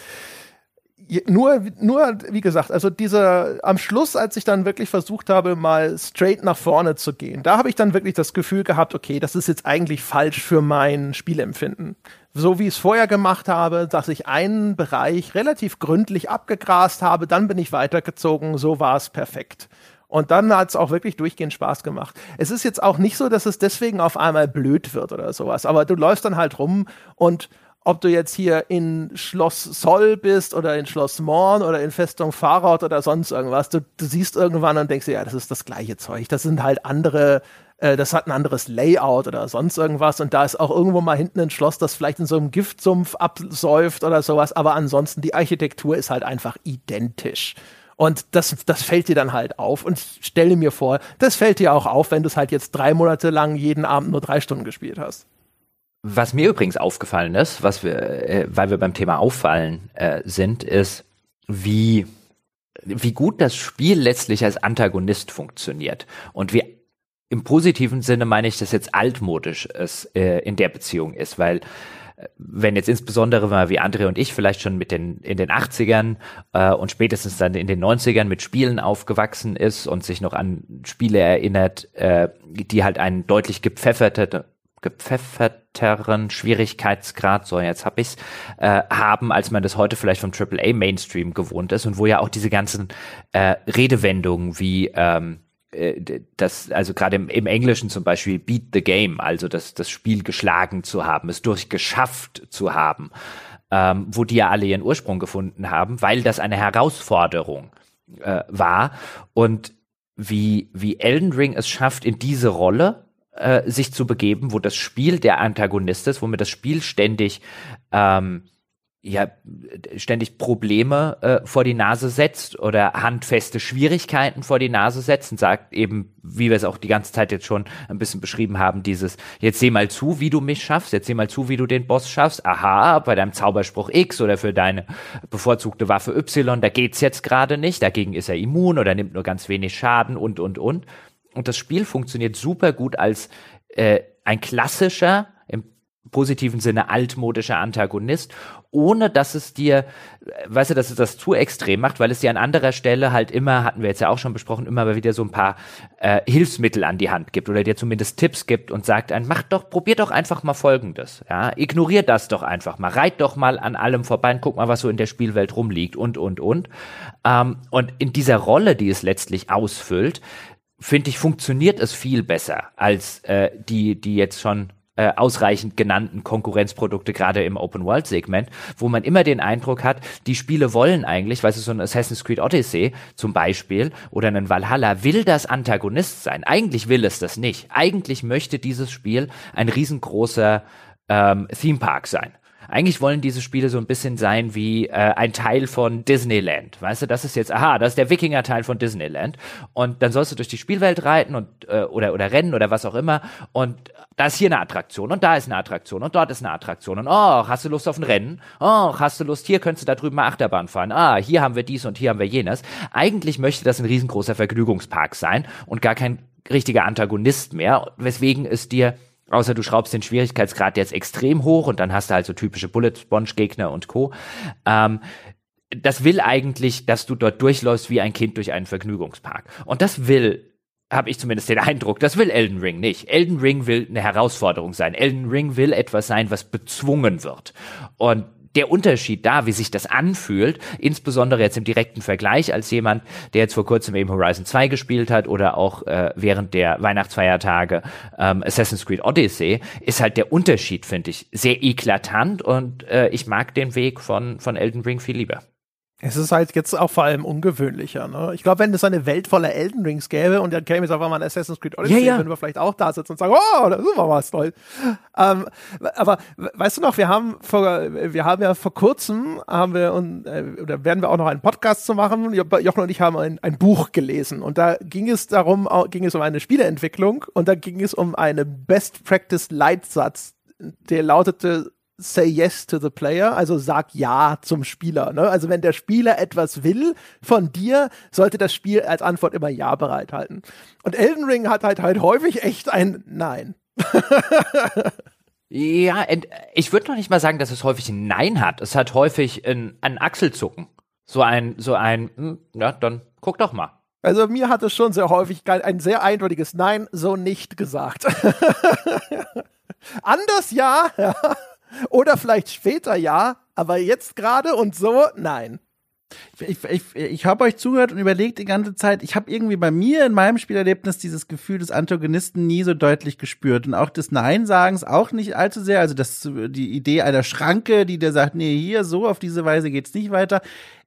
S1: nur, nur, wie gesagt, also dieser, am Schluss, als ich dann wirklich versucht habe, mal straight nach vorne zu gehen, da habe ich dann wirklich das Gefühl gehabt, okay, das ist jetzt eigentlich falsch für mein Spielempfinden. So wie ich es vorher gemacht habe, dass ich einen Bereich relativ gründlich abgegrast habe, dann bin ich weitergezogen, so war es perfekt. Und dann hat es auch wirklich durchgehend Spaß gemacht. Es ist jetzt auch nicht so, dass es deswegen auf einmal blöd wird oder sowas, aber du läufst dann halt rum und ob du jetzt hier in Schloss Soll bist oder in Schloss Morn oder in Festung Fahrrad oder sonst irgendwas, du, du siehst irgendwann und denkst dir, ja, das ist das gleiche Zeug. Das sind halt andere, äh, das hat ein anderes Layout oder sonst irgendwas und da ist auch irgendwo mal hinten ein Schloss, das vielleicht in so einem Giftsumpf absäuft oder sowas, aber ansonsten die Architektur ist halt einfach identisch. Und das, das fällt dir dann halt auf. Und ich stelle mir vor, das fällt dir auch auf, wenn du es halt jetzt drei Monate lang jeden Abend nur drei Stunden gespielt hast.
S2: Was mir übrigens aufgefallen ist, was wir, äh, weil wir beim Thema Auffallen äh, sind, ist, wie, wie gut das Spiel letztlich als Antagonist funktioniert. Und wie im positiven Sinne meine ich, dass jetzt altmodisch es äh, in der Beziehung ist, weil äh, wenn jetzt insbesondere mal wie Andre und ich vielleicht schon mit den in den 80ern äh, und spätestens dann in den 90ern mit Spielen aufgewachsen ist und sich noch an Spiele erinnert, äh, die halt einen deutlich gepfefferte gepfefferteren Schwierigkeitsgrad, so jetzt hab ich's, äh, haben, als man das heute vielleicht vom AAA Mainstream gewohnt ist und wo ja auch diese ganzen äh, Redewendungen wie ähm, äh, das, also gerade im, im Englischen zum Beispiel beat the game, also das, das Spiel geschlagen zu haben, es durchgeschafft zu haben, ähm, wo die ja alle ihren Ursprung gefunden haben, weil das eine Herausforderung äh, war. Und wie, wie Elden Ring es schafft, in diese Rolle äh, sich zu begeben, wo das Spiel der Antagonist ist, wo mir das Spiel ständig ähm, ja ständig Probleme äh, vor die Nase setzt oder handfeste Schwierigkeiten vor die Nase setzt und sagt eben, wie wir es auch die ganze Zeit jetzt schon ein bisschen beschrieben haben, dieses jetzt seh mal zu, wie du mich schaffst, jetzt seh mal zu, wie du den Boss schaffst. Aha, bei deinem Zauberspruch X oder für deine bevorzugte Waffe Y, da geht's jetzt gerade nicht, dagegen ist er immun oder nimmt nur ganz wenig Schaden und und und. Und das Spiel funktioniert super gut als äh, ein klassischer, im positiven Sinne altmodischer Antagonist, ohne dass es dir, weißt du, dass es das zu extrem macht, weil es dir an anderer Stelle halt immer, hatten wir jetzt ja auch schon besprochen, immer wieder so ein paar äh, Hilfsmittel an die Hand gibt oder dir zumindest Tipps gibt und sagt ein, mach doch, probier doch einfach mal Folgendes, ja, ignorier das doch einfach mal, reit doch mal an allem vorbei und guck mal, was so in der Spielwelt rumliegt. Und, und, und. Ähm, und in dieser Rolle, die es letztlich ausfüllt, finde ich, funktioniert es viel besser als äh, die, die jetzt schon äh, ausreichend genannten Konkurrenzprodukte, gerade im Open-World-Segment, wo man immer den Eindruck hat, die Spiele wollen eigentlich, weißt du, so ein Assassin's Creed Odyssey zum Beispiel oder ein Valhalla will das Antagonist sein. Eigentlich will es das nicht. Eigentlich möchte dieses Spiel ein riesengroßer ähm, Theme Park sein. Eigentlich wollen diese Spiele so ein bisschen sein wie äh, ein Teil von Disneyland. Weißt du, das ist jetzt, aha, das ist der Wikinger-Teil von Disneyland. Und dann sollst du durch die Spielwelt reiten und äh, oder oder rennen oder was auch immer. Und da ist hier eine Attraktion und da ist eine Attraktion und dort ist eine Attraktion. Und oh, hast du Lust auf ein Rennen? Oh, hast du Lust, hier könntest du da drüben mal Achterbahn fahren. Ah, hier haben wir dies und hier haben wir jenes. Eigentlich möchte das ein riesengroßer Vergnügungspark sein und gar kein richtiger Antagonist mehr, weswegen es dir Außer du schraubst den Schwierigkeitsgrad jetzt extrem hoch und dann hast du halt so typische Bullet Sponge Gegner und Co. Ähm, das will eigentlich, dass du dort durchläufst wie ein Kind durch einen Vergnügungspark. Und das will, habe ich zumindest den Eindruck, das will Elden Ring nicht. Elden Ring will eine Herausforderung sein. Elden Ring will etwas sein, was bezwungen wird. Und der Unterschied da, wie sich das anfühlt, insbesondere jetzt im direkten Vergleich als jemand, der jetzt vor kurzem eben Horizon 2 gespielt hat oder auch äh, während der Weihnachtsfeiertage ähm, Assassin's Creed Odyssey, ist halt der Unterschied, finde ich, sehr eklatant und äh, ich mag den Weg von, von Elden Ring viel lieber.
S1: Es ist halt jetzt auch vor allem ungewöhnlicher. Ne? Ich glaube, wenn es eine Welt voller Elden Rings gäbe und dann käme jetzt einfach mal ein Assassin's Creed Odyssey, ja, ja. würden wir vielleicht auch da sitzen und sagen, oh, das ist mal was toll. Ähm, aber weißt du noch, wir haben vor, wir haben ja vor kurzem haben wir und äh, oder werden wir auch noch einen Podcast zu machen. Jochen und ich haben ein, ein Buch gelesen und da ging es darum, ging es um eine Spieleentwicklung und da ging es um einen Best Practice Leitsatz, der lautete say yes to the player, also sag ja zum Spieler. Ne? Also wenn der Spieler etwas will von dir, sollte das Spiel als Antwort immer ja bereithalten. Und Elden Ring hat halt halt häufig echt ein Nein. [laughs]
S2: ja, ich würde noch nicht mal sagen, dass es häufig ein Nein hat. Es hat häufig ein, ein Achselzucken. So ein, so ein, hm, ja, dann guck doch mal.
S1: Also mir hat es schon sehr häufig ein sehr eindeutiges Nein, so nicht gesagt. [laughs] Anders ja, ja. Oder vielleicht später ja, aber jetzt gerade und so, nein.
S3: Ich, ich, ich habe euch zugehört und überlegt die ganze Zeit, ich habe irgendwie bei mir in meinem Spielerlebnis dieses Gefühl des Antagonisten nie so deutlich gespürt und auch des Nein-Sagens auch nicht allzu sehr. Also das, die Idee einer Schranke, die der sagt, nee, hier so, auf diese Weise geht's nicht weiter.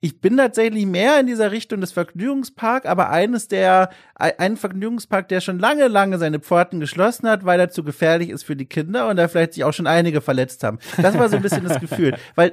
S3: Ich bin tatsächlich mehr in dieser Richtung des Vergnügungspark, aber eines der, ein Vergnügungspark, der schon lange, lange seine Pforten geschlossen hat, weil er zu gefährlich ist für die Kinder und da vielleicht sich auch schon einige verletzt haben. Das war so ein bisschen das Gefühl. [laughs] Weil,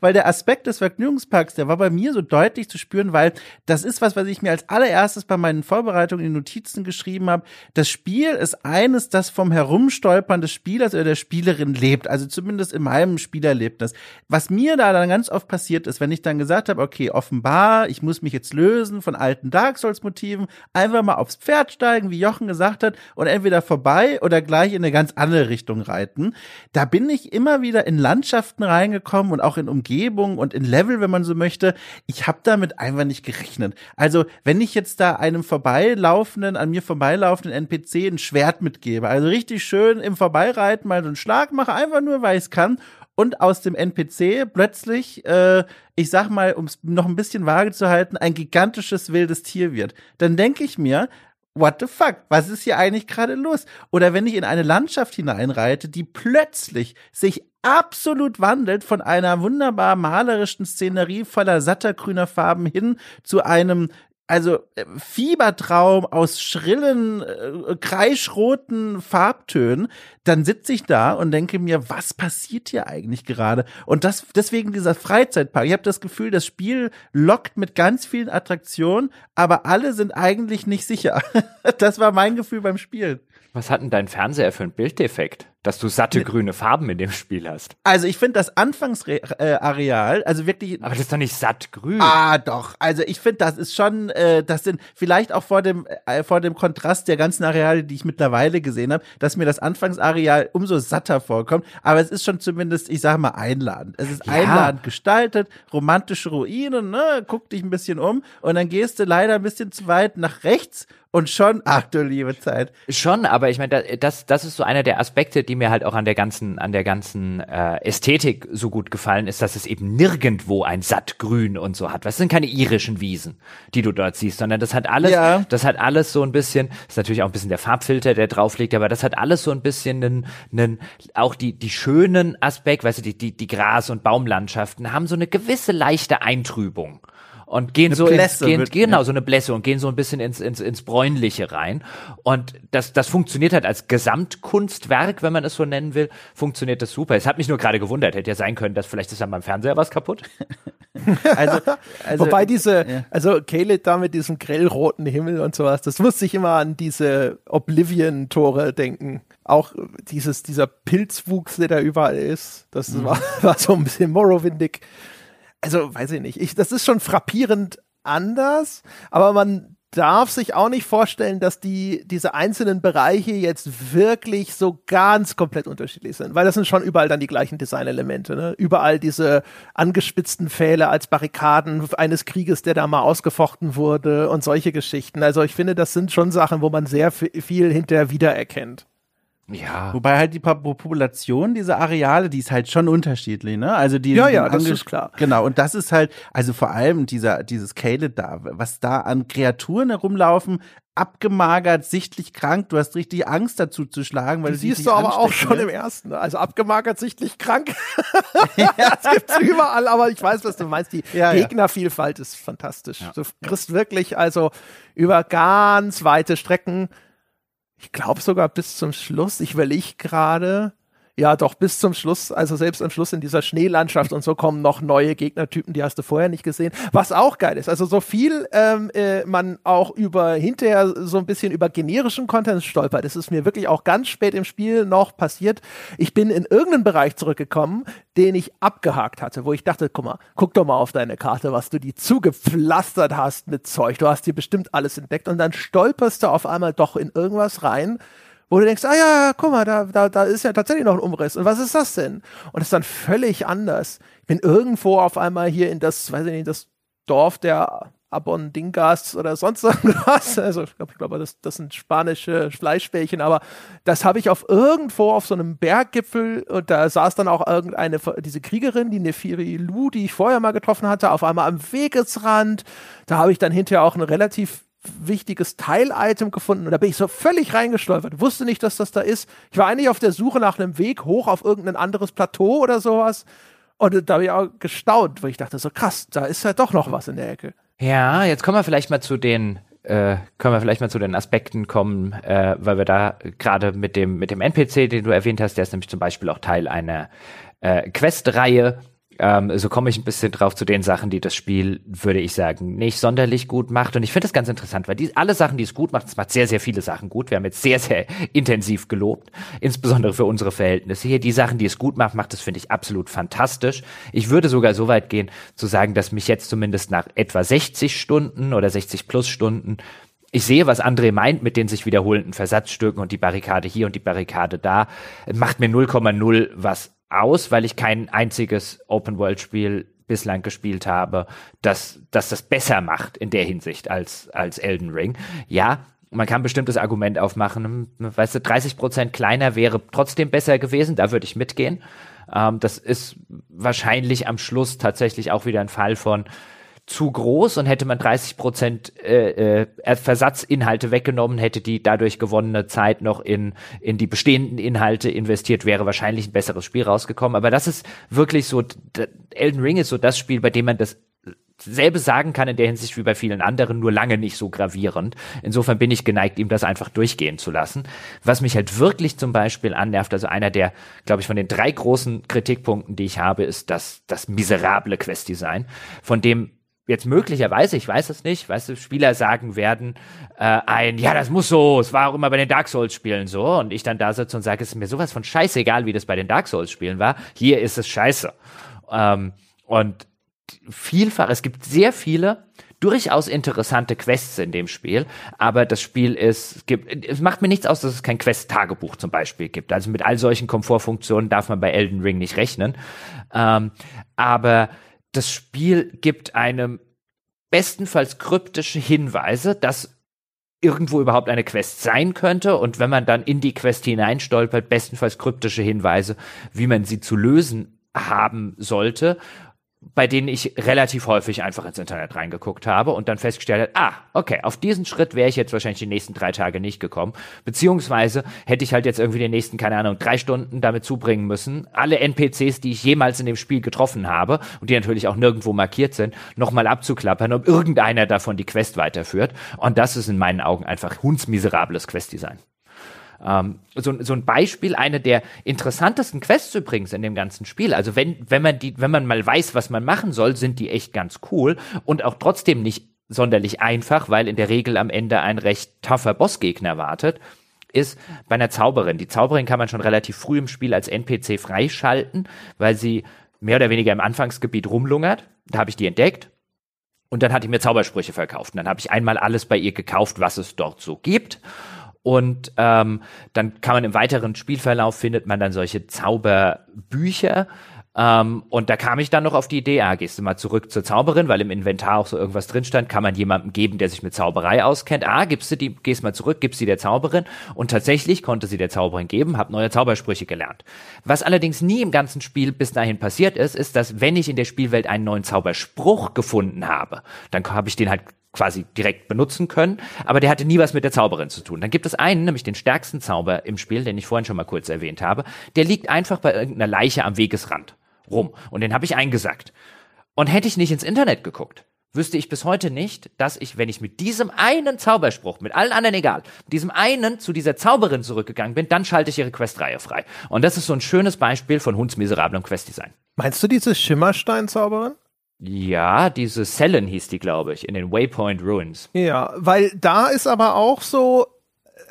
S3: weil der Aspekt des Vergnügungsparks, der war bei mir so deutlich zu spüren, weil das ist was, was ich mir als allererstes bei meinen Vorbereitungen in Notizen geschrieben habe. Das Spiel ist eines, das vom Herumstolpern des Spielers oder der Spielerin lebt. Also zumindest in meinem Spielerlebnis. Was mir da dann ganz oft passiert ist, wenn ich dann gesagt habe, okay, offenbar, ich muss mich jetzt lösen von alten Dark Souls Motiven, einfach mal aufs Pferd steigen, wie Jochen gesagt hat, und entweder vorbei oder gleich in eine ganz andere Richtung reiten. Da bin ich immer wieder in Landschaften reingekommen und auch in Umgebungen und in Level, wenn man so möchte. Ich habe damit einfach nicht gerechnet. Also, wenn ich jetzt da einem vorbeilaufenden, an mir vorbeilaufenden NPC ein Schwert mitgebe, also richtig schön im Vorbeireiten mal so einen Schlag mache, einfach nur, weil ich es kann und aus dem NPC plötzlich, äh, ich sag mal, um es noch ein bisschen vage zu halten, ein gigantisches wildes Tier wird, dann denke ich mir, what the fuck? Was ist hier eigentlich gerade los? Oder wenn ich in eine Landschaft hineinreite, die plötzlich sich absolut wandelt von einer wunderbar malerischen Szenerie voller satter grüner Farben hin zu einem also äh, Fiebertraum aus schrillen, äh, kreischroten Farbtönen, dann sitze ich da und denke mir, was passiert hier eigentlich gerade? Und das deswegen dieser Freizeitpark. Ich habe das Gefühl, das Spiel lockt mit ganz vielen Attraktionen, aber alle sind eigentlich nicht sicher. [laughs] das war mein Gefühl beim Spielen.
S2: Was hat denn dein Fernseher für einen Bilddefekt? Dass du satte grüne Farben in dem Spiel hast.
S3: Also ich finde das Anfangsareal, also wirklich.
S2: Aber das ist doch nicht satt grün.
S3: Ah, doch. Also ich finde, das ist schon, äh, das sind vielleicht auch vor dem äh, vor dem Kontrast der ganzen Areale, die ich mittlerweile gesehen habe, dass mir das Anfangsareal umso satter vorkommt. Aber es ist schon zumindest, ich sage mal, einladend. Es ist ja. einladend gestaltet, romantische Ruinen. Ne? Guck dich ein bisschen um und dann gehst du leider ein bisschen zu weit nach rechts und schon, ach du liebe Zeit.
S2: Schon, aber ich meine, das, das ist so einer der Aspekte, die mir halt auch an der ganzen, an der ganzen äh, Ästhetik so gut gefallen ist, dass es eben nirgendwo ein Sattgrün und so hat. Das sind keine irischen Wiesen, die du dort siehst, sondern das hat alles, ja. das hat alles so ein bisschen, ist natürlich auch ein bisschen der Farbfilter, der drauf liegt, aber das hat alles so ein bisschen einen, einen auch die, die schönen Aspekt, weißt du, die, die, die Gras- und Baumlandschaften haben so eine gewisse leichte Eintrübung. Und gehen
S3: Eine
S2: so
S3: Blässe
S2: ins, gehen,
S3: wird-
S2: genau,
S3: ja.
S2: so eine Blässe und gehen so ein bisschen ins, ins, ins Bräunliche rein. Und das, das funktioniert halt als Gesamtkunstwerk, wenn man es so nennen will, funktioniert das super. Es hat mich nur gerade gewundert, hätte ja sein können, dass vielleicht ist an meinem Fernseher was kaputt. [laughs]
S3: Also, also
S1: Wobei diese,
S3: ja.
S1: also Caleb da mit diesem grellroten Himmel und sowas, das musste ich immer an diese Oblivion-Tore denken. Auch dieses, dieser Pilzwuchs, der da überall ist, das
S3: Mhm.
S1: war, [laughs] war so ein bisschen Morrowindig. Also, weiß ich nicht. Ich, das ist schon frappierend anders, aber man darf sich auch nicht vorstellen, dass die, diese einzelnen Bereiche jetzt wirklich so ganz komplett unterschiedlich sind, weil das sind schon überall dann die gleichen Designelemente, ne? Überall diese angespitzten Pfähle als Barrikaden eines Krieges, der da mal ausgefochten wurde und solche Geschichten. Also ich finde, das sind schon Sachen, wo man sehr viel hinterher wiedererkennt.
S2: Ja.
S3: Wobei halt die Population dieser Areale, die ist halt schon unterschiedlich, ne? Also die
S1: Ja,
S3: die
S1: ja, das ist klar.
S3: Genau, und das ist halt, also vor allem dieser, dieses Caled da, was da an Kreaturen herumlaufen, abgemagert, sichtlich krank, du hast richtig Angst dazu zu schlagen, weil
S1: Die
S3: du dich
S1: siehst du aber auch schon im
S3: willst.
S1: ersten. Also abgemagert, sichtlich krank. [laughs] das gibt's überall, aber ich weiß, was du meinst. Die
S3: Ja, ja.
S1: Gegnervielfalt ist fantastisch. Du kriegst wirklich also über ganz weite Strecken, ich glaube sogar bis zum Schluss, ich überlege gerade, ja doch, bis zum Schluss, also selbst am Schluss in dieser Schneelandschaft und so kommen noch neue Gegnertypen, die hast du vorher nicht gesehen. Was auch geil ist, also so viel ähm, äh, man auch über hinterher so ein bisschen über generischen Content stolpert, das ist mir wirklich auch ganz spät im Spiel noch passiert. Ich bin in irgendeinen Bereich zurückgekommen, den ich abgehakt hatte, wo ich dachte, guck mal, guck doch mal auf deine Karte, was du die zugepflastert hast mit Zeug. Du hast dir bestimmt alles entdeckt und dann stolperst du auf einmal doch in irgendwas rein, wo du denkst, ah ja, guck mal, da, da, da ist ja tatsächlich noch ein Umriss. Und was ist das denn? Und das ist dann völlig anders. Ich bin irgendwo auf einmal hier in das, weiß ich nicht, das Dorf der Abondingas oder sonst [laughs] irgendwas. Also ich glaube, ich glaube, das, das sind spanische Fleischbällchen, aber das habe ich auf irgendwo auf so einem Berggipfel und da saß dann auch irgendeine, diese Kriegerin, die Nefiri Lu, die ich vorher mal getroffen hatte, auf einmal am Wegesrand. Da habe ich dann hinterher auch ein relativ wichtiges Teil-Item gefunden und da bin ich so völlig reingestolpert. Wusste nicht, dass das da ist. Ich war eigentlich auf der Suche nach einem Weg hoch auf irgendein anderes Plateau oder sowas. Und da habe ich auch gestaunt, weil ich dachte so krass, da ist ja doch noch was in der Ecke.
S2: Ja, jetzt kommen wir vielleicht mal zu den äh, können wir vielleicht mal zu den Aspekten kommen, äh, weil wir da gerade mit dem mit dem NPC, den du erwähnt hast, der ist nämlich zum Beispiel auch Teil einer äh, Quest-Reihe. Ähm, so komme ich ein bisschen drauf zu den Sachen, die das Spiel, würde ich sagen, nicht sonderlich gut macht. Und ich finde das ganz interessant, weil die, alle Sachen, die es gut macht, es macht sehr, sehr viele Sachen gut. Wir haben jetzt sehr, sehr [laughs] intensiv gelobt, insbesondere für unsere Verhältnisse hier. Die Sachen, die es gut macht, macht es, finde ich, absolut fantastisch. Ich würde sogar so weit gehen, zu sagen, dass mich jetzt zumindest nach etwa 60 Stunden oder 60 plus Stunden ich sehe, was André meint mit den sich wiederholenden Versatzstücken und die Barrikade hier und die Barrikade da. Macht mir 0,0 was aus, weil ich kein einziges Open-World-Spiel bislang gespielt habe, das, das das besser macht in der Hinsicht als, als Elden Ring. Ja, man kann bestimmt das Argument aufmachen, weißt du, 30 Prozent kleiner wäre trotzdem besser gewesen, da würde ich mitgehen. Ähm, das ist wahrscheinlich am Schluss tatsächlich auch wieder ein Fall von, zu groß und hätte man 30 Prozent äh, äh, Versatzinhalte weggenommen, hätte die dadurch gewonnene Zeit noch in, in die bestehenden Inhalte investiert, wäre wahrscheinlich ein besseres Spiel rausgekommen. Aber das ist wirklich so, Elden Ring ist so das Spiel, bei dem man das selbe sagen kann in der Hinsicht wie bei vielen anderen, nur lange nicht so gravierend. Insofern bin ich geneigt, ihm das einfach durchgehen zu lassen. Was mich halt wirklich zum Beispiel annervt, also einer der, glaube ich, von den drei großen Kritikpunkten, die ich habe, ist das, das miserable Questdesign, von dem jetzt möglicherweise, ich weiß es nicht, weißt du, Spieler sagen werden, äh, ein, ja, das muss so, es war auch immer bei den Dark Souls-Spielen so, und ich dann da sitze und sage, es ist mir sowas von scheißegal, wie das bei den Dark Souls-Spielen war, hier ist es scheiße. Ähm, und vielfach, es gibt sehr viele durchaus interessante Quests in dem Spiel, aber das Spiel ist, es gibt, es macht mir nichts aus, dass es kein Quest-Tagebuch zum Beispiel gibt. Also mit all solchen Komfortfunktionen darf man bei Elden Ring nicht rechnen. Ähm, aber das Spiel gibt einem bestenfalls kryptische Hinweise, dass irgendwo überhaupt eine Quest sein könnte und wenn man dann in die Quest hineinstolpert, bestenfalls kryptische Hinweise, wie man sie zu lösen haben sollte. Bei denen ich relativ häufig einfach ins Internet reingeguckt habe und dann festgestellt habe, ah, okay, auf diesen Schritt wäre ich jetzt wahrscheinlich die nächsten drei Tage nicht gekommen. Beziehungsweise hätte ich halt jetzt irgendwie die nächsten, keine Ahnung, drei Stunden damit zubringen müssen, alle NPCs, die ich jemals in dem Spiel getroffen habe und die natürlich auch nirgendwo markiert sind, nochmal abzuklappern, ob irgendeiner davon die Quest weiterführt. Und das ist in meinen Augen einfach hundsmiserables Questdesign. Ähm, so, so ein Beispiel, eine der interessantesten Quests übrigens in dem ganzen Spiel. Also wenn, wenn man die, wenn man mal weiß, was man machen soll, sind die echt ganz cool und auch trotzdem nicht sonderlich einfach, weil in der Regel am Ende ein recht tougher Bossgegner wartet ist bei einer Zauberin. Die Zauberin kann man schon relativ früh im Spiel als NPC freischalten, weil sie mehr oder weniger im Anfangsgebiet rumlungert. Da habe ich die entdeckt. Und dann hat die mir Zaubersprüche verkauft. Und dann habe ich einmal alles bei ihr gekauft, was es dort so gibt. Und ähm, dann kann man im weiteren Spielverlauf findet man dann solche Zauberbücher. Ähm, und da kam ich dann noch auf die Idee, ah, gehst du mal zurück zur Zauberin, weil im Inventar auch so irgendwas drin stand, kann man jemandem geben, der sich mit Zauberei auskennt. Ah, gibst du die, gehst mal zurück, gibst sie der Zauberin. Und tatsächlich konnte sie der Zauberin geben, hab neue Zaubersprüche gelernt. Was allerdings nie im ganzen Spiel bis dahin passiert ist, ist, dass wenn ich in der Spielwelt einen neuen Zauberspruch gefunden habe, dann habe ich den halt quasi direkt benutzen können, aber der hatte nie was mit der Zauberin zu tun. Dann gibt es einen, nämlich den stärksten Zauber im Spiel, den ich vorhin schon mal kurz erwähnt habe, der liegt einfach bei irgendeiner Leiche am Wegesrand rum und den habe ich eingesackt. Und hätte ich nicht ins Internet geguckt, wüsste ich bis heute nicht, dass ich, wenn ich mit diesem einen Zauberspruch, mit allen anderen egal, diesem einen zu dieser Zauberin zurückgegangen bin, dann schalte ich ihre Questreihe frei. Und das ist so ein schönes Beispiel von hundsmiserablem Questdesign.
S1: Meinst du diese Schimmerstein-Zauberin?
S2: Ja, diese Cellen hieß die, glaube ich, in den Waypoint Ruins.
S1: Ja, weil da ist aber auch so,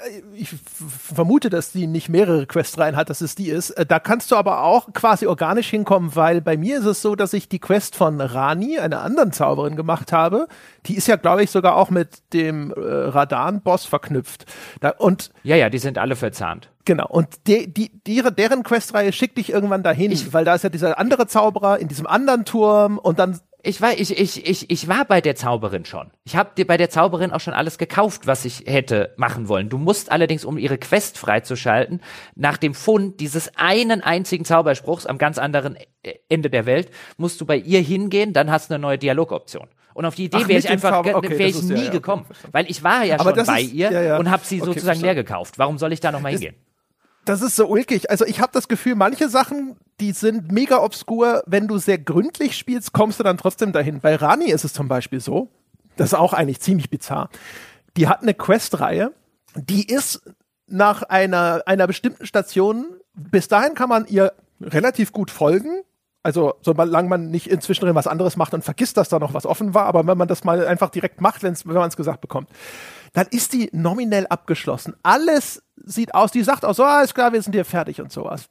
S1: äh, ich vermute, dass die nicht mehrere Questreihen hat, dass es die ist. Äh, da kannst du aber auch quasi organisch hinkommen, weil bei mir ist es so, dass ich die Quest von Rani, einer anderen Zauberin, gemacht habe. Die ist ja, glaube ich, sogar auch mit dem äh, Radan-Boss verknüpft. Da, und
S2: ja, ja, die sind alle verzahnt.
S1: Genau, und die, die, die, deren Questreihe schickt dich irgendwann dahin, ich, weil da ist ja dieser andere Zauberer in diesem anderen Turm und dann
S2: ich war, ich, ich, ich, ich war bei der Zauberin schon. Ich habe dir bei der Zauberin auch schon alles gekauft, was ich hätte machen wollen. Du musst allerdings, um ihre Quest freizuschalten, nach dem Fund dieses einen einzigen Zauberspruchs am ganz anderen Ende der Welt, musst du bei ihr hingehen, dann hast du eine neue Dialogoption. Und auf die Idee wäre ich einfach okay, wäre ich nie ja, gekommen, okay, weil ich war ja schon bei ist, ihr ja, ja. und habe sie okay, sozusagen leer gekauft. Warum soll ich da nochmal hingehen?
S1: Das ist so ulkig. Also ich habe das Gefühl, manche Sachen, die sind mega obskur. Wenn du sehr gründlich spielst, kommst du dann trotzdem dahin. Bei Rani ist es zum Beispiel so, das ist auch eigentlich ziemlich bizarr. Die hat eine Quest-Reihe, die ist nach einer, einer bestimmten Station, bis dahin kann man ihr relativ gut folgen. Also, solange man nicht inzwischen was anderes macht und vergisst, dass da noch was offen war, aber wenn man das mal einfach direkt macht, wenn man es gesagt bekommt, dann ist die nominell abgeschlossen. Alles sieht aus, die sagt auch so, alles klar, wir sind hier fertig und sowas.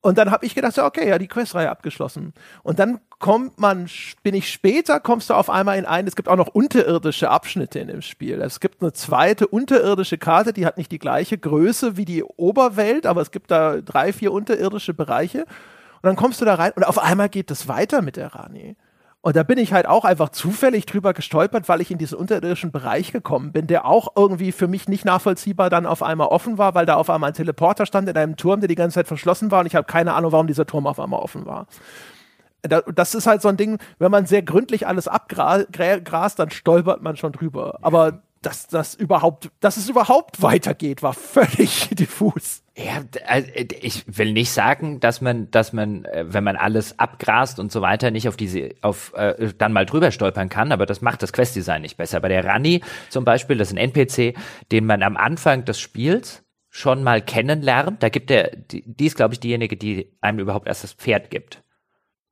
S1: Und dann habe ich gedacht, ja, okay, ja, die Questreihe abgeschlossen. Und dann kommt man, bin ich später, kommst du auf einmal in einen, es gibt auch noch unterirdische Abschnitte in dem Spiel. Es gibt eine zweite unterirdische Karte, die hat nicht die gleiche Größe wie die Oberwelt, aber es gibt da drei, vier unterirdische Bereiche. Und dann kommst du da rein und auf einmal geht es weiter mit der Rani. Und da bin ich halt auch einfach zufällig drüber gestolpert, weil ich in diesen unterirdischen Bereich gekommen bin, der auch irgendwie für mich nicht nachvollziehbar dann auf einmal offen war, weil da auf einmal ein Teleporter stand in einem Turm, der die ganze Zeit verschlossen war und ich habe keine Ahnung, warum dieser Turm auf einmal offen war. Das ist halt so ein Ding, wenn man sehr gründlich alles abgrast, dann stolpert man schon drüber. Aber dass das überhaupt, dass es überhaupt weitergeht, war völlig [laughs] diffus.
S2: Ja, also, ich will nicht sagen, dass man, dass man, äh, wenn man alles abgrast und so weiter, nicht auf diese, auf äh, dann mal drüber stolpern kann, aber das macht das Questdesign nicht besser. Bei der Rani zum Beispiel, das ist ein NPC, den man am Anfang des Spiels schon mal kennenlernt. Da gibt er, die, die ist, glaube ich, diejenige, die einem überhaupt erst das Pferd gibt.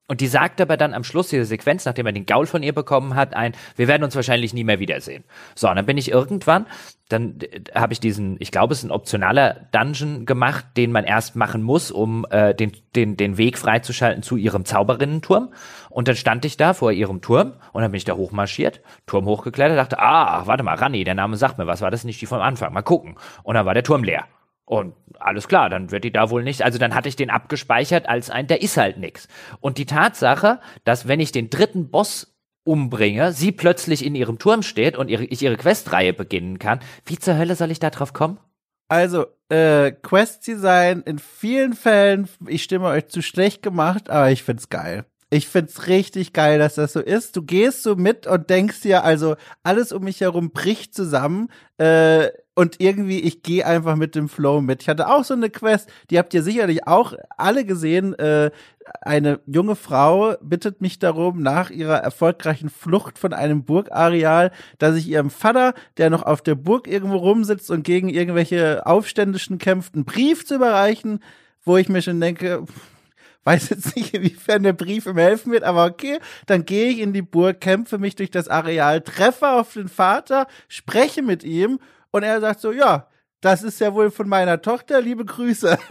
S2: Und die sagt aber dann am Schluss dieser Sequenz, nachdem er den Gaul von ihr bekommen hat, ein, wir werden uns wahrscheinlich nie mehr wiedersehen. So, und dann bin ich irgendwann, dann äh, habe ich diesen, ich glaube, es ist ein optionaler Dungeon gemacht, den man erst machen muss, um äh, den, den, den Weg freizuschalten zu ihrem Zauberinnenturm. Und dann stand ich da vor ihrem Turm und dann bin ich da hochmarschiert, Turm hochgeklettert, dachte, ah, warte mal, Rani, der Name sagt mir was, war das nicht die vom Anfang? Mal gucken. Und dann war der Turm leer. Und alles klar, dann wird die da wohl nicht. Also dann hatte ich den abgespeichert als ein, der ist halt nix. Und die Tatsache, dass wenn ich den dritten Boss umbringe, sie plötzlich in ihrem Turm steht und ihre, ich ihre Questreihe beginnen kann, wie zur Hölle soll ich da drauf kommen?
S3: Also, äh, Quest-Design in vielen Fällen, ich stimme euch zu schlecht gemacht, aber ich find's geil. Ich find's richtig geil, dass das so ist. Du gehst so mit und denkst dir, also alles um mich herum bricht zusammen. Äh, und irgendwie, ich gehe einfach mit dem Flow mit. Ich hatte auch so eine Quest, die habt ihr sicherlich auch alle gesehen. Äh, eine junge Frau bittet mich darum, nach ihrer erfolgreichen Flucht von einem Burgareal, dass ich ihrem Vater, der noch auf der Burg irgendwo rumsitzt und gegen irgendwelche Aufständischen kämpft, einen Brief zu überreichen, wo ich mir schon denke, weiß jetzt nicht, inwiefern der Brief ihm helfen wird, aber okay, dann gehe ich in die Burg, kämpfe mich durch das Areal, treffe auf den Vater, spreche mit ihm und er sagt so, ja, das ist ja wohl von meiner Tochter, liebe Grüße. [laughs]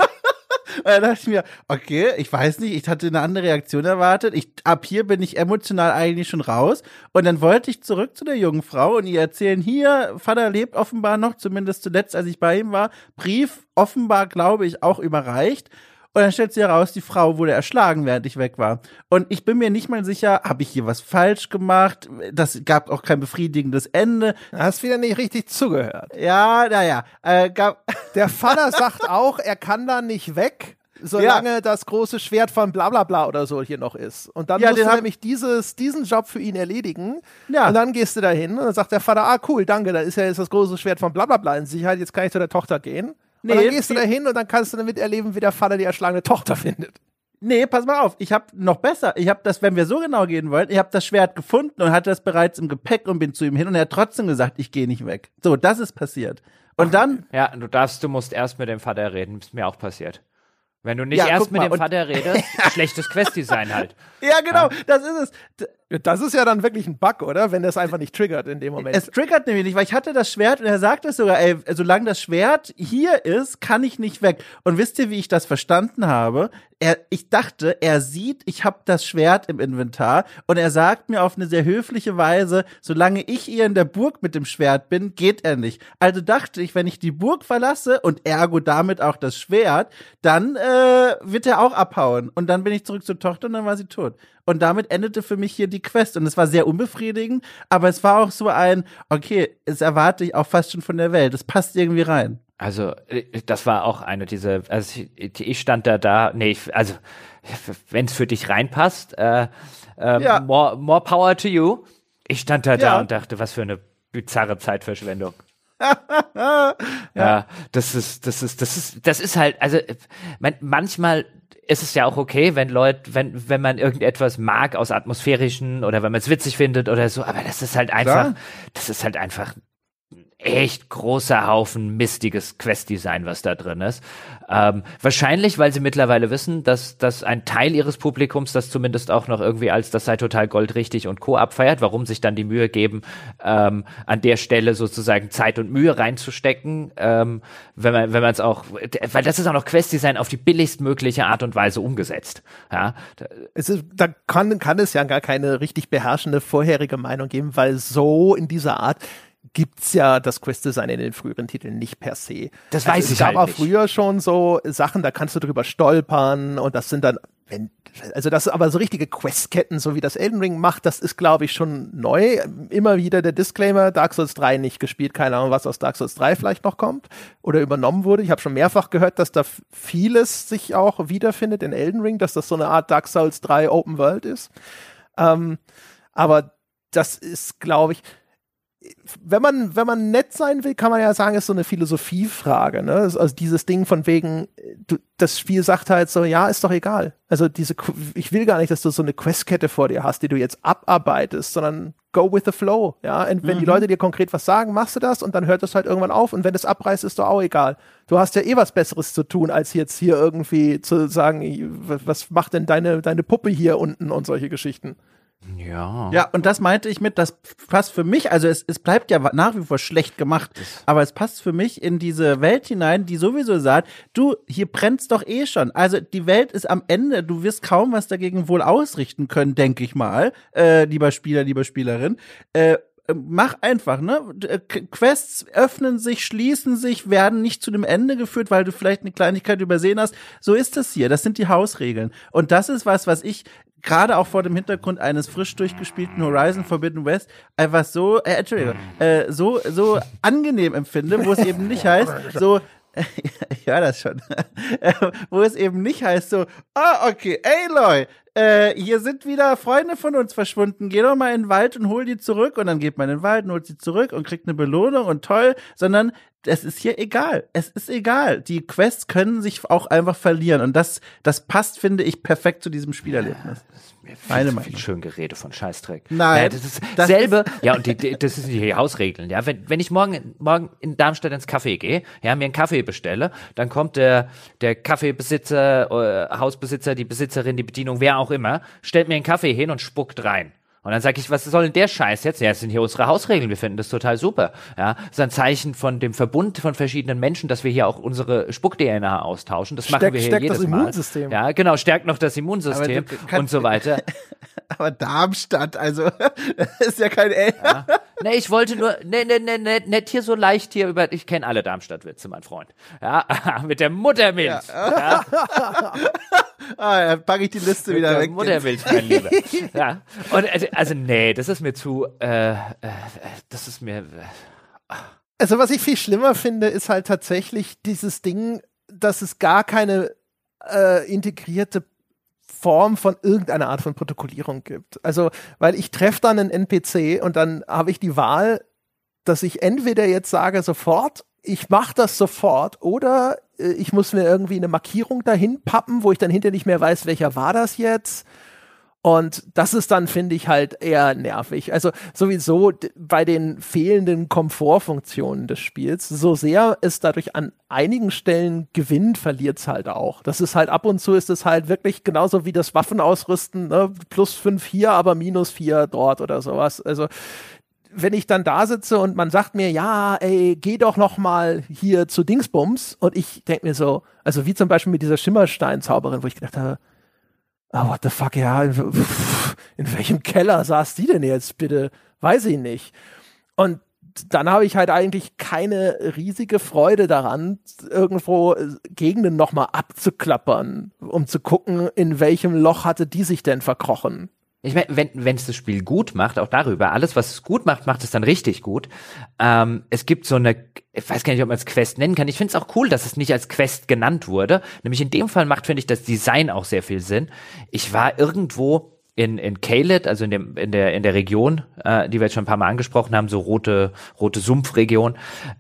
S3: Und da dachte ich mir, okay, ich weiß nicht, ich hatte eine andere Reaktion erwartet. Ich, ab hier bin ich emotional eigentlich schon raus. Und dann wollte ich zurück zu der jungen Frau und ihr erzählen, hier, Vater lebt offenbar noch, zumindest zuletzt, als ich bei ihm war. Brief offenbar, glaube ich, auch überreicht. Und dann stellt sich heraus, die Frau wurde erschlagen, während ich weg war. Und ich bin mir nicht mal sicher, habe ich hier was falsch gemacht? Das gab auch kein befriedigendes Ende.
S1: Du hast wieder nicht richtig zugehört.
S3: Ja, naja. Äh, gab [laughs]
S1: Der Vater sagt auch, er kann da nicht weg, solange
S3: Ja.
S1: das große Schwert von bla bla bla oder so hier noch ist. Und dann
S3: Ja,
S1: musst du nämlich dieses, diesen Job für ihn erledigen.
S3: Ja.
S1: Und dann gehst du da hin und dann sagt der Vater, ah cool, danke, da ist ja jetzt das große Schwert von bla bla bla in Sicherheit, jetzt kann ich zu der Tochter gehen.
S3: Nee,
S1: und dann gehst du da hin und dann kannst du damit erleben, wie der Vater die erschlagene Tochter findet.
S3: Nee, pass mal auf. Ich habe noch besser. Ich habe das, wenn wir so genau gehen wollen, ich habe das Schwert gefunden und hatte das bereits im Gepäck und bin zu ihm hin und er hat trotzdem gesagt, ich gehe nicht weg. So, das ist passiert. Und dann,
S2: Ja, du darfst, du musst erst mit dem Vater reden, ist mir auch passiert. Wenn du nicht
S3: Ja,
S2: erst mit
S3: mal,
S2: dem Vater redest, [laughs] schlechtes Quest-Design halt.
S3: ja genau, das ist es.
S1: Das ist ja dann wirklich ein Bug, oder? Wenn das einfach nicht triggert in dem Moment.
S3: Es triggert nämlich nicht, weil ich hatte das Schwert und er sagt es sogar, ey, solange das Schwert hier ist, kann ich nicht weg. Und wisst ihr, wie ich das verstanden habe? Er, ich dachte, er sieht, ich habe das Schwert im Inventar und er sagt mir auf eine sehr höfliche Weise, solange ich hier in der Burg mit dem Schwert bin, geht er nicht. Also dachte ich, wenn ich die Burg verlasse und ergo damit auch das Schwert, dann äh, wird er auch abhauen. Und dann bin ich zurück zur Tochter und dann war sie tot. Und damit endete für mich hier die Quest. Und es war sehr unbefriedigend, aber es war auch so ein, okay, es erwarte ich auch fast schon von der Welt. Es passt irgendwie rein.
S2: Also, äh, das war auch eine dieser, also ich, ich stand da da, nee, ich, also, wenn es für dich reinpasst, äh, äh,
S3: Ja.
S2: more, more power to you. Ich stand da da
S3: Ja.
S2: und dachte, was für eine bizarre Zeitverschwendung. [laughs] ja. das ist, das ist, das ist, das ist halt, also man, manchmal ist es ja auch okay, wenn Leute, wenn, wenn man irgendetwas mag aus atmosphärischen oder wenn man es witzig findet oder so, aber das ist halt einfach,
S3: Klar.
S2: das ist halt einfach ein echt großer Haufen mistiges Quest-Design, was da drin ist. Ähm, wahrscheinlich, weil sie mittlerweile wissen, dass, dass ein Teil ihres Publikums das zumindest auch noch irgendwie als das sei total goldrichtig und Co. abfeiert, warum sich dann die Mühe geben, ähm, an der Stelle sozusagen Zeit und Mühe reinzustecken, ähm, wenn man wenn man es auch, weil das ist auch noch Quest-Design auf die billigstmögliche Art und Weise umgesetzt. Ja,
S1: Es ist, da kann, kann es ja gar keine richtig beherrschende vorherige Meinung geben, weil so in dieser Art gibt's ja das Quest-Design in den früheren Titeln nicht per se.
S2: Das
S1: also
S2: weiß
S1: es
S2: ich
S1: gab
S2: halt
S1: auch
S2: nicht.
S1: früher schon so Sachen, da kannst du drüber stolpern und das sind dann, wenn, also das aber so richtige Questketten, so wie das Elden Ring macht, das ist, glaube ich, schon neu. Immer wieder der Disclaimer, Dark Souls 3 nicht gespielt, keine Ahnung, was aus Dark Souls 3 vielleicht noch kommt oder übernommen wurde. Ich habe schon mehrfach gehört, dass da vieles sich auch wiederfindet in Elden Ring, dass das so eine Art Dark Souls 3 Open World ist. Ähm, aber das ist, glaube ich, wenn man, wenn man nett sein will, kann man ja sagen, ist so eine Philosophiefrage. Ne? Also dieses Ding von wegen, du, das Spiel sagt halt so, ja, ist doch egal. Also diese, ich will gar nicht, dass du so eine Questkette vor dir hast, die du jetzt abarbeitest, sondern go with the flow. Ja, und wenn die Leute dir konkret was sagen, machst du das und dann hört es halt irgendwann auf. Und wenn es abreißt, ist doch auch egal. Du hast ja eh was Besseres zu tun, als jetzt hier irgendwie zu sagen, was macht denn deine, deine Puppe hier unten und solche Geschichten.
S2: Ja.
S3: Ja, und das meinte ich mit, das passt für mich, also es, es bleibt ja nach wie vor schlecht gemacht, aber es passt für mich in diese Welt hinein, die sowieso sagt, du, hier brennt's doch eh schon. Also die Welt ist am Ende, du wirst kaum was dagegen wohl ausrichten können, denke ich mal, äh, lieber Spieler, lieber Spielerin. Äh, mach einfach, ne? K- Quests öffnen sich, schließen sich, werden nicht zu dem Ende geführt, weil du vielleicht eine Kleinigkeit übersehen hast. So ist das hier. Das sind die Hausregeln. Und das ist was, was ich gerade auch vor dem Hintergrund eines frisch durchgespielten Horizon Forbidden West einfach so, äh, Entschuldigung, äh, so, so angenehm empfinde, wo es eben nicht [laughs] heißt, so, [laughs] ich höre das schon, [laughs] wo es eben nicht heißt so, ah, okay, Aloy, äh, hier sind wieder Freunde von uns verschwunden. Geh doch mal in den Wald und hol die zurück. Und dann geht man in den Wald und holt sie zurück und kriegt eine Belohnung und toll, sondern es ist hier egal. Es ist egal. Die Quests können sich auch einfach verlieren. Und das, das passt, finde ich, perfekt zu diesem Spielerlebnis.
S2: Mir viel,
S3: Meine Meinung.
S2: viel schön Gerede von Scheißdreck.
S3: Nein,
S2: Ja, das ist
S3: das
S2: selbe. ja, und die, die, das sind die Hausregeln. Ja, wenn, wenn ich morgen, morgen in Darmstadt ins Café gehe, ja, mir einen Kaffee bestelle, dann kommt der, der Kaffeebesitzer, äh, Hausbesitzer, die Besitzerin, die Bedienung, wer auch immer, stellt mir einen Kaffee hin und spuckt rein. Und dann sage ich, was soll denn der Scheiß jetzt? Ja, das sind hier unsere Hausregeln, wir finden das total super. Ja, das ist ein Zeichen von dem Verbund von verschiedenen Menschen, dass wir hier auch unsere Spuck-DNA austauschen. Das machen
S1: Stärkt-
S2: wir hier
S1: stärkt
S2: jedes
S1: das
S2: Mal.
S1: Immunsystem.
S2: Ja, genau, stärkt noch das Immunsystem und so weiter. [laughs]
S3: Aber Darmstadt, also, [laughs] das ist ja kein L.
S2: Nee, ich wollte nur, nee, nee, nee, nee, nicht hier so leicht hier über, ich kenne alle Darmstadt-Witze, mein Freund. Ja, [laughs] mit der Muttermilch. Ja,
S3: Ah, dann packe ich die Liste
S2: mit
S3: wieder
S2: der
S3: weg.
S2: Muttermilch, mein Lieber. Ja, und, also, also, nee, das ist mir zu, äh, äh, das ist mir,
S1: Also was ich viel schlimmer finde, ist halt tatsächlich dieses Ding, dass es gar keine äh, integrierte Form von irgendeiner Art von Protokollierung gibt. Also, weil ich treffe dann einen NPC und dann habe ich die Wahl, dass ich entweder jetzt sage sofort, ich mache das sofort oder äh, ich muss mir irgendwie eine Markierung dahin pappen, wo ich dann hinterher nicht mehr weiß, welcher war das jetzt. Und das ist dann, finde ich, halt eher nervig. Also sowieso bei den fehlenden Komfortfunktionen des Spiels, so sehr es dadurch an einigen Stellen gewinnt, verliert es halt auch. Das ist halt ab und zu ist es halt wirklich genauso wie das Waffenausrüsten, ne? plus fünf hier, aber minus vier dort oder sowas. Also wenn ich dann da sitze und man sagt mir, ja, ey, geh doch noch mal hier zu Dingsbums und ich denke mir so, also wie zum Beispiel mit dieser Schimmerstein-Zauberin, wo ich gedacht habe, ah, what the fuck, ja, in, in welchem Keller saß die denn jetzt bitte? Weiß ich nicht. Und dann habe ich halt eigentlich keine riesige Freude daran, irgendwo äh, Gegenden nochmal abzuklappern, um zu gucken, in welchem Loch hatte die sich denn verkrochen.
S2: Ich meine, wenn wenn es das Spiel gut macht, auch darüber, alles, was es gut macht, macht es dann richtig gut. Ähm, es gibt so eine, ich weiß gar nicht, ob man es Quest nennen kann. Ich finde es auch cool, dass es nicht als Quest genannt wurde. Nämlich in dem Fall macht, finde ich, das Design auch sehr viel Sinn. Ich war irgendwo in, in Kaled, also in, dem, in, der, in der Region, äh, die wir jetzt schon ein paar Mal angesprochen haben, so rote, rote Sumpfregion,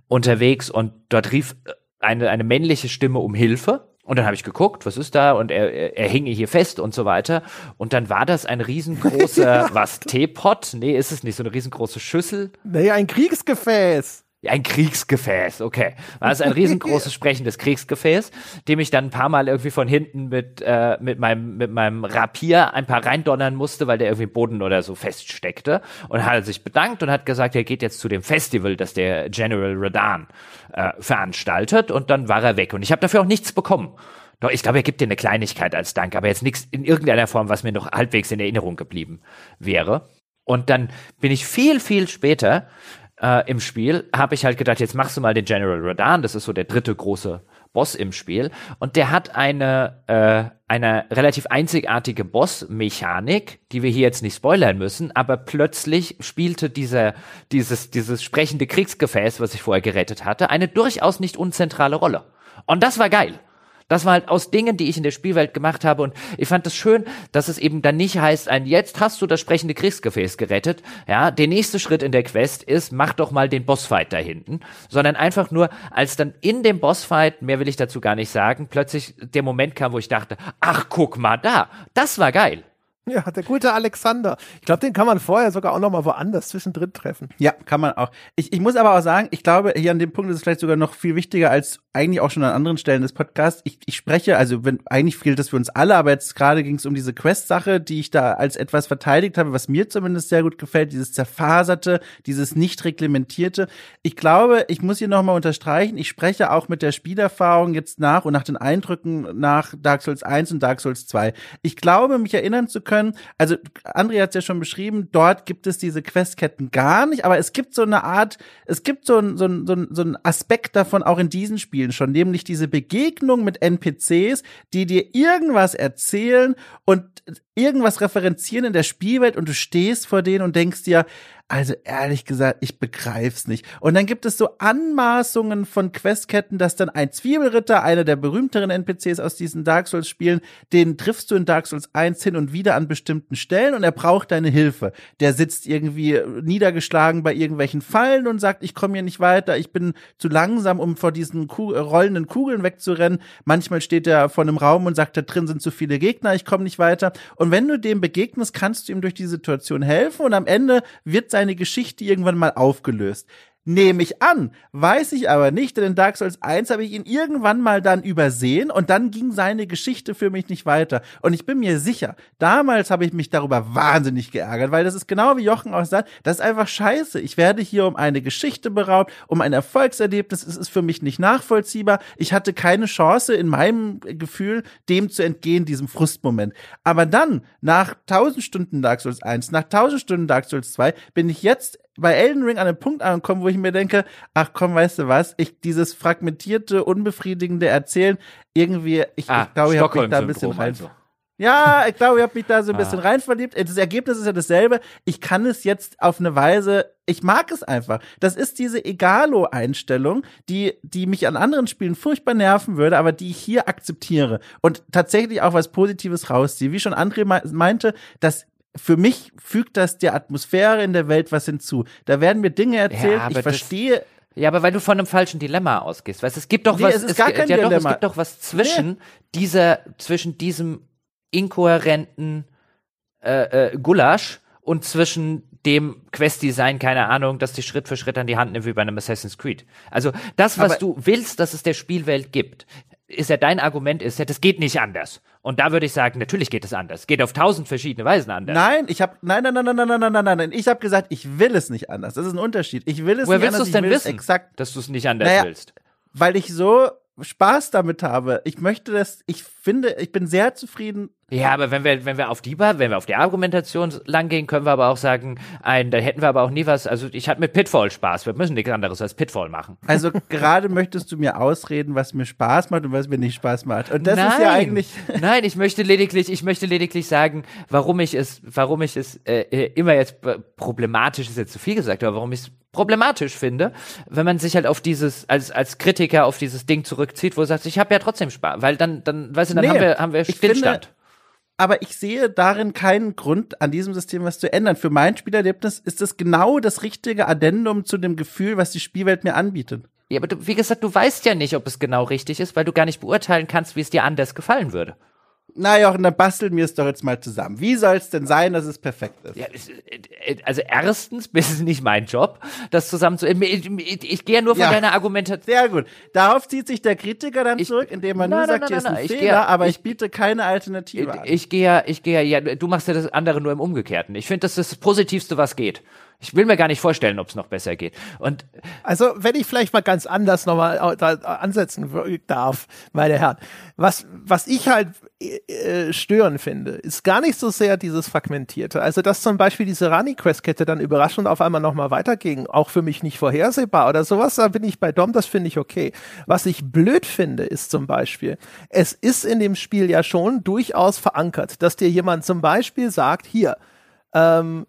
S2: unterwegs und dort rief eine, eine männliche Stimme um Hilfe. Und dann habe ich geguckt, was ist da? Und er, er, er hinge hier fest und so weiter. Und dann war das ein riesengroßer, [laughs] was, Teepot? Nee, ist es nicht, so eine riesengroße Schüssel.
S1: Naja, ein Kriegsgefäß.
S2: Ein Kriegsgefäß, okay. War es ein riesengroßes [laughs] sprechendes Kriegsgefäß, dem ich dann ein paar Mal irgendwie von hinten mit, äh, mit, meinem, mit meinem Rapier ein paar reindonnern musste, weil der irgendwie im Boden oder so feststeckte. Und hat sich bedankt und hat gesagt, er geht jetzt zu dem Festival, das der General Radan äh, veranstaltet. Und dann war er weg. Und ich habe dafür auch nichts bekommen. Doch, ich glaube, er gibt dir eine Kleinigkeit als Dank, aber jetzt nichts in irgendeiner Form, was mir noch halbwegs in Erinnerung geblieben wäre. Und dann bin ich viel, viel später äh, im Spiel, habe ich halt gedacht, jetzt machst du mal den General Radan, das ist so der dritte große Boss im Spiel. Und der hat eine, äh, eine relativ einzigartige Boss-Mechanik, die wir hier jetzt nicht spoilern müssen, aber plötzlich spielte dieser, dieses, dieses sprechende Kriegsgefäß, was ich vorher gerettet hatte, eine durchaus nicht unzentrale Rolle. Und das war geil. Das war halt aus Dingen, die ich in der Spielwelt gemacht habe. Und ich fand es das schön, dass es eben dann nicht heißt, ein jetzt hast du das sprechende Kriegsgefäß gerettet, ja, der nächste Schritt in der Quest ist, mach doch mal den Bossfight da hinten, sondern einfach nur, als dann in dem Bossfight, mehr will ich dazu gar nicht sagen, plötzlich der Moment kam, wo ich dachte, ach, guck mal da, das war geil. [laughs]
S1: Ja, der gute Alexander. Ich glaube, den kann man vorher sogar auch noch mal woanders zwischendrin treffen.
S3: Ja, kann man auch. Ich, ich muss aber auch sagen, ich glaube, hier an dem Punkt ist es vielleicht sogar noch viel wichtiger als eigentlich auch schon an anderen Stellen des Podcasts. Ich, ich spreche, also wenn eigentlich gilt das für uns alle, aber jetzt gerade ging es um diese Quest-Sache, die ich da als etwas verteidigt habe, was mir zumindest sehr gut gefällt, dieses zerfaserte, dieses nicht reglementierte. Ich glaube, ich muss hier nochmal unterstreichen, ich spreche auch mit der Spielerfahrung jetzt nach und nach den Eindrücken nach Dark Souls 1 und Dark Souls 2. Ich glaube, mich erinnern zu können, also André hat es ja schon beschrieben, dort gibt es diese Questketten gar nicht, aber es gibt so eine Art, es gibt so ein, so ein, so ein, so ein Aspekt davon auch in diesen Spielen schon, nämlich diese Begegnung mit NPCs, die dir irgendwas erzählen und irgendwas referenzieren in der Spielwelt und du stehst vor denen und denkst dir, Also ehrlich gesagt, ich begreif's nicht. Und dann gibt es so Anmaßungen von Questketten, dass dann ein Zwiebelritter, einer der berühmteren NPCs aus diesen Dark Souls Spielen, den triffst du in Dark Souls 1 hin und wieder an bestimmten Stellen und er braucht deine Hilfe. Der sitzt irgendwie niedergeschlagen bei irgendwelchen Fallen und sagt, ich komme hier nicht weiter, ich bin zu langsam, um vor diesen Ku rollenden Kugeln wegzurennen. Manchmal steht er vor einem Raum und sagt, da drin sind zu viele Gegner, ich komme nicht weiter. Und wenn du dem begegnest, kannst du ihm durch die Situation helfen und am Ende wird seine Geschichte irgendwann mal aufgelöst. Nehme ich an, weiß ich aber nicht, denn in Dark Souls 1 habe ich ihn irgendwann mal dann übersehen und dann ging seine Geschichte für mich nicht weiter. Und ich bin mir sicher, damals habe ich mich darüber wahnsinnig geärgert, weil das ist genau wie Jochen auch sagt, das ist einfach scheiße. Ich werde hier um eine Geschichte beraubt, um ein Erfolgserlebnis. Es ist für mich nicht nachvollziehbar. Ich hatte keine Chance in meinem Gefühl, dem zu entgehen, diesem Frustmoment. Aber dann, nach 1000 Stunden Dark Souls 1, nach 1000 Stunden Dark Souls 2, bin ich jetzt bei Elden Ring an einem Punkt angekommen, wo ich mir denke, ach komm, weißt du was, ich dieses fragmentierte, unbefriedigende Erzählen irgendwie, ich,
S2: Ah,
S3: ich glaube, ich habe mich da ein bisschen rein.
S2: also.
S3: Ja, ich glaube, ich habe mich da so ein
S2: Ah.
S3: bisschen rein verliebt. Das Ergebnis ist ja dasselbe. Ich kann es jetzt auf eine Weise, ich mag es einfach. Das ist diese Egalo-Einstellung, die, die mich an anderen Spielen furchtbar nerven würde, aber die ich hier akzeptiere und tatsächlich auch was Positives rausziehe. Wie schon André me- meinte, dass für mich fügt das der Atmosphäre in der Welt was hinzu. Da werden mir Dinge erzählt,
S2: aber
S3: ich verstehe,
S2: Ja, aber weil du von einem falschen Dilemma ausgehst. Weißt, es gibt doch
S3: Nee,
S2: was,
S3: es ist gar kein
S2: ja doch, es gibt doch was zwischen dieser, zwischen diesem inkohärenten äh, äh, Gulasch und zwischen dem Quest-Design, keine Ahnung, das dich Schritt für Schritt an die Hand nimmt wie bei einem Assassin's Creed. Also das, was
S3: Aber-
S2: du willst, dass es der Spielwelt gibt, ist ja dein Argument ist ja, das geht nicht anders. Und da würde ich sagen, natürlich geht es anders. Geht auf tausend verschiedene Weisen anders.
S3: Nein, ich habe nein, nein, nein, nein, nein, nein, nein, nein. Ich habe gesagt, ich will es nicht anders. Das ist ein Unterschied. Ich will es
S2: Woher
S3: nicht anders.
S2: Woher willst du es denn wissen?
S3: Exakt,
S2: dass du es nicht anders
S3: naja,
S2: willst.
S3: Weil ich so Spaß damit habe. Ich möchte das. Ich finde, ich bin sehr zufrieden
S2: ja, aber wenn wir, wenn wir auf die, wenn wir auf die Argumentation lang gehen, können wir aber auch sagen, ein, da hätten wir aber auch nie was, also ich hatte mit Pitfall Spaß, wir müssen nichts anderes als Pitfall machen.
S3: Also gerade möchtest du mir ausreden, was mir Spaß macht und was mir nicht Spaß macht. Und das
S2: nein,
S3: ist ja eigentlich. [laughs]
S2: Nein, ich möchte lediglich, ich möchte lediglich sagen, warum ich es, warum ich es äh, äh, immer jetzt problematisch ist jetzt zu viel gesagt, aber warum ich es problematisch finde, wenn man sich halt auf dieses als als Kritiker auf dieses Ding zurückzieht, wo sagt, ich habe ja trotzdem Spaß, weil dann dann weißt du, dann
S3: Nee,
S2: haben wir haben wir Stillstand.
S3: Aber ich sehe darin keinen Grund, an diesem System was zu ändern. Für mein Spielerlebnis ist es genau das richtige Addendum zu dem Gefühl, was die Spielwelt mir anbietet.
S2: Ja, aber du, wie gesagt, du weißt ja nicht, ob es genau richtig ist, weil du gar nicht beurteilen kannst, wie es dir anders gefallen würde.
S3: Na Jochen, dann basteln wir es doch jetzt mal zusammen. Wie soll es denn sein, dass es perfekt ist?
S2: Ja, äh, also erstens [laughs] ist es nicht mein Job, das zusammen zu. Ich, ich, ich gehe ja nur von
S3: Ja.
S2: deiner Argumentation.
S3: Sehr gut. Darauf zieht sich der Kritiker dann
S2: Ich-
S3: zurück, indem er nur
S2: nein,
S3: sagt,
S2: nein,
S3: hier ist ein.
S2: Ich
S3: Fehler,
S2: gehe-
S3: aber
S2: ich-
S3: ich biete keine Alternative an.
S2: Ich gehe ja, ich gehe ja, ja, du machst ja das andere nur im Umgekehrten. Ich finde, das ist das Positivste, was geht. Ich will mir gar nicht vorstellen, ob es noch besser geht. Und
S1: Also, wenn ich vielleicht mal ganz anders nochmal ansetzen w- darf, meine Herren. Was, was ich halt äh, stören finde, ist gar nicht so sehr dieses Fragmentierte. Also, dass zum Beispiel diese Rani-Quest-Kette dann überraschend auf einmal nochmal weiterging, auch für mich nicht vorhersehbar oder sowas, da bin ich bei Dom, das finde ich okay. Was ich blöd finde, ist zum Beispiel, es ist in dem Spiel ja schon durchaus verankert, dass dir jemand zum Beispiel sagt, hier, ähm,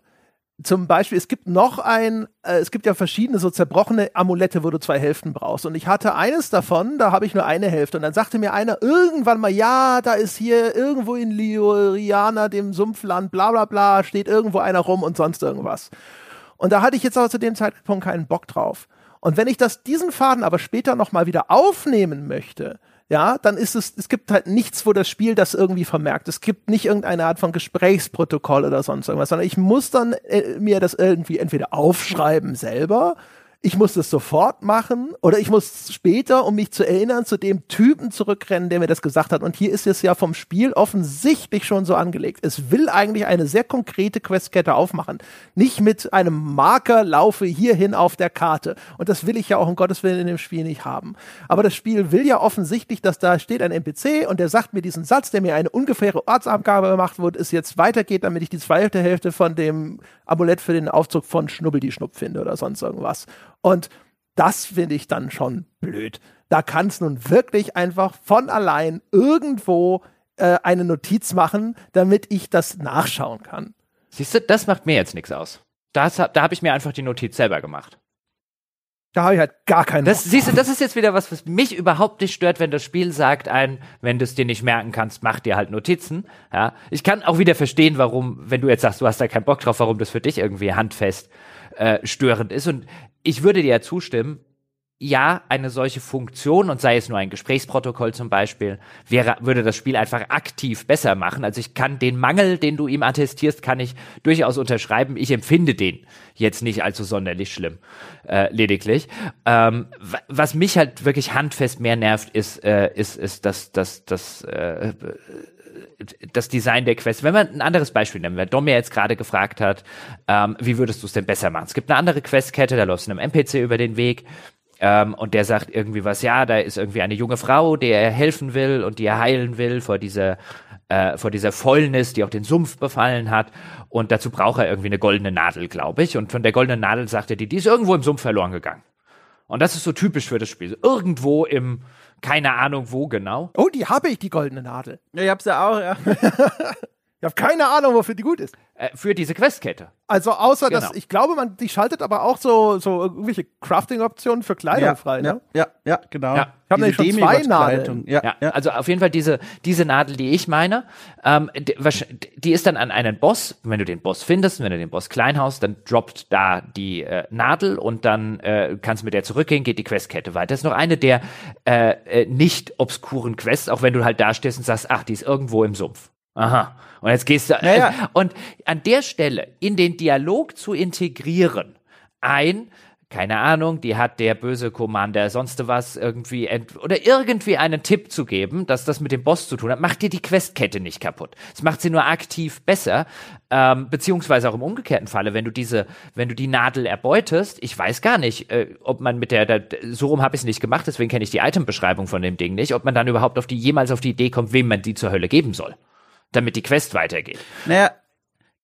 S1: zum Beispiel, es gibt noch ein, äh, es gibt ja verschiedene so zerbrochene Amulette, wo du zwei Hälften brauchst. Und ich hatte eines davon, da habe ich nur eine Hälfte. Und dann sagte mir einer irgendwann mal, ja, da ist hier irgendwo in Lioriana, dem Sumpfland, bla bla bla, steht irgendwo einer rum und sonst irgendwas. Und da hatte ich jetzt aber zu dem Zeitpunkt keinen Bock drauf. Und wenn ich das, diesen Faden aber später nochmal wieder aufnehmen möchte, ja, dann ist es, es gibt halt nichts, wo das Spiel das irgendwie vermerkt. Es gibt nicht irgendeine Art von Gesprächsprotokoll oder sonst irgendwas, sondern ich muss dann äh, mir das irgendwie entweder aufschreiben selber, ich muss das sofort machen oder ich muss später, um mich zu erinnern, zu dem Typen zurückrennen, der mir das gesagt hat. Und hier ist es ja vom Spiel offensichtlich schon so angelegt. Es will eigentlich eine sehr konkrete Questkette aufmachen. Nicht mit einem Marker laufe hierhin auf der Karte. Und das will ich ja auch um Gottes Willen in dem Spiel nicht haben. Aber das Spiel will ja offensichtlich, dass da steht ein NPC und der sagt mir diesen Satz, der mir eine ungefähre Ortsangabe gemacht wurde, es jetzt weitergeht, damit ich die zweite Hälfte von dem Amulett für den Aufzug von Schnubbel die Schnupp finde oder sonst irgendwas. Und das finde ich dann schon blöd. Da kann es nun wirklich einfach von allein irgendwo äh, eine Notiz machen, damit ich das nachschauen kann.
S2: siehst du, das macht mir jetzt nichts aus. Das, da habe ich mir einfach die Notiz selber gemacht.
S1: Da habe ich halt gar keinen
S2: Das, siehst du, das ist jetzt wieder was, was mich überhaupt nicht stört, wenn das Spiel sagt ein, wenn du es dir nicht merken kannst, mach dir halt Notizen. Ja, ich kann auch wieder verstehen, warum, wenn du jetzt sagst, du hast da keinen Bock drauf, warum das für dich irgendwie handfest äh, störend ist. Und ich würde dir ja zustimmen, ja, eine solche Funktion, und sei es nur ein Gesprächsprotokoll zum Beispiel, wäre, würde das Spiel einfach aktiv besser machen. Also ich kann den Mangel, den du ihm attestierst, kann ich durchaus unterschreiben. Ich empfinde den jetzt nicht allzu sonderlich schlimm, äh, lediglich. Ähm, was mich halt wirklich handfest mehr nervt, ist, äh, ist, ist das, das, das, äh, das Design der Quest. Wenn man ein anderes Beispiel nehmen, wer Dom mir jetzt gerade gefragt hat, ähm, wie würdest du es denn besser machen? Es gibt eine andere Questkette, da läufst du einem NPC über den Weg, ähm, und der sagt irgendwie was, ja, da ist irgendwie eine junge Frau, der er helfen will und die er heilen will vor dieser, äh, vor dieser Fäulnis, die auch den Sumpf befallen hat. Und dazu braucht er irgendwie eine goldene Nadel, glaube ich. Und von der goldenen Nadel sagt er, die, die ist irgendwo im Sumpf verloren gegangen. Und das ist so typisch für das Spiel. Irgendwo im, keine Ahnung wo genau.
S1: Oh, die habe ich, die goldene Nadel.
S3: Ja, ich hab's ja auch, ja. [laughs]
S1: Ich habe keine Ahnung, wofür die gut ist.
S2: Äh, für diese Questkette.
S1: Also außer
S2: Genau.
S1: dass ich glaube, man die schaltet aber auch so so irgendwelche Crafting-Optionen für Kleidung
S3: ja,
S1: frei. Ne?
S3: ja, ja, ja, genau.
S2: Ja.
S1: Ich hab nämlich schon zwei
S3: Demigod-Kleidung. Ja,
S2: Ja,
S3: ja.
S2: also auf jeden Fall diese, diese Nadel, die ich meine, ähm, die, die ist dann an einen Boss. Wenn du den Boss findest, wenn du den Boss klein haust, dann droppt da die äh, Nadel und dann äh, kannst du mit der zurückgehen, geht die Questkette weiter. Das ist noch eine der äh, äh, nicht obskuren Quests, auch wenn du halt da stehst und sagst, ach, die ist irgendwo im Sumpf. Aha. Und jetzt gehst du.
S3: Ja, ja.
S2: Und an der Stelle in den Dialog zu integrieren, ein, keine Ahnung, die hat der böse Commander sonst was irgendwie oder irgendwie einen Tipp zu geben, dass das mit dem Boss zu tun hat, macht dir die Questkette nicht kaputt. Es macht sie nur aktiv besser, ähm, beziehungsweise auch im umgekehrten Falle, wenn du diese, wenn du die Nadel erbeutest, ich weiß gar nicht, äh, ob man mit der, der so rum habe ich es nicht gemacht, deswegen kenne ich die Itembeschreibung von dem Ding nicht, ob man dann überhaupt auf die jemals auf die Idee kommt, wem man die zur Hölle geben soll, damit die Quest weitergeht.
S3: Naja,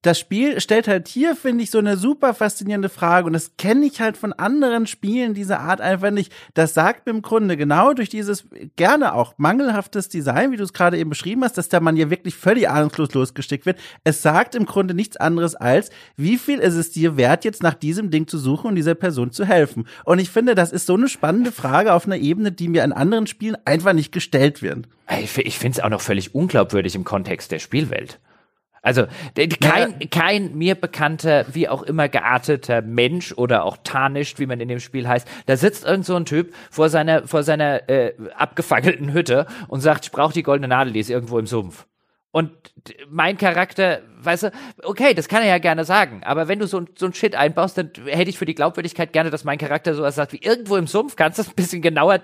S3: das Spiel stellt halt hier, finde ich, so eine super faszinierende Frage. Und das kenne ich halt von anderen Spielen dieser Art einfach nicht. Das sagt mir im Grunde genau durch dieses gerne auch mangelhaftes Design, wie du es gerade eben beschrieben hast, dass der Mann hier wirklich völlig ahnungslos losgesteckt wird. Es sagt im Grunde nichts anderes als, wie viel ist es dir wert, jetzt nach diesem Ding zu suchen und dieser Person zu helfen? Und ich finde, das ist so eine spannende Frage auf einer Ebene, die mir in anderen Spielen einfach nicht gestellt wird.
S2: Ich finde es auch noch völlig unglaubwürdig im Kontext der Spielwelt. Also kein, kein mir bekannter, wie auch immer gearteter Mensch oder auch tarnished, wie man in dem Spiel heißt, da sitzt irgend so ein Typ vor seiner, vor seiner äh, abgefackelten Hütte und sagt, ich brauche die goldene Nadel, die ist irgendwo im Sumpf. Und mein Charakter, weißt du, okay, das kann er ja gerne sagen, aber wenn du so, so ein Shit einbaust, dann hätte ich für die Glaubwürdigkeit gerne, dass mein Charakter sowas sagt wie irgendwo im Sumpf, kannst du das ein bisschen genauer,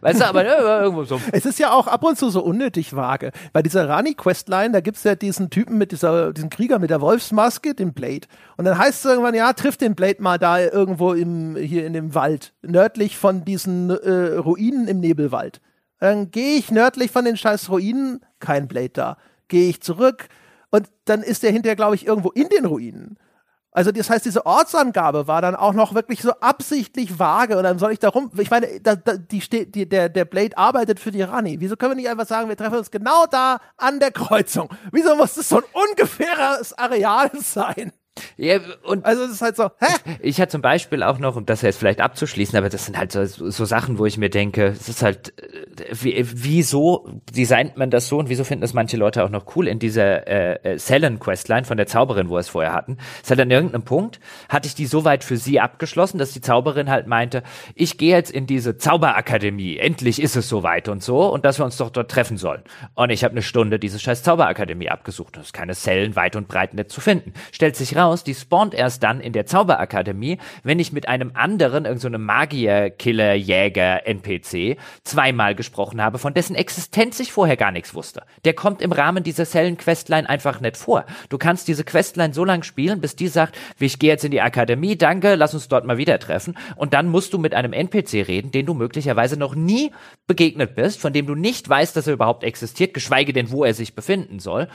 S2: weißt du, aber irgendwo im Sumpf.
S1: Es ist ja auch ab und zu so unnötig vage. Bei dieser Rani-Questline, da gibt's ja diesen Typen mit dieser, diesen Krieger mit der Wolfsmaske, den Blade. Und dann heißt es irgendwann, ja, triff den Blade mal da irgendwo im, hier in dem Wald, nördlich von diesen äh, Ruinen im Nebelwald. Dann gehe ich nördlich von den scheiß Ruinen, kein Blade da. Gehe ich zurück und dann ist der hinterher, glaube ich, irgendwo in den Ruinen. Also das heißt, diese Ortsangabe war dann auch noch wirklich so absichtlich vage und dann soll ich da rum, ich meine, da, da, die steht, die, der, der Blade arbeitet für die Rani. Wieso können wir nicht einfach sagen, wir treffen uns genau da an der Kreuzung? Wieso muss das so ein ungefähres Areal [laughs] sein?
S2: Ja, und
S1: Also es ist halt so, hä?
S2: Ich hatte zum Beispiel auch noch, um das jetzt vielleicht abzuschließen, aber das sind halt so, so Sachen, wo ich mir denke, es ist halt, äh, wie, wieso designt man das so und wieso finden das manche Leute auch noch cool in dieser äh, äh, Sellen-Questline von der Zauberin, wo wir es vorher hatten. Es hat an irgendeinem Punkt, hatte ich die so weit für sie abgeschlossen, dass die Zauberin halt meinte, ich gehe jetzt in diese Zauberakademie, endlich ist es soweit und so und dass wir uns doch dort treffen sollen. Und ich habe eine Stunde diese scheiß Zauberakademie abgesucht und es ist keine Zellen weit und breit nicht zu finden. Stellt sich raus, die spawnt erst dann in der Zauberakademie, wenn ich mit einem anderen, irgendeinem so Magier, Killer, Jäger, NPC zweimal gesprochen habe, von dessen Existenz ich vorher gar nichts wusste. Der kommt im Rahmen dieser Zellen-Questline einfach nicht vor. Du kannst diese Questline so lange spielen, bis die sagt, ich gehe jetzt in die Akademie, danke, lass uns dort mal wieder treffen. Und dann musst du mit einem NPC reden, den du möglicherweise noch nie begegnet bist, von dem du nicht weißt, dass er überhaupt existiert, geschweige denn, wo er sich befinden soll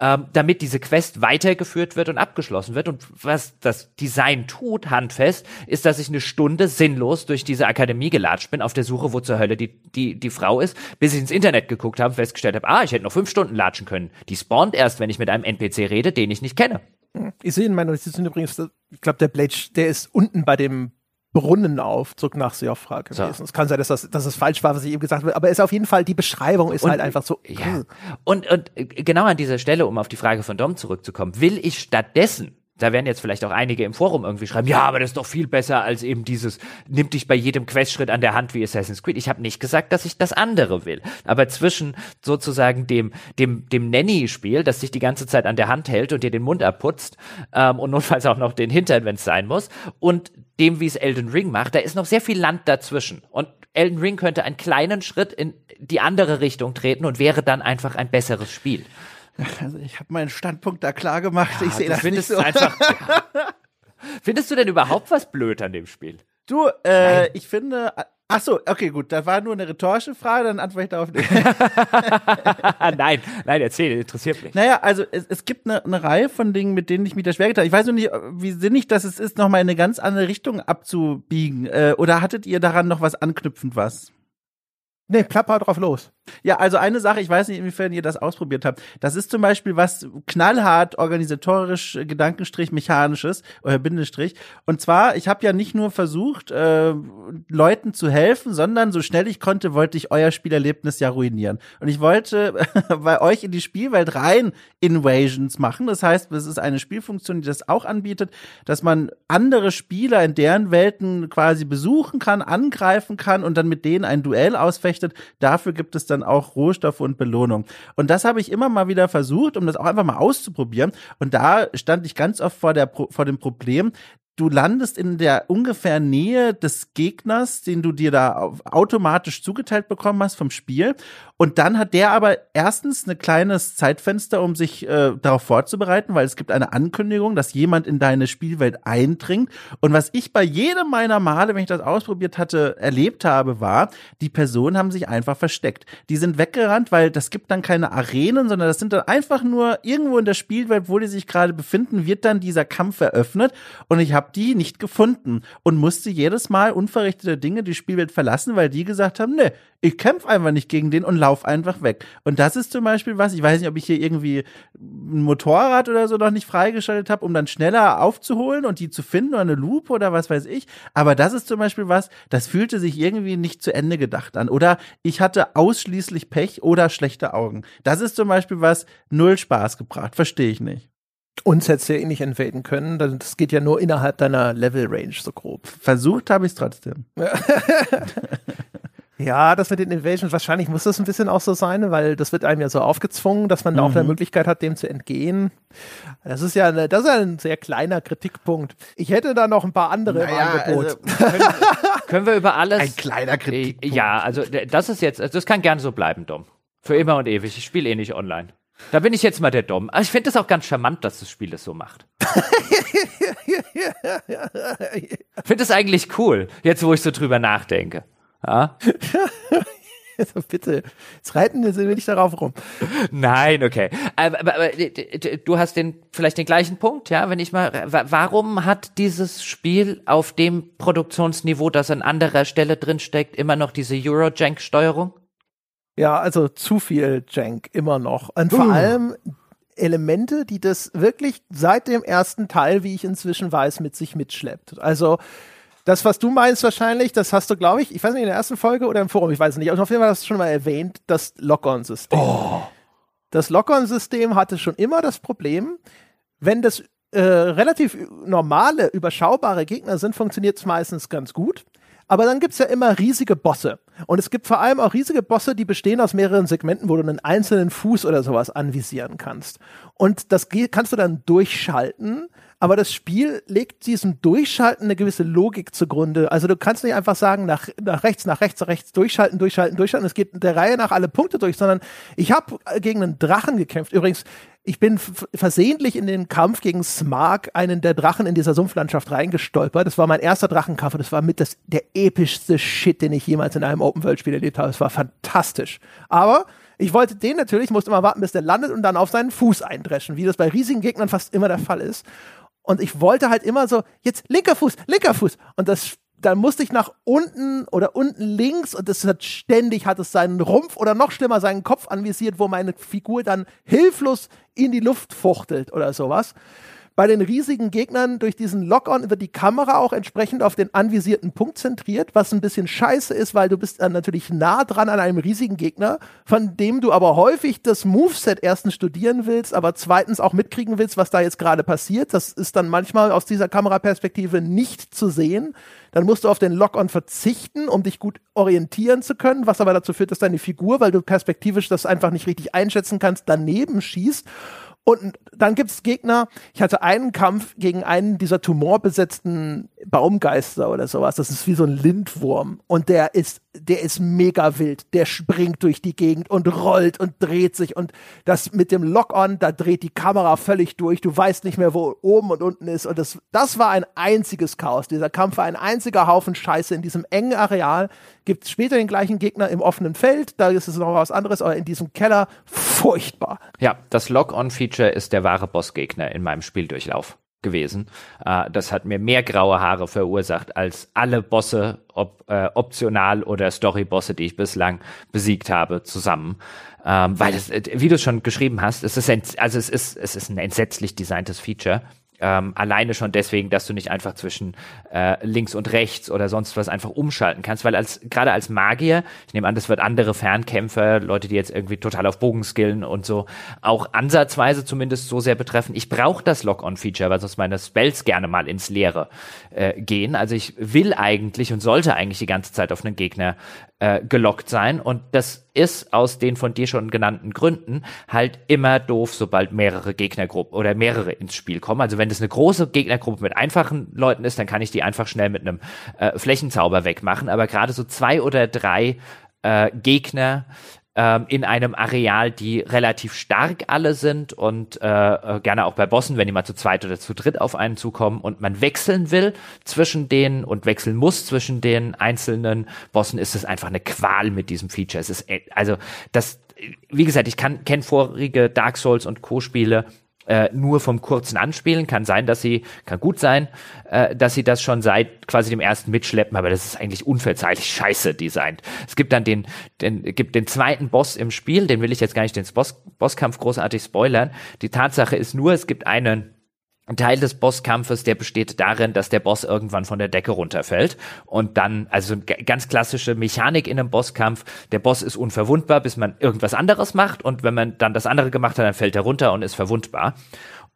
S2: ähm, damit diese Quest weitergeführt wird und abgeschlossen wird. Und was das Design tut, handfest, ist, dass ich eine Stunde sinnlos durch diese Akademie gelatscht bin, auf der Suche, wo zur Hölle die, die, die Frau ist, bis ich ins Internet geguckt habe und festgestellt habe, ah, ich hätte noch fünf Stunden latschen können. Die spawnt erst, wenn ich mit einem NPC rede, den ich nicht kenne.
S1: Ich sehe in meiner Notizen übrigens, ich glaube, der Blade, der ist unten bei dem Brunnenaufzug nach Seofra gewesen. So. Es kann sein, dass das, dass das falsch war, was ich eben gesagt habe, aber es ist auf jeden Fall, die Beschreibung ist und, halt einfach so.
S2: Ja. Und, und genau an dieser Stelle, um auf die Frage von Dom zurückzukommen, will ich stattdessen da werden jetzt vielleicht auch einige im Forum irgendwie schreiben, ja, aber das ist doch viel besser als eben dieses, nimm dich bei jedem Questschritt an der Hand wie Assassin's Creed. Ich habe nicht gesagt, dass ich das andere will. Aber zwischen sozusagen dem, dem, dem Nanny-Spiel, das dich die ganze Zeit an der Hand hält und dir den Mund abputzt ähm, und notfalls auch noch den Hintern, wenn es sein muss, und dem, wie es Elden Ring macht, da ist noch sehr viel Land dazwischen. Und Elden Ring könnte einen kleinen Schritt in die andere Richtung treten und wäre dann einfach ein besseres Spiel.
S3: Also ich habe meinen Standpunkt da klar gemacht. Ja, ich sehe das
S2: nicht so. Einfach, ja. [laughs] Findest du denn überhaupt was blöd an dem Spiel?
S3: Du, äh, ich finde, Ach so, okay, gut. Da war nur eine rhetorische Frage, dann antworte ich darauf nicht. [laughs]
S2: nein, nein, erzähl, interessiert mich.
S3: Naja, also es, es gibt eine, eine Reihe von Dingen, mit denen ich mich da schwer getan habe. Ich weiß nur nicht, wie sinnig das ist, nochmal in eine ganz andere Richtung abzubiegen. Äh, oder hattet ihr daran noch was anknüpfend was?
S1: Nee, plapper drauf los.
S3: Ja, also eine Sache, ich weiß nicht, inwiefern ihr das ausprobiert habt. Das ist zum Beispiel was knallhart organisatorisch, äh, Gedankenstrich, mechanisches, oder Bindestrich. Und zwar, ich habe ja nicht nur versucht, äh, Leuten zu helfen, sondern so schnell ich konnte, wollte ich euer Spielerlebnis ja ruinieren. Und ich wollte [laughs] bei euch in die Spielwelt rein Invasions machen. Das heißt, es ist eine Spielfunktion, die das auch anbietet, dass man andere Spieler in deren Welten quasi besuchen kann, angreifen kann und dann mit denen ein Duell ausgerichtet. Dafür gibt es dann auch Rohstoffe und Belohnung. Und das habe ich immer mal wieder versucht, um das auch einfach mal auszuprobieren. Und da stand ich ganz oft vor, der, vor dem Problem, du landest in der ungefähr Nähe des Gegners, den du dir da automatisch zugeteilt bekommen hast vom Spiel. Und dann hat der aber erstens ein kleines Zeitfenster, um sich äh, darauf vorzubereiten, weil es gibt eine Ankündigung, dass jemand in deine Spielwelt eindringt. Und was ich bei jedem meiner Male, wenn ich das ausprobiert hatte, erlebt habe, war, die Personen haben sich einfach versteckt. Die sind weggerannt, weil das gibt dann keine Arenen, sondern das sind dann einfach nur irgendwo in der Spielwelt, wo die sich gerade befinden, wird dann dieser Kampf eröffnet. Und ich habe die nicht gefunden und musste jedes Mal unverrichtete Dinge die Spielwelt verlassen, weil die gesagt haben, ne, ich kämpfe einfach nicht gegen den und lauf einfach weg. Und das ist zum Beispiel was, ich weiß nicht, ob ich hier irgendwie ein Motorrad oder so noch nicht freigeschaltet habe, um dann schneller aufzuholen und die zu finden oder eine Lupe oder was weiß ich. Aber das ist zum Beispiel was, das fühlte sich irgendwie nicht zu Ende gedacht an. Oder ich hatte ausschließlich Pech oder schlechte Augen. Das ist zum Beispiel was, null Spaß gebracht. Verstehe ich nicht.
S1: Uns hättest du ja eh nicht invaden können. Das geht ja nur innerhalb deiner Level-Range so grob.
S3: Versucht habe ich es trotzdem. [laughs]
S1: Ja, das mit den Invasions, wahrscheinlich muss das ein bisschen auch so sein, weil das wird einem ja so aufgezwungen, dass man da auch eine mhm. Möglichkeit hat, dem zu entgehen. Das ist ja eine, das ist ein sehr kleiner Kritikpunkt. Ich hätte da noch ein paar andere naja, im Angebot.
S2: Also, [laughs] können, können, wir über alles.
S3: Ein kleiner Kritikpunkt.
S2: Ja, also das ist jetzt, das kann gerne so bleiben, Dom. Für immer und ewig. Ich spiele eh nicht online. Da bin ich jetzt mal der Dom. Aber ich finde es auch ganz charmant, dass das Spiel das so macht. [laughs] finde es eigentlich cool, jetzt wo ich so drüber nachdenke. Ja?
S1: Also bitte, jetzt reiten wir nicht darauf rum.
S2: Nein, okay. Aber, aber, aber, du hast den vielleicht den gleichen Punkt, ja? Wenn ich mal, warum hat dieses Spiel auf dem Produktionsniveau, das an anderer Stelle drin steckt, immer noch diese Eurojank-Steuerung?
S1: Ja, also zu viel Jank immer noch. Und vor uh. allem Elemente, die das wirklich seit dem ersten Teil, wie ich inzwischen weiß, mit sich mitschleppt. Also das, was du meinst wahrscheinlich, das hast du, glaube ich, ich weiß nicht, in der ersten Folge oder im Forum, ich weiß nicht, aber auf jeden Fall hast du schon mal erwähnt, das Lock-on-System. Oh. Das Lock-on-System hatte schon immer das Problem, wenn das äh, relativ normale, überschaubare Gegner sind, funktioniert es meistens ganz gut. Aber dann gibt's ja immer riesige Bosse. Und es gibt vor allem auch riesige Bosse, die bestehen aus mehreren Segmenten, wo du einen einzelnen Fuß oder sowas anvisieren kannst. Und das kannst du dann durchschalten aber das Spiel legt diesem Durchschalten eine gewisse Logik zugrunde. Also du kannst nicht einfach sagen, nach, nach rechts, nach rechts, nach rechts, durchschalten, durchschalten, durchschalten. Es geht der Reihe nach alle Punkte durch, sondern ich habe gegen einen Drachen gekämpft. Übrigens, ich bin versehentlich in den Kampf gegen Smark, einen der Drachen in dieser Sumpflandschaft reingestolpert. Das war mein erster Drachenkampf und das war mit das, der epischste Shit, den ich jemals in einem Open-World-Spiel erlebt habe. Es war fantastisch. Aber ich wollte den natürlich, musste immer warten, bis der landet und dann auf seinen Fuß eindreschen, wie das bei riesigen Gegnern fast immer der Fall ist. Und ich wollte halt immer so, jetzt linker Fuß, linker Fuß. Und das, dann musste ich nach unten oder unten links und das hat ständig, hat es seinen Rumpf oder noch schlimmer seinen Kopf anvisiert, wo meine Figur dann hilflos in die Luft fuchtelt oder sowas Bei den riesigen Gegnern durch diesen Lock-on wird die Kamera auch entsprechend auf den anvisierten Punkt zentriert, was ein bisschen scheiße ist, weil du bist dann natürlich nah dran an einem riesigen Gegner, von dem du aber häufig das Moveset erstens studieren willst, aber zweitens auch mitkriegen willst, was da jetzt gerade passiert. Das ist dann manchmal aus dieser Kameraperspektive nicht zu sehen. Dann musst du auf den Lock-on verzichten, um dich gut orientieren zu können, was aber dazu führt, dass deine Figur, weil du perspektivisch das einfach nicht richtig einschätzen kannst, daneben schießt. Und dann gibt es Gegner. Ich hatte einen Kampf gegen einen dieser tumorbesetzten Baumgeister oder sowas. Das ist wie so ein Lindwurm. Und der ist, der ist mega wild. Der springt durch die Gegend und rollt und dreht sich. Und das mit dem Lock-on, da dreht die Kamera völlig durch. Du weißt nicht mehr, wo oben und unten ist. Und das, das war ein einziges Chaos. Dieser Kampf war ein einziger Haufen Scheiße in diesem engen Areal. Gibt es später den gleichen Gegner im offenen Feld. Da ist es noch was anderes. Aber in diesem Keller furchtbar.
S2: Ja, das Lock-on-Feature ist der wahre Bossgegner in meinem Spieldurchlauf gewesen. Äh, das hat mir mehr graue Haare verursacht als alle Bosse, ob äh, optional oder Story-Bosse, die ich bislang besiegt habe, zusammen. Ähm, weil es, äh, wie du es schon geschrieben hast, es ist ein, also es ist, es ist ein entsetzlich designtes Feature. Ähm, alleine schon deswegen, dass du nicht einfach zwischen äh, links und rechts oder sonst was einfach umschalten kannst, weil als gerade als Magier, ich nehme an, das wird andere Fernkämpfer, Leute, die jetzt irgendwie total auf Bogen skillen und so, auch ansatzweise zumindest so sehr betreffen. Ich brauche das Lock-on-Feature, weil sonst meine Spells gerne mal ins Leere äh, gehen. Also ich will eigentlich und sollte eigentlich die ganze Zeit auf einen Gegner äh, gelockt sein. Und das ist aus den von dir schon genannten Gründen halt immer doof, sobald mehrere Gegnergruppen oder mehrere ins Spiel kommen. Also wenn das eine große Gegnergruppe mit einfachen Leuten ist, dann kann ich die einfach schnell mit einem äh, Flächenzauber wegmachen. Aber gerade so zwei oder drei äh, Gegner ähm, in einem Areal, die relativ stark alle sind und äh, äh, gerne auch bei Bossen, wenn die mal zu zweit oder zu dritt auf einen zukommen und man wechseln will zwischen denen und wechseln muss zwischen den einzelnen Bossen, ist es einfach eine Qual mit diesem Feature. Es ist äh, also das wie gesagt, ich kann kenne vorige Dark Souls und Co Spiele äh, nur vom kurzen Anspielen. Kann sein, dass sie, kann gut sein, äh, dass sie das schon seit quasi dem ersten mitschleppen, aber das ist eigentlich unverzeihlich scheiße designt. Es gibt dann den, den, gibt den zweiten Boss im Spiel, den will ich jetzt gar nicht den Boss, Bosskampf großartig spoilern. Die Tatsache ist nur, es gibt einen ein Teil des Bosskampfes, der besteht darin, dass der Boss irgendwann von der Decke runterfällt und dann, also ganz klassische Mechanik in einem Bosskampf, der Boss ist unverwundbar, bis man irgendwas anderes macht und wenn man dann das andere gemacht hat, dann fällt er runter und ist verwundbar.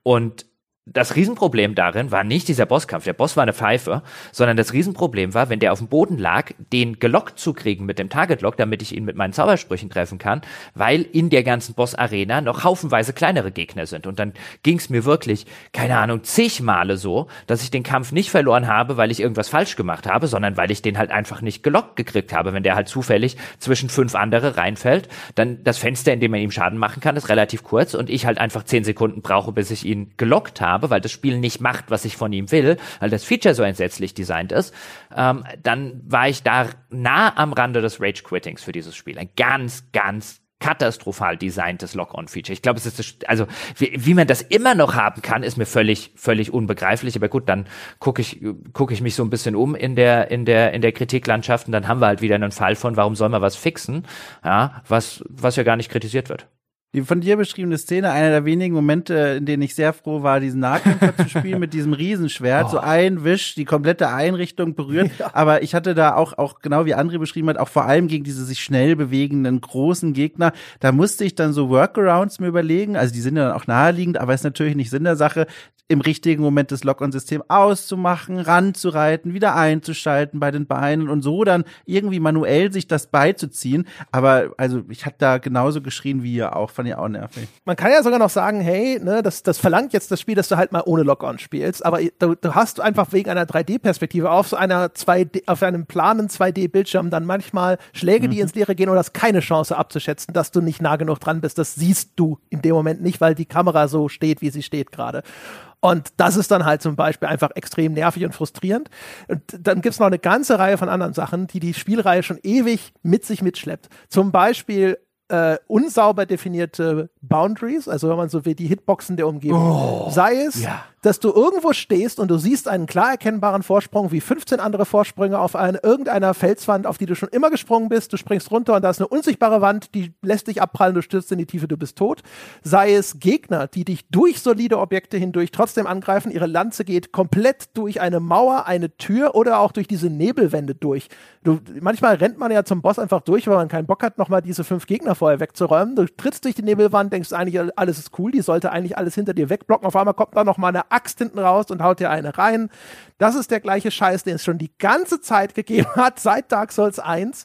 S2: Und das Riesenproblem darin war nicht dieser Bosskampf, der Boss war eine Pfeife, sondern das Riesenproblem war, wenn der auf dem Boden lag, den gelockt zu kriegen mit dem Target Lock, damit ich ihn mit meinen Zaubersprüchen treffen kann, weil in der ganzen Boss-Arena noch haufenweise kleinere Gegner sind. Und dann ging es mir wirklich, keine Ahnung, zig Male so, dass ich den Kampf nicht verloren habe, weil ich irgendwas falsch gemacht habe, sondern weil ich den halt einfach nicht gelockt gekriegt habe. Wenn der halt zufällig zwischen fünf andere reinfällt, dann das Fenster, in dem man ihm Schaden machen kann, ist relativ kurz und ich halt einfach zehn Sekunden brauche, bis ich ihn gelockt habe habe, weil das Spiel nicht macht, was ich von ihm will, weil das Feature so entsetzlich designt ist, ähm, dann war ich da nah am Rande des Rage-Quittings für dieses Spiel. Ein ganz, ganz katastrophal designtes Lock-on-Feature. Ich glaube, es ist also wie, wie man das immer noch haben kann, ist mir völlig völlig unbegreiflich. Aber gut, dann gucke ich gucke ich mich so ein bisschen um in der in der in der Kritiklandschaft und dann haben wir halt wieder einen Fall von, warum soll man was fixen, ja, was was ja gar nicht kritisiert wird.
S3: Die von dir beschriebene Szene, einer der wenigen Momente, in denen ich sehr froh war, diesen Nahkämpfer zu spielen mit diesem Riesenschwert. Oh. So ein Wisch, die komplette Einrichtung berührt. Ja. Aber ich hatte da auch, auch genau wie André beschrieben hat, auch vor allem gegen diese sich schnell bewegenden großen Gegner, da musste ich dann so Workarounds mir überlegen. Also die sind ja dann auch naheliegend, aber ist natürlich nicht Sinn der Sache, im richtigen Moment das Lock-on-System auszumachen, ranzureiten, wieder einzuschalten bei den Beinen und so dann irgendwie manuell sich das beizuziehen. Aber also ich hatte da genauso geschrien wie ihr auch fand ich auch nervig.
S1: Man kann ja sogar noch sagen, hey, ne, das, das verlangt jetzt das Spiel, dass du halt mal ohne Lock-on spielst, aber du, du hast einfach wegen einer 3D-Perspektive auf so einer 2D, auf einem planen 2D-Bildschirm dann manchmal Schläge, die mhm. ins Leere gehen und hast keine Chance abzuschätzen, dass du nicht nah genug dran bist. Das siehst du in dem Moment nicht, weil die Kamera so steht, wie sie steht gerade. Und das ist dann halt zum Beispiel einfach extrem nervig und frustrierend. Und dann gibt's noch eine ganze Reihe von anderen Sachen, die die Spielreihe schon ewig mit sich mitschleppt. Zum Beispiel äh, unsauber definierte Boundaries, also wenn man so wie die Hitboxen der Umgebung, oh, sei es
S3: ja.
S1: Dass du irgendwo stehst und du siehst einen klar erkennbaren Vorsprung wie 15 andere Vorsprünge auf eine, irgendeiner Felswand, auf die du schon immer gesprungen bist. Du springst runter und da ist eine unsichtbare Wand, die lässt dich abprallen, du stürzt in die Tiefe, du bist tot. Sei es Gegner, die dich durch solide Objekte hindurch trotzdem angreifen, ihre Lanze geht komplett durch eine Mauer, eine Tür oder auch durch diese Nebelwände durch. Du, manchmal rennt man ja zum Boss einfach durch, weil man keinen Bock hat, nochmal diese fünf Gegner vorher wegzuräumen. Du trittst durch die Nebelwand, denkst eigentlich, alles ist cool, die sollte eigentlich alles hinter dir wegblocken. Auf einmal kommt da nochmal eine Axt hinten raus und haut dir eine rein. Das ist der gleiche Scheiß, den es schon die ganze Zeit gegeben [laughs] hat, seit Dark Souls 1.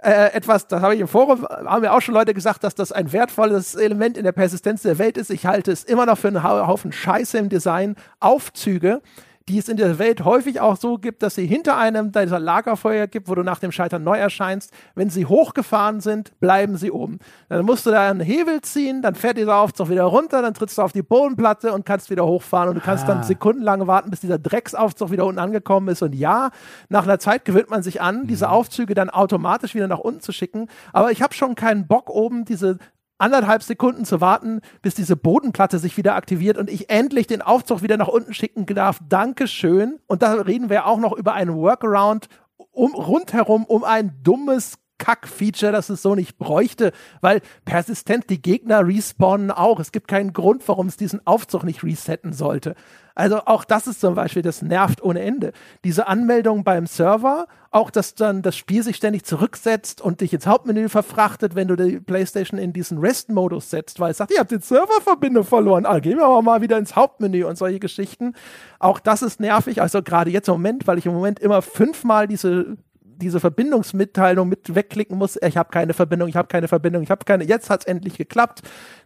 S1: Äh, etwas, das habe ich im Forum, haben mir auch schon Leute gesagt, dass das ein wertvolles Element in der Persistenz der Welt ist. Ich halte es immer noch für einen Haufen Scheiße im Design. Aufzüge, die es in der Welt häufig auch so gibt, dass sie hinter einem dieser Lagerfeuer gibt, wo du nach dem Scheitern neu erscheinst. Wenn sie hochgefahren sind, bleiben sie oben. Dann musst du da einen Hebel ziehen, dann fährt dieser Aufzug wieder runter, dann trittst du auf die Bodenplatte und kannst wieder hochfahren und du kannst ah. dann sekundenlang warten, bis dieser Drecksaufzug wieder unten angekommen ist. Und ja, nach einer Zeit gewöhnt man sich an, diese mhm. Aufzüge dann automatisch wieder nach unten zu schicken. Aber ich habe schon keinen Bock, oben diese anderthalb Sekunden zu warten, bis diese Bodenplatte sich wieder aktiviert und ich endlich den Aufzug wieder nach unten schicken darf. Dankeschön. Und da reden wir auch noch über einen Workaround um, rundherum um ein dummes Kack-Feature, das es so nicht bräuchte, weil persistent die Gegner respawnen auch. Es gibt keinen Grund, warum es diesen Aufzug nicht resetten sollte. Also auch das ist zum Beispiel, das nervt ohne Ende. Diese Anmeldung beim Server, auch dass dann das Spiel sich ständig zurücksetzt und dich ins Hauptmenü verfrachtet, wenn du die PlayStation in diesen Rest-Modus setzt, weil es sagt, ihr habt die Serververbindung verloren. Ah, gehen wir mal wieder ins Hauptmenü und solche Geschichten. Auch das ist nervig. Also gerade jetzt im Moment, weil ich im Moment immer fünfmal diese diese Verbindungsmitteilung mit wegklicken muss, ich habe keine Verbindung, ich habe keine Verbindung, ich habe keine, jetzt hat es endlich geklappt.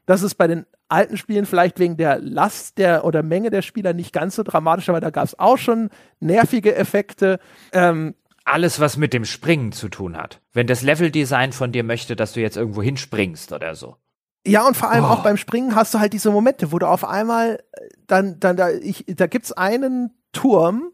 S1: Das ist bei den alten Spielen vielleicht wegen der Last der oder Menge der Spieler nicht ganz so dramatisch, aber da gab es auch schon nervige Effekte. Ähm,
S2: alles, was mit dem Springen zu tun hat. Wenn das Leveldesign von dir möchte, dass du jetzt irgendwo hinspringst oder so.
S1: Ja, und vor allem oh. auch beim Springen hast du halt diese Momente, wo du auf einmal äh, dann, dann da, ich, da gibt's einen Turm,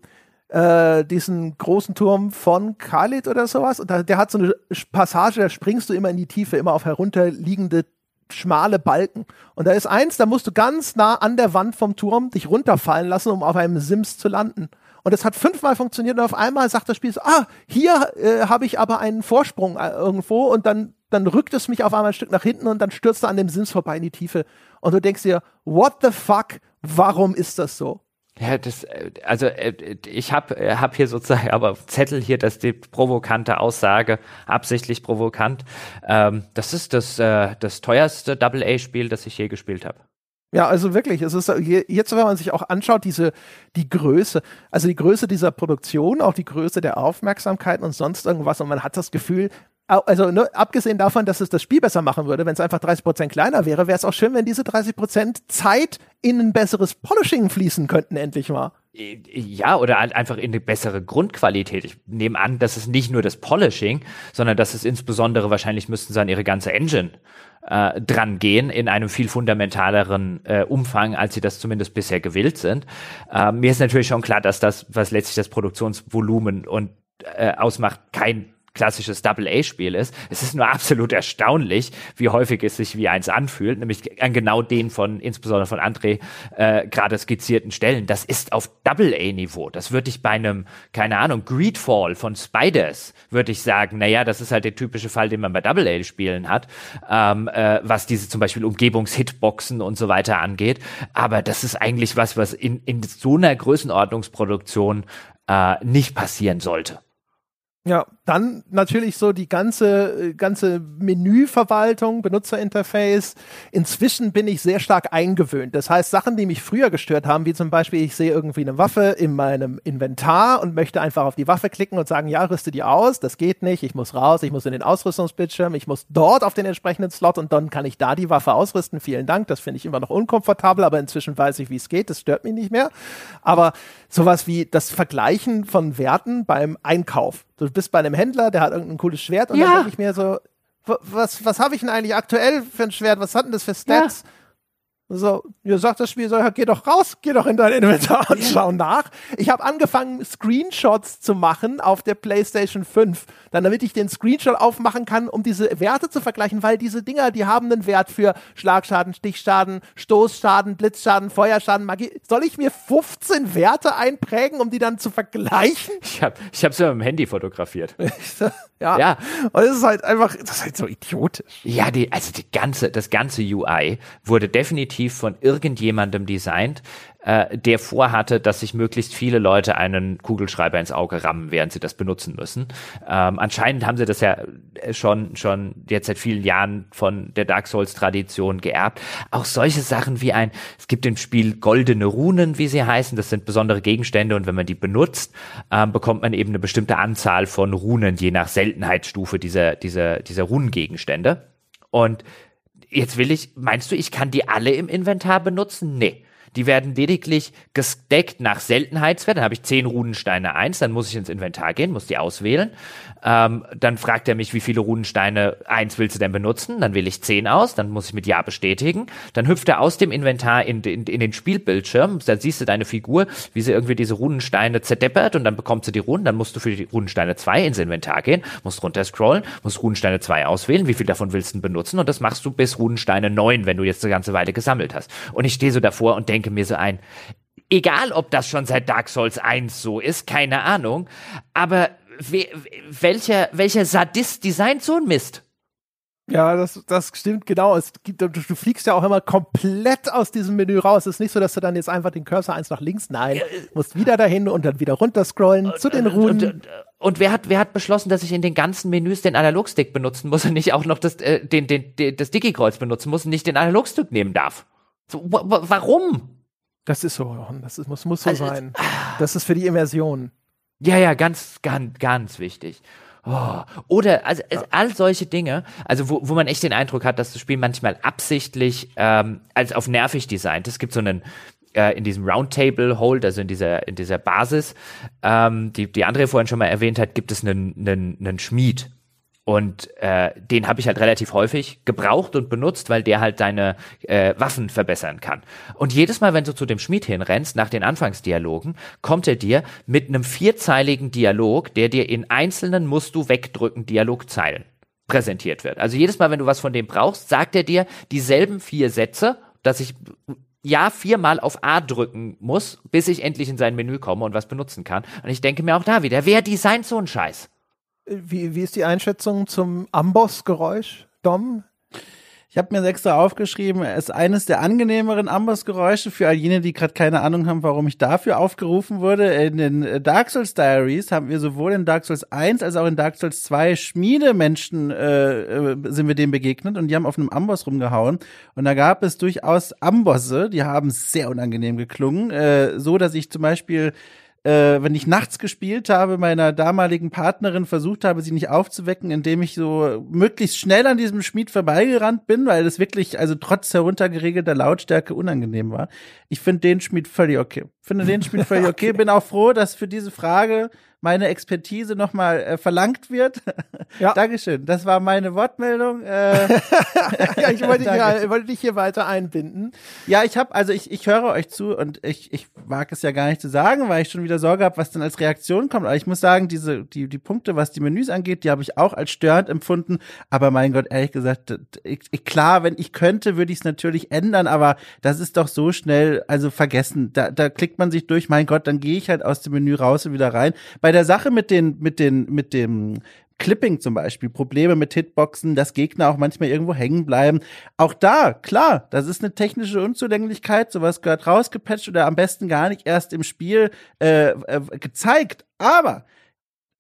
S1: äh, diesen großen Turm von Khalid oder sowas. Und da, der hat so eine Passage, da springst du immer in die Tiefe, immer auf herunterliegende schmale Balken. Und da ist eins, da musst du ganz nah an der Wand vom Turm dich runterfallen lassen, um auf einem Sims zu landen. Und es hat fünfmal funktioniert und auf einmal sagt das Spiel so, ah, hier äh, habe ich aber einen Vorsprung äh, irgendwo und dann, dann rückt es mich auf einmal ein Stück nach hinten und dann stürzt er an dem Sims vorbei in die Tiefe. Und du denkst dir, what the fuck, warum ist das so?
S2: Ja, das, also äh, ich habe äh, hab hier sozusagen aber Zettel hier, dass die provokante Aussage, absichtlich provokant, ähm, das ist das, äh, das teuerste Double-A-Spiel, das ich je gespielt habe.
S1: Ja, also wirklich, es ist jetzt, wenn man sich auch anschaut, diese, die Größe, also die Größe dieser Produktion, auch die Größe der Aufmerksamkeit und sonst irgendwas und man hat das Gefühl, also ne, abgesehen davon, dass es das Spiel besser machen würde, wenn es einfach 30 Prozent kleiner wäre, wäre es auch schön, wenn diese 30 Prozent Zeit in ein besseres Polishing fließen könnten, endlich mal.
S2: Ja, oder einfach in eine bessere Grundqualität. Ich nehme an, dass es nicht nur das Polishing, sondern dass es insbesondere, wahrscheinlich müssten sie an ihre ganze Engine äh, dran gehen in einem viel fundamentaleren äh, Umfang, als sie das zumindest bisher gewillt sind. Äh, mir ist natürlich schon klar, dass das, was letztlich das Produktionsvolumen und äh, ausmacht, kein klassisches Double-A-Spiel ist. Es ist nur absolut erstaunlich, wie häufig es sich wie eins anfühlt, nämlich an genau den von, insbesondere von André, äh, gerade skizzierten Stellen. Das ist auf Double-A-Niveau. Das würde ich bei einem, keine Ahnung, Greedfall von Spiders, würde ich sagen, naja, das ist halt der typische Fall, den man bei Double-A-Spielen hat, ähm, äh, was diese zum Beispiel Umgebungshitboxen und so weiter angeht. Aber das ist eigentlich was, was in, in so einer Größenordnungsproduktion äh, nicht passieren sollte.
S1: Ja, dann natürlich so die ganze, ganze Menüverwaltung, Benutzerinterface. Inzwischen bin ich sehr stark eingewöhnt. Das heißt, Sachen, die mich früher gestört haben, wie zum Beispiel, ich sehe irgendwie eine Waffe in meinem Inventar und möchte einfach auf die Waffe klicken und sagen, ja, rüste die aus. Das geht nicht. Ich muss raus. Ich muss in den Ausrüstungsbildschirm. Ich muss dort auf den entsprechenden Slot und dann kann ich da die Waffe ausrüsten. Vielen Dank. Das finde ich immer noch unkomfortabel, aber inzwischen weiß ich, wie es geht. Das stört mich nicht mehr. Aber sowas wie das Vergleichen von Werten beim Einkauf. Du bist bei einem Händler, der hat irgendein cooles Schwert und ja. dann denke ich mir so, was, was habe ich denn eigentlich aktuell für ein Schwert? Was hat denn das für Stats? Ja. So, ihr sagt das Spiel, so, ja, geh doch raus, geh doch in dein Inventar und schau nach. Ich habe angefangen, Screenshots zu machen auf der PlayStation 5, dann damit ich den Screenshot aufmachen kann, um diese Werte zu vergleichen, weil diese Dinger, die haben einen Wert für Schlagschaden, Stichschaden, Stoßschaden, Blitzschaden, Feuerschaden, Magie. Soll ich mir 15 Werte einprägen, um die dann zu vergleichen?
S2: Ich habe ich hab's ja mit dem Handy fotografiert. [laughs]
S1: ja. ja. Und es ist halt einfach, das ist halt so idiotisch.
S2: Ja, die, also die ganze, das ganze UI wurde definitiv von irgendjemandem designt, äh, der vorhatte, dass sich möglichst viele Leute einen Kugelschreiber ins Auge rammen, während sie das benutzen müssen. Ähm, anscheinend haben sie das ja schon, schon jetzt seit vielen Jahren von der Dark Souls Tradition geerbt. Auch solche Sachen wie ein, es gibt im Spiel goldene Runen, wie sie heißen. Das sind besondere Gegenstände und wenn man die benutzt, ähm, bekommt man eben eine bestimmte Anzahl von Runen, je nach Seltenheitsstufe dieser, dieser, dieser Runengegenstände. Und jetzt will ich, meinst du, ich kann die alle im Inventar benutzen? Nee. Die werden lediglich gesteckt nach Seltenheitswert. Dann habe ich zehn Runensteine eins, dann muss ich ins Inventar gehen, muss die auswählen. Ähm, dann fragt er mich, wie viele Runensteine eins willst du denn benutzen? Dann wähle ich zehn aus, dann muss ich mit Ja bestätigen. Dann hüpft er aus dem Inventar in, in, in den Spielbildschirm. Da siehst du deine Figur, wie sie irgendwie diese Runensteine zerdeppert und dann bekommt sie die Runen. Dann musst du für die Runensteine zwei ins Inventar gehen, musst runter scrollen, musst Runensteine zwei auswählen. Wie viel davon willst du benutzen? Und das machst du bis Runensteine neun, wenn du jetzt eine ganze Weile gesammelt hast. Und ich stehe so davor und denke mir so ein, egal ob das schon seit Dark Souls 1 so ist, keine Ahnung, aber we, welcher, welcher Sadist designt so ein Mist?
S1: Ja, das, das stimmt genau. Es gibt, du, du, fliegst ja auch immer komplett aus diesem Menü raus. Es ist nicht so, dass du dann jetzt einfach den Cursor eins nach links, nein, musst wieder dahin und dann wieder runter scrollen zu den Runen.
S2: Und, und, und, wer hat, wer hat beschlossen, dass ich in den ganzen Menüs den Analogstick benutzen muss und nicht auch noch das, äh, den, den, den, das Digi-Kreuz benutzen muss und nicht den Analogstick nehmen darf? So, warum?
S1: Das ist so, das ist, muss, muss so also, sein. Das ist für die Immersion.
S2: Ja, ja, ganz, ganz, ganz wichtig. Oh. Oder also ja. all solche Dinge, also wo, wo man echt den Eindruck hat, dass das Spiel manchmal absichtlich ähm, als auf nervig designt. Es gibt so einen äh, in diesem Roundtable Hold, also in dieser in dieser Basis, ähm, die die André vorhin schon mal erwähnt hat, gibt es einen einen, einen Schmied und äh, den habe ich halt relativ häufig gebraucht und benutzt, weil der halt deine äh, Waffen verbessern kann. Und jedes Mal, wenn du zu dem Schmied hinrennst, nach den Anfangsdialogen, kommt er dir mit einem vierzeiligen Dialog, der dir in einzelnen musst du wegdrücken Dialogzeilen präsentiert wird. Also jedes Mal, wenn du was von dem brauchst, sagt er dir dieselben vier Sätze, dass ich ja viermal auf A drücken muss, bis ich endlich in sein Menü komme und was benutzen kann. Und ich denke mir auch da wieder, wer designt so einen Scheiß?
S1: Wie, wie ist die Einschätzung zum Amboss-Geräusch, Dom?
S3: Ich habe mir extra aufgeschrieben, es ist eines der angenehmeren Amboss-Geräusche für all jene, die gerade keine Ahnung haben, warum ich dafür aufgerufen wurde. In den Dark Souls Diaries haben wir sowohl in Dark Souls 1 als auch in Dark Souls 2 Schmiedemenschen äh, äh, sind wir dem begegnet und die haben auf einem Amboss rumgehauen. Und da gab es durchaus Ambosse, die haben sehr unangenehm geklungen. Äh, so, dass ich zum Beispiel äh, wenn ich nachts gespielt habe, meiner damaligen Partnerin versucht habe, sie nicht aufzuwecken, indem ich so möglichst schnell an diesem Schmied vorbeigerannt bin, weil es wirklich, also trotz heruntergeregelter Lautstärke unangenehm war. Ich finde den Schmied völlig okay. Finde den Schmied völlig [laughs] okay. Bin auch froh, dass für diese Frage meine Expertise nochmal äh, verlangt wird. [laughs] Ja. Dankeschön. Das war meine Wortmeldung. Äh, [laughs]
S1: ja, ich wollte, [laughs] ja, wollte dich hier weiter einbinden.
S3: Ja, ich habe, also ich, ich höre euch zu und ich, ich mag es ja gar nicht zu sagen, weil ich schon wieder Sorge habe, was dann als Reaktion kommt. Aber ich muss sagen, diese, die, die Punkte, was die Menüs angeht, die habe ich auch als störend empfunden. Aber mein Gott, ehrlich gesagt, ich, ich, klar, wenn ich könnte, würde ich es natürlich ändern, aber das ist doch so schnell, also vergessen. Da, da klickt man sich durch, mein Gott, dann gehe ich halt aus dem Menü raus und wieder rein. Bei der Sache mit den, mit den, mit dem Clipping zum Beispiel, Probleme mit Hitboxen, dass Gegner auch manchmal irgendwo hängen bleiben. Auch da, klar, das ist eine technische Unzulänglichkeit, sowas gehört rausgepatcht oder am besten gar nicht erst im Spiel äh, äh, gezeigt. Aber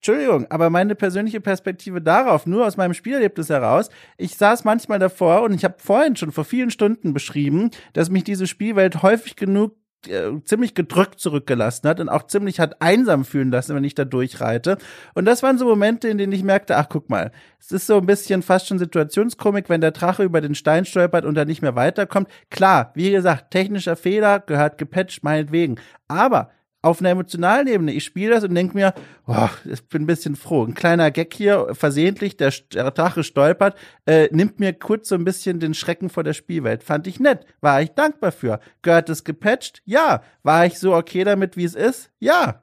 S3: Entschuldigung, aber meine persönliche Perspektive darauf, nur aus meinem Spielerlebnis heraus, ich saß manchmal davor und ich habe vorhin schon vor vielen Stunden beschrieben, dass mich diese Spielwelt häufig genug äh, ziemlich gedrückt zurückgelassen hat und auch ziemlich hat einsam fühlen lassen, wenn ich da durchreite. Und das waren so Momente, in denen ich merkte, ach guck mal, es ist so ein bisschen fast schon Situationskomik, wenn der Drache über den Stein stolpert und da nicht mehr weiterkommt. Klar, wie gesagt, technischer Fehler gehört gepatcht, meinetwegen. Aber auf einer emotionalen Ebene. Ich spiele das und denke mir, oh, ich bin ein bisschen froh. Ein kleiner Gag hier, versehentlich, der, der Drache stolpert, äh, nimmt mir kurz so ein bisschen den Schrecken vor der Spielwelt. Fand ich nett. War ich dankbar für. Gehört es gepatcht? Ja. War ich so okay damit, wie es ist? Ja.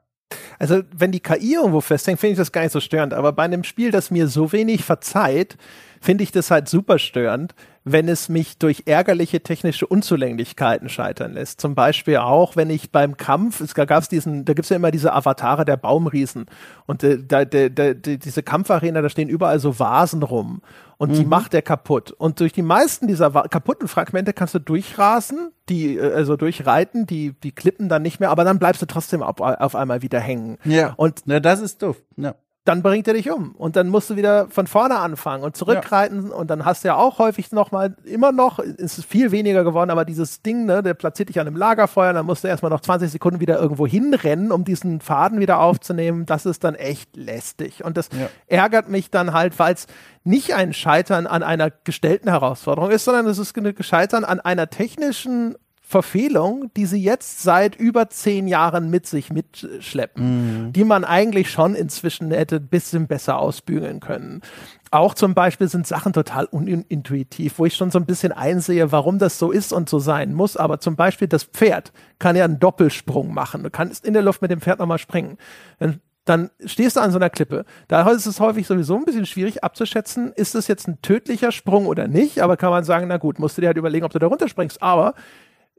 S1: Also, wenn die KI irgendwo festhängt, finde ich das gar nicht so störend. Aber bei einem Spiel, das mir so wenig verzeiht, finde ich das halt super störend, wenn es mich durch ärgerliche technische Unzulänglichkeiten scheitern lässt. Zum Beispiel auch, wenn ich beim Kampf, es gab es diesen, da gibt es ja immer diese Avatare der Baumriesen und äh, da, da, da, diese Kampfarena, da stehen überall so Vasen rum und mhm. die macht er kaputt. Und durch die meisten dieser kaputten Fragmente kannst du durchrasen, die, äh, also durchreiten, die, die klippen dann nicht mehr, aber dann bleibst du trotzdem auf, auf einmal wieder hängen.
S3: Ja. Und Na, das ist doof. Ja
S1: dann bringt er dich um und dann musst du wieder von vorne anfangen und zurückreiten ja. und dann hast du ja auch häufig noch mal immer noch ist es viel weniger geworden, aber dieses Ding, ne, der platziert dich an einem Lagerfeuer, dann musst du erstmal noch 20 Sekunden wieder irgendwo hinrennen, um diesen Faden wieder aufzunehmen. Das ist dann echt lästig und das ja. ärgert mich dann halt, weil es nicht ein Scheitern an einer gestellten Herausforderung ist, sondern es ist ein Scheitern an einer technischen Verfehlung, die sie jetzt seit über zehn Jahren mit sich mitschleppen, mhm. die man eigentlich schon inzwischen hätte ein bisschen besser ausbügeln können. Auch zum Beispiel sind Sachen total unintuitiv, wo ich schon so ein bisschen einsehe, warum das so ist und so sein muss. Aber zum Beispiel das Pferd kann ja einen Doppelsprung machen. Du kannst in der Luft mit dem Pferd nochmal springen. Dann dann stehst du an so einer Klippe. Da ist es häufig sowieso ein bisschen schwierig abzuschätzen, ist es jetzt ein tödlicher Sprung oder nicht, aber kann man sagen, na gut, musst du dir halt überlegen, ob du da runterspringst. Aber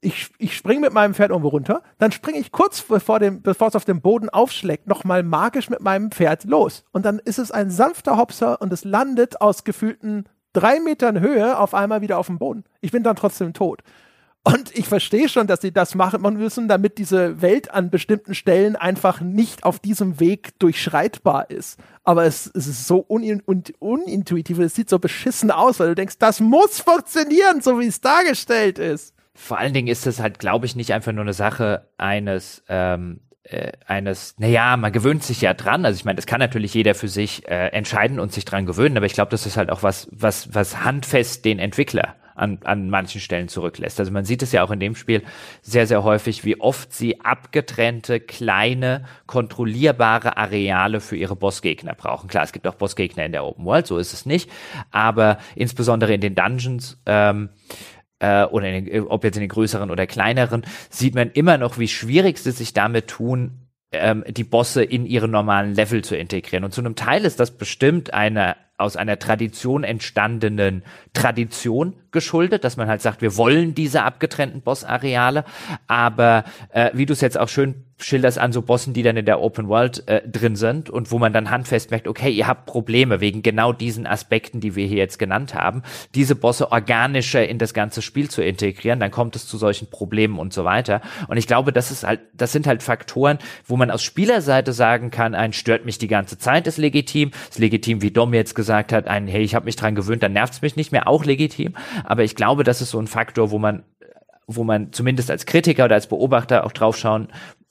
S1: ich, ich springe mit meinem Pferd irgendwo runter, dann springe ich kurz bevor, es auf dem Boden aufschlägt, nochmal magisch mit meinem Pferd los. Und dann ist es ein sanfter Hopser und es landet aus gefühlten drei Metern Höhe auf einmal wieder auf dem Boden. Ich bin dann trotzdem tot. Und ich verstehe schon, dass sie das machen müssen, damit diese Welt an bestimmten Stellen einfach nicht auf diesem Weg durchschreitbar ist. Aber es, es ist so un un unintuitiv, es sieht so beschissen aus, weil du denkst, das muss funktionieren, so wie es dargestellt ist.
S2: Vor allen Dingen ist es halt, glaube ich, nicht einfach nur eine Sache eines ähm, äh, eines, naja, man gewöhnt sich ja dran. Also ich meine, das kann natürlich jeder für sich äh, entscheiden und sich dran gewöhnen, aber ich glaube, das ist halt auch was, was, was handfest den Entwickler an, an manchen Stellen zurücklässt. Also man sieht es ja auch in dem Spiel sehr, sehr häufig, wie oft sie abgetrennte, kleine, kontrollierbare Areale für ihre Bossgegner brauchen. Klar, es gibt auch Bossgegner in der Open World, so ist es nicht, aber insbesondere in den Dungeons ähm, äh, oder in den, ob jetzt in den größeren oder kleineren, sieht man immer noch, wie schwierig sie sich damit tun, ähm, die Bosse in ihren normalen Level zu integrieren. Und zu einem Teil ist das bestimmt eine aus einer Tradition entstandenen Tradition geschuldet, dass man halt sagt, wir wollen diese abgetrennten Bossareale, aber äh, wie du es jetzt auch schön schilderst an so Bossen, die dann in der Open World äh, drin sind und wo man dann handfest merkt, okay, ihr habt Probleme wegen genau diesen Aspekten, die wir hier jetzt genannt haben, diese Bosse organischer in das ganze Spiel zu integrieren, dann kommt es zu solchen Problemen und so weiter. Und ich glaube, das ist halt, das sind halt Faktoren, wo man aus Spielerseite sagen kann, ein stört mich die ganze Zeit, ist legitim, ist legitim, wie Dom jetzt gesagt hat, ein hey, ich habe mich dran gewöhnt, dann nervt's mich nicht mehr, auch legitim. Aber ich glaube, das ist so ein Faktor, wo man wo man zumindest als Kritiker oder als Beobachter auch draufschauen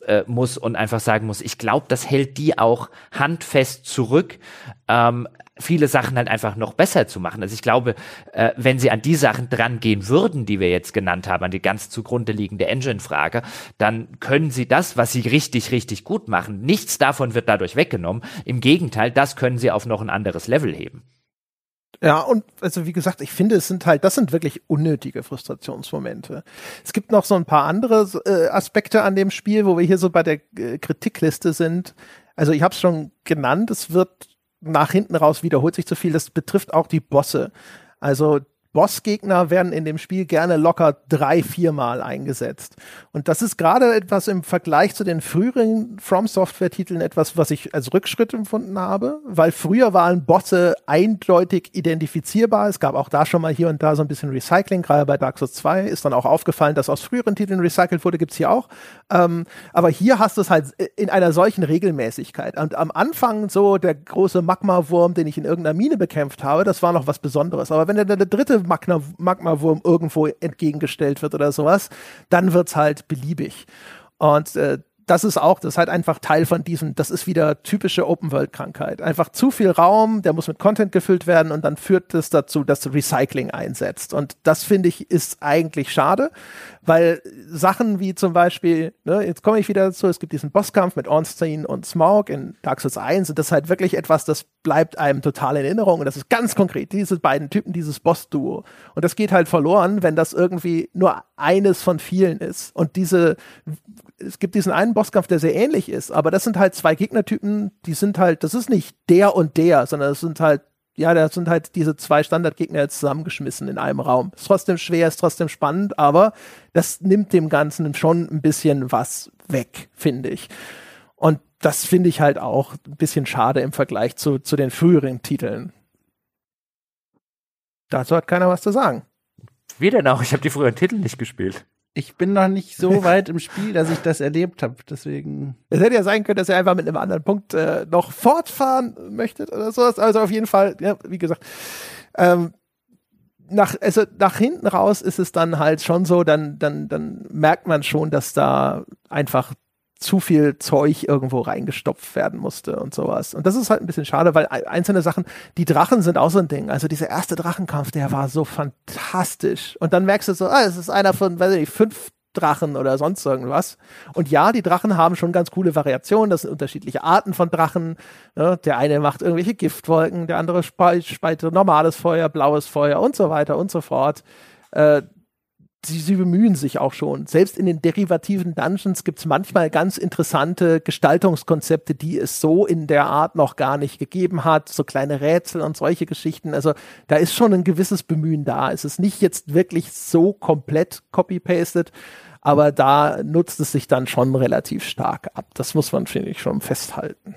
S2: äh, muss und einfach sagen muss, ich glaube, das hält die auch handfest zurück, ähm, viele Sachen halt einfach noch besser zu machen. Also ich glaube, äh, wenn sie an die Sachen dran gehen würden, die wir jetzt genannt haben, an die ganz zugrunde liegende Engine-Frage, dann können sie das, was sie richtig, richtig gut machen, nichts davon wird dadurch weggenommen. Im Gegenteil, das können sie auf noch ein anderes Level heben.
S1: Ja, und also wie gesagt, ich finde, es sind halt, das sind wirklich unnötige Frustrationsmomente. Es gibt noch so ein paar andere äh, Aspekte an dem Spiel, wo wir hier so bei der äh, Kritikliste sind. Also ich habe es schon genannt, es wird nach hinten raus wiederholt sich zu viel. Das betrifft auch die Bosse. Also Bossgegner werden in dem Spiel gerne locker drei, viermal eingesetzt. Und das ist gerade etwas im Vergleich zu den früheren From Software-Titeln etwas, was ich als Rückschritt empfunden habe, weil früher waren Bosse eindeutig identifizierbar. Es gab auch da schon mal hier und da so ein bisschen Recycling, gerade bei Dark Souls 2 ist dann auch aufgefallen, dass aus früheren Titeln recycelt wurde, gibt's hier auch. Ähm, aber hier hast du es halt in einer solchen Regelmäßigkeit. Und am Anfang so der große Magma-Wurm, den ich in irgendeiner Mine bekämpft habe, das war noch was Besonderes. Aber wenn der, der dritte Magma, Magmawurm irgendwo entgegengestellt wird oder sowas, dann wird's halt beliebig. Und äh, das ist auch, das ist halt einfach Teil von diesem, das ist wieder typische Open-World-Krankheit. Einfach zu viel Raum, der muss mit Content gefüllt werden und dann führt das dazu, dass Recycling einsetzt. Und das finde ich ist eigentlich schade, weil Sachen wie zum Beispiel, ne, jetzt komme ich wieder dazu, es gibt diesen Bosskampf mit Ornstein und Smaug in Dark Souls 1 und das ist halt wirklich etwas, das bleibt einem total in Erinnerung und das ist ganz konkret, diese beiden Typen, dieses Boss-Duo. Und das geht halt verloren, wenn das irgendwie nur eines von vielen ist. Und diese es gibt diesen einen Bosskampf, der sehr ähnlich ist, aber das sind halt zwei Gegnertypen, die sind halt, das ist nicht der und der, sondern es sind halt, ja, das sind halt diese zwei Standardgegner jetzt zusammengeschmissen in einem Raum. Ist trotzdem schwer, ist trotzdem spannend, aber das nimmt dem Ganzen schon ein bisschen was weg, finde ich. Und das finde ich halt auch ein bisschen schade im Vergleich zu, zu den früheren Titeln. Dazu hat keiner was zu sagen.
S2: Wie denn auch? Ich habe die früheren Titel nicht gespielt
S3: ich bin noch nicht so [laughs] weit im Spiel, dass ich das erlebt habe. Deswegen.
S1: Es hätte ja sein können, dass ihr einfach mit einem anderen Punkt äh, noch fortfahren möchtet oder sowas. Also auf jeden Fall, ja, wie gesagt, ähm, nach, also nach hinten raus ist es dann halt schon so, dann, dann, dann merkt man schon, dass da einfach zu viel Zeug irgendwo reingestopft werden musste und sowas. Und das ist halt ein bisschen schade, weil einzelne Sachen, die Drachen sind auch so ein Ding. Also dieser erste Drachenkampf, der war so fantastisch. Und dann merkst du so, ah, es ist einer von, weiß ich nicht, fünf Drachen oder sonst irgendwas. Und ja, die Drachen haben schon ganz coole Variationen. Das sind unterschiedliche Arten von Drachen. Ja, der eine macht irgendwelche Giftwolken, der andere speit, normales Feuer, blaues Feuer und so weiter und so fort. Äh, sie, sie bemühen sich auch schon. Selbst in den derivativen Dungeons gibt es manchmal ganz interessante Gestaltungskonzepte, die es so in der Art noch gar nicht gegeben hat. So kleine Rätsel und solche Geschichten. Also da ist schon ein gewisses Bemühen da. Es ist nicht jetzt wirklich so komplett copy-pasted, aber da nutzt es sich dann schon relativ stark ab. Das muss man, finde ich, schon festhalten.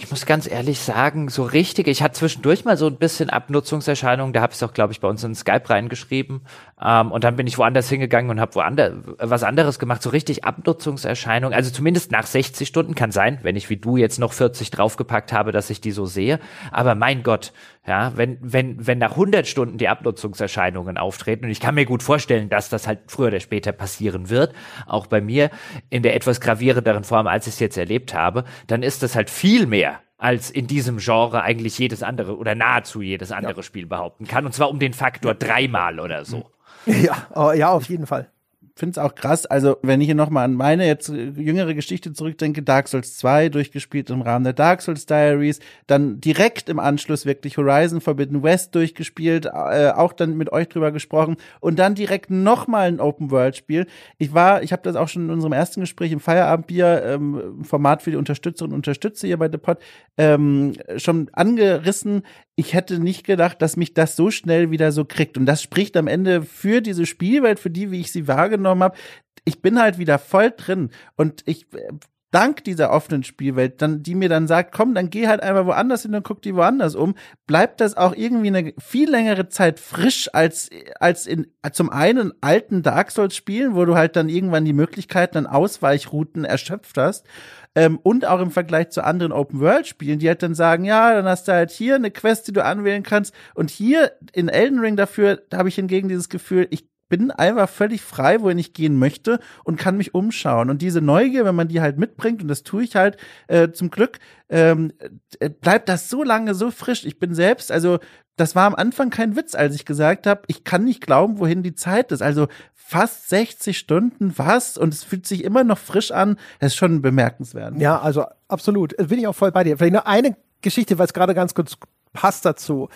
S2: Ich muss ganz ehrlich sagen, so richtig, ich hatte zwischendurch mal so ein bisschen Abnutzungserscheinungen, da habe ich es auch, glaube ich, bei uns in Skype reingeschrieben. Ähm, und dann bin ich woanders hingegangen und habe woanders was anderes gemacht, so richtig Abnutzungserscheinungen. Also zumindest nach 60 Stunden kann sein, wenn ich wie du jetzt noch 40 draufgepackt habe, dass ich die so sehe. Aber mein Gott, ja, wenn, wenn, wenn nach 100 Stunden die Abnutzungserscheinungen auftreten, und ich kann mir gut vorstellen, dass das halt früher oder später passieren wird, auch bei mir in der etwas gravierenderen Form, als ich es jetzt erlebt habe, dann ist das halt viel mehr als in diesem Genre eigentlich jedes andere oder nahezu jedes andere ja. Spiel behaupten kann. Und zwar um den Faktor dreimal oder so.
S1: Ja, oh, ja, auf jeden Fall
S3: finde es auch krass. Also, wenn ich hier nochmal an meine jetzt jüngere Geschichte zurückdenke, Dark Souls 2 durchgespielt im Rahmen der Dark Souls Diaries, dann direkt im Anschluss wirklich Horizon Forbidden West durchgespielt, äh, auch dann mit euch drüber gesprochen und dann direkt nochmal ein Open World Spiel. Ich war, ich habe das auch schon in unserem ersten Gespräch im Feierabendbier, ähm, Format für die Unterstützerinnen und Unterstützer hier bei The Pod, ähm, schon angerissen ich hätte nicht gedacht, dass mich das so schnell wieder so kriegt. Und das spricht am Ende für diese Spielwelt, für die, wie ich sie wahrgenommen habe. Ich bin halt wieder voll drin. Und ich äh, dank dieser offenen Spielwelt, dann, die mir dann sagt, komm, dann geh halt einfach woanders hin und guck die woanders um, bleibt das auch irgendwie eine viel längere Zeit frisch als, als in zum einen alten Dark Souls Spielen, wo du halt dann irgendwann die Möglichkeiten an Ausweichrouten erschöpft hast ähm, und auch im Vergleich zu anderen Open-World-Spielen, die halt dann sagen, ja, dann hast du halt hier eine Quest, die du anwählen kannst. Und hier in Elden Ring dafür habe ich hingegen dieses Gefühl, ich bin einfach völlig frei, wohin ich gehen möchte und kann mich umschauen. Und diese Neugier, wenn man die halt mitbringt, und das tue ich halt äh, zum Glück, ähm, äh, bleibt das so lange so frisch. Ich bin selbst, also das war am Anfang kein Witz, als ich gesagt habe, ich kann nicht glauben, wohin die Zeit ist. Also fast 60 Stunden, was? Und es fühlt sich immer noch frisch an. Das ist schon bemerkenswert.
S1: Ja, also absolut. Bin ich auch voll bei dir. Vielleicht nur eine Geschichte, weil es gerade ganz kurz passt dazu.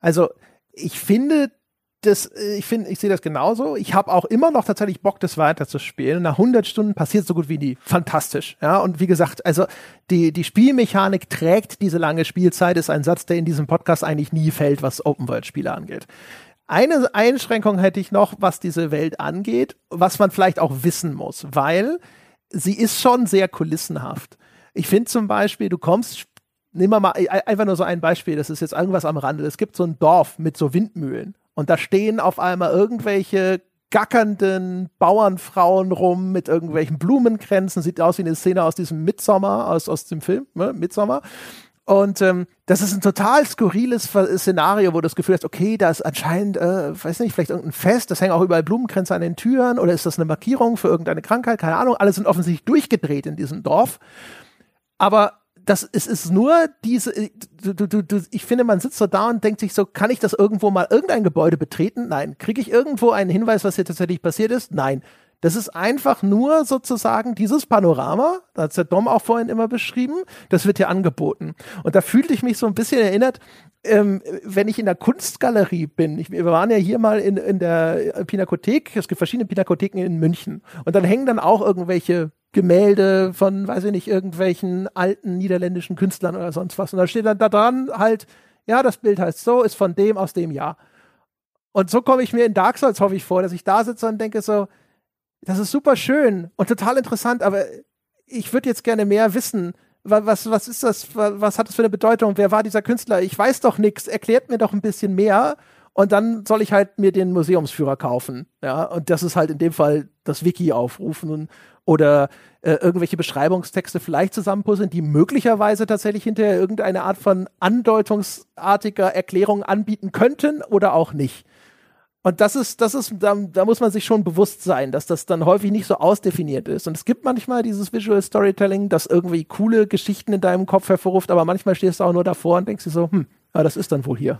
S1: Also ich finde, das, ich finde, ich sehe das genauso. Ich habe auch immer noch tatsächlich Bock, das weiter zu spielen. Nach 100 Stunden passiert so gut wie nie. Fantastisch. Ja, und wie gesagt, also die, die Spielmechanik trägt diese lange Spielzeit, ist ein Satz, der in diesem Podcast eigentlich nie fällt, was Open-World-Spiele angeht. Eine Einschränkung hätte ich noch, was diese Welt angeht, was man vielleicht auch wissen muss, weil sie ist schon sehr kulissenhaft. Ich finde zum Beispiel, du kommst, nehmen wir mal einfach nur so ein Beispiel, das ist jetzt irgendwas am Rande. Es gibt so ein Dorf mit so Windmühlen und da stehen auf einmal irgendwelche gackernden Bauernfrauen rum mit irgendwelchen Blumenkränzen. Sieht aus wie eine Szene aus diesem Midsommer, aus, aus dem Film, ne? Midsommer. Und ähm, das ist ein total skurriles Szenario, wo du das Gefühl hast, okay, da ist anscheinend, äh, weiß nicht, vielleicht irgendein Fest, das hängen auch überall Blumenkränze an den Türen oder ist das eine Markierung für irgendeine Krankheit, keine Ahnung. Alle sind offensichtlich durchgedreht in diesem Dorf. Aber das es ist nur diese, äh, du, du, du, ich finde, man sitzt so da und denkt sich so, kann ich das irgendwo mal irgendein Gebäude betreten? Nein. Kriege ich irgendwo einen Hinweis, was hier tatsächlich passiert ist? Nein. Das ist einfach nur sozusagen dieses Panorama, da hat der Dom auch vorhin immer beschrieben, das wird hier angeboten. Und da fühlte ich mich so ein bisschen erinnert, ähm, wenn ich in der Kunstgalerie bin. Ich, wir waren ja hier mal in, in der Pinakothek, es gibt verschiedene Pinakotheken in München. Und dann hängen dann auch irgendwelche Gemälde von, weiß ich nicht, irgendwelchen alten niederländischen Künstlern oder sonst was. Und da steht dann da dran halt, ja, das Bild heißt so, ist von dem aus dem Jahr. Und so komme ich mir in Dark Souls, hoffe ich, vor, dass ich da sitze und denke so, das ist super schön und total interessant, aber ich würde jetzt gerne mehr wissen. Was, was ist das? Was hat das für eine Bedeutung? Wer war dieser Künstler? Ich weiß doch nichts. Erklärt mir doch ein bisschen mehr. Und dann soll ich halt mir den Museumsführer kaufen. Ja, und das ist halt in dem Fall das Wiki aufrufen oder äh, irgendwelche Beschreibungstexte vielleicht zusammenpuzzeln, die möglicherweise tatsächlich hinterher irgendeine Art von andeutungsartiger Erklärung anbieten könnten oder auch nicht. Und das ist, das ist, da, da, muss man sich schon bewusst sein, dass das dann häufig nicht so ausdefiniert ist. Und es gibt manchmal dieses Visual Storytelling, das irgendwie coole Geschichten in deinem Kopf hervorruft, aber manchmal stehst du auch nur davor und denkst dir so, hm, ja, das ist dann wohl hier.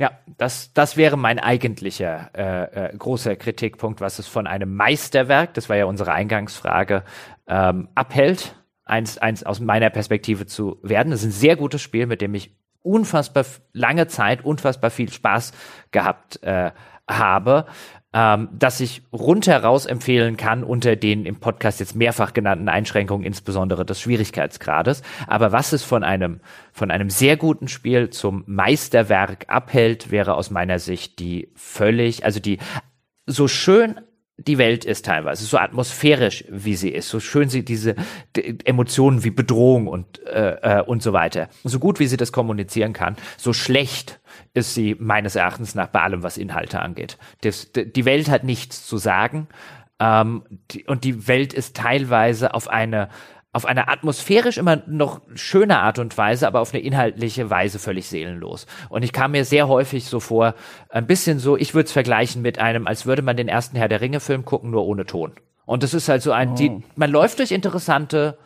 S2: Ja, das, das wäre mein eigentlicher äh, äh, großer Kritikpunkt, was es von einem Meisterwerk, das war ja unsere Eingangsfrage, ähm, abhält, eins, eins aus meiner Perspektive zu werden. Das ist ein sehr gutes Spiel, mit dem ich unfassbar lange Zeit, unfassbar viel Spaß gehabt äh, habe, ähm, dass ich rundheraus empfehlen kann unter den im Podcast jetzt mehrfach genannten Einschränkungen, insbesondere des Schwierigkeitsgrades. Aber was es von einem, von einem sehr guten Spiel zum Meisterwerk abhält, wäre aus meiner Sicht die völlig, also die so schön die Welt ist teilweise, so atmosphärisch wie sie ist, so schön sie diese Emotionen wie Bedrohung und, äh, äh, und so weiter, so gut wie sie das kommunizieren kann, so schlecht ist sie meines Erachtens nach bei allem, was Inhalte angeht. Das, die Welt hat nichts zu sagen ähm, die, und die Welt ist teilweise auf eine auf eine atmosphärisch immer noch schöne Art und Weise, aber auf eine inhaltliche Weise völlig seelenlos. Und ich kam mir sehr häufig so vor, ein bisschen so, ich würde es vergleichen mit einem, als würde man den ersten Herr der Ringe-Film gucken, nur ohne Ton. Und das ist halt so ein, oh. die, man läuft durch interessante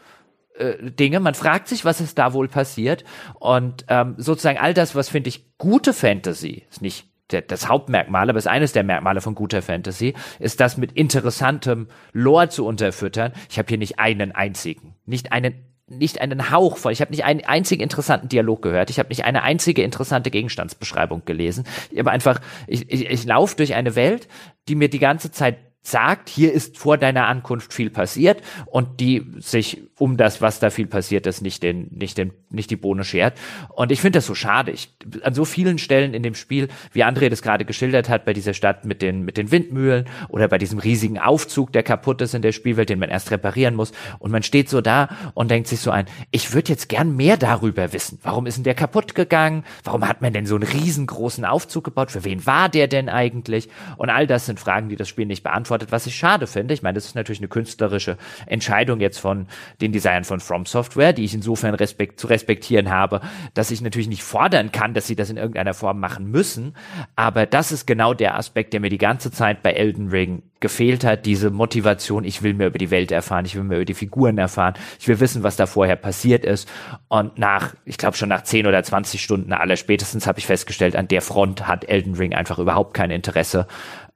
S2: äh, Dinge, man fragt sich, was ist da wohl passiert. Und ähm, sozusagen all das, was finde ich gute Fantasy, ist nicht der, das Hauptmerkmal, aber ist eines der Merkmale von guter Fantasy, ist das mit interessantem Lore zu unterfüttern. Ich habe hier nicht einen einzigen, nicht einen nicht einen Hauch von, ich habe nicht einen einzigen interessanten Dialog gehört, ich habe nicht eine einzige interessante Gegenstandsbeschreibung gelesen. Ich habe einfach, ich, ich, ich laufe durch eine Welt, die mir die ganze Zeit sagt, hier ist vor deiner Ankunft viel passiert und die sich um das, was da viel passiert ist, nicht den, nicht den, nicht die Bohne schert. Und ich finde das so schade. Ich, an so vielen Stellen in dem Spiel, wie André das gerade geschildert hat, bei dieser Stadt mit den, mit den Windmühlen oder bei diesem riesigen Aufzug, der kaputt ist in der Spielwelt, den man erst reparieren muss. Und man steht so da und denkt sich so ein, ich würde jetzt gern mehr darüber wissen. Warum ist denn der kaputt gegangen? Warum hat man denn so einen riesengroßen Aufzug gebaut? Für wen war der denn eigentlich? Und all das sind Fragen, die das Spiel nicht beantwortet beantwortet, was ich schade finde. Ich meine, das ist natürlich eine künstlerische Entscheidung jetzt von den Designern von From Software, die ich insofern respekt zu respektieren habe, dass ich natürlich nicht fordern kann, dass sie das in irgendeiner Form machen müssen. Aber das ist genau der Aspekt, der mir die ganze Zeit bei Elden Ring gefehlt hat, diese Motivation, ich will mehr über die Welt erfahren, ich will mehr über die Figuren erfahren, ich will wissen, was da vorher passiert ist. Und nach, ich glaube schon nach 10 oder 20 Stunden aller spätestens habe ich festgestellt, an der Front hat Elden Ring einfach überhaupt kein Interesse,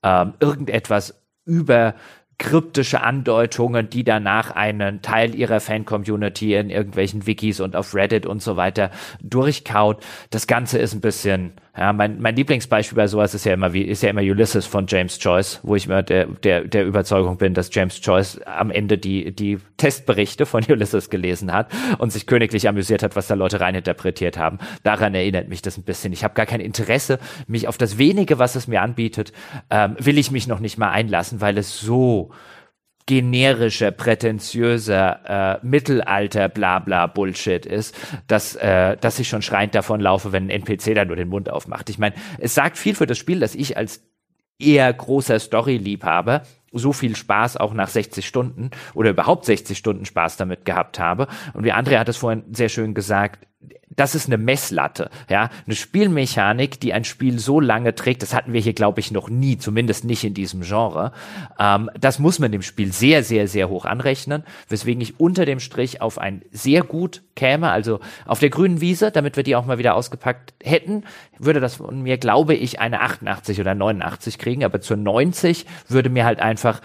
S2: ähm, irgendetwas über kryptische Andeutungen, die danach einen Teil ihrer Fan-Community in irgendwelchen Wikis und auf Reddit und so weiter durchkaut. Das Ganze ist ein bisschen, ja, mein, mein Lieblingsbeispiel bei sowas ist ja immer wie, ist ja immer Ulysses von James Joyce, wo ich immer der, der, der Überzeugung bin, dass James Joyce am Ende die, die Testberichte von [laughs] Ulysses gelesen hat und sich königlich amüsiert hat, was da Leute reininterpretiert haben. Daran erinnert mich das ein bisschen. Ich habe gar kein Interesse, mich auf das wenige, was es mir anbietet, ähm, will ich mich noch nicht mal einlassen, weil es so generischer, prätentiöser äh, Mittelalter Blabla Bullshit ist, dass, äh, dass ich schon schreiend davon laufe, wenn ein NPC da nur den Mund aufmacht. Ich meine, es sagt viel für das Spiel, dass ich als eher großer Story-Liebhaber so viel Spaß auch nach 60 Stunden oder überhaupt 60 Stunden Spaß damit gehabt habe. Und wie Andrea hat es vorhin sehr schön gesagt, das ist eine Messlatte, ja, eine Spielmechanik, die ein Spiel so lange trägt, das hatten wir hier, glaube ich, noch nie, zumindest nicht in diesem Genre. Ähm, das muss man dem Spiel sehr, sehr, sehr hoch anrechnen, weswegen ich unter dem Strich auf ein sehr gut käme, also auf der grünen Wiese, damit wir die auch mal wieder ausgepackt hätten, würde das von mir, glaube ich, eine 88 oder 89 kriegen, aber zur 90 würde mir halt einfach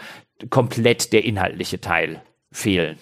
S2: komplett der inhaltliche Teil fehlen.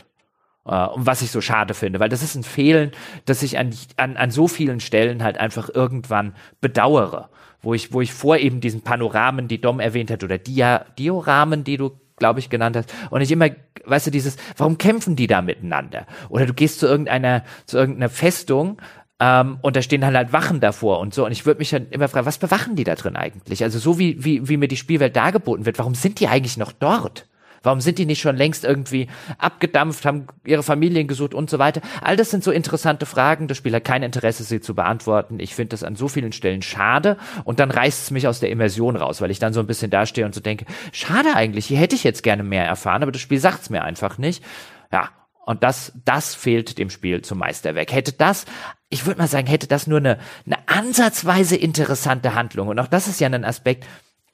S2: Uh, und was ich so schade finde, weil das ist ein Fehlen, das ich an, an, an so vielen Stellen halt einfach irgendwann bedauere. Wo ich, wo ich vor eben diesen Panoramen, die Dom erwähnt hat, oder Dia, Dioramen, die du, glaube ich, genannt hast, und ich immer, weißt du, dieses, warum kämpfen die da miteinander? Oder du gehst zu irgendeiner, zu irgendeiner Festung, ähm, und da stehen halt Wachen davor und so. Und ich würde mich dann immer fragen, was bewachen die da drin eigentlich? Also so wie, wie, wie mir die Spielwelt dargeboten wird, warum sind die eigentlich noch dort? Warum sind die nicht schon längst irgendwie abgedampft, haben ihre Familien gesucht und so weiter? All das sind so interessante Fragen. Das Spiel hat kein Interesse, sie zu beantworten. Ich finde das an so vielen Stellen schade und dann reißt es mich aus der Immersion raus, weil ich dann so ein bisschen dastehe und so denke, schade eigentlich, hier hätte ich jetzt gerne mehr erfahren, aber das Spiel sagt es mir einfach nicht. Ja, und das, das fehlt dem Spiel zum Meisterwerk. Hätte das, ich würde mal sagen, hätte das nur eine, eine ansatzweise interessante Handlung. Und auch das ist ja ein Aspekt,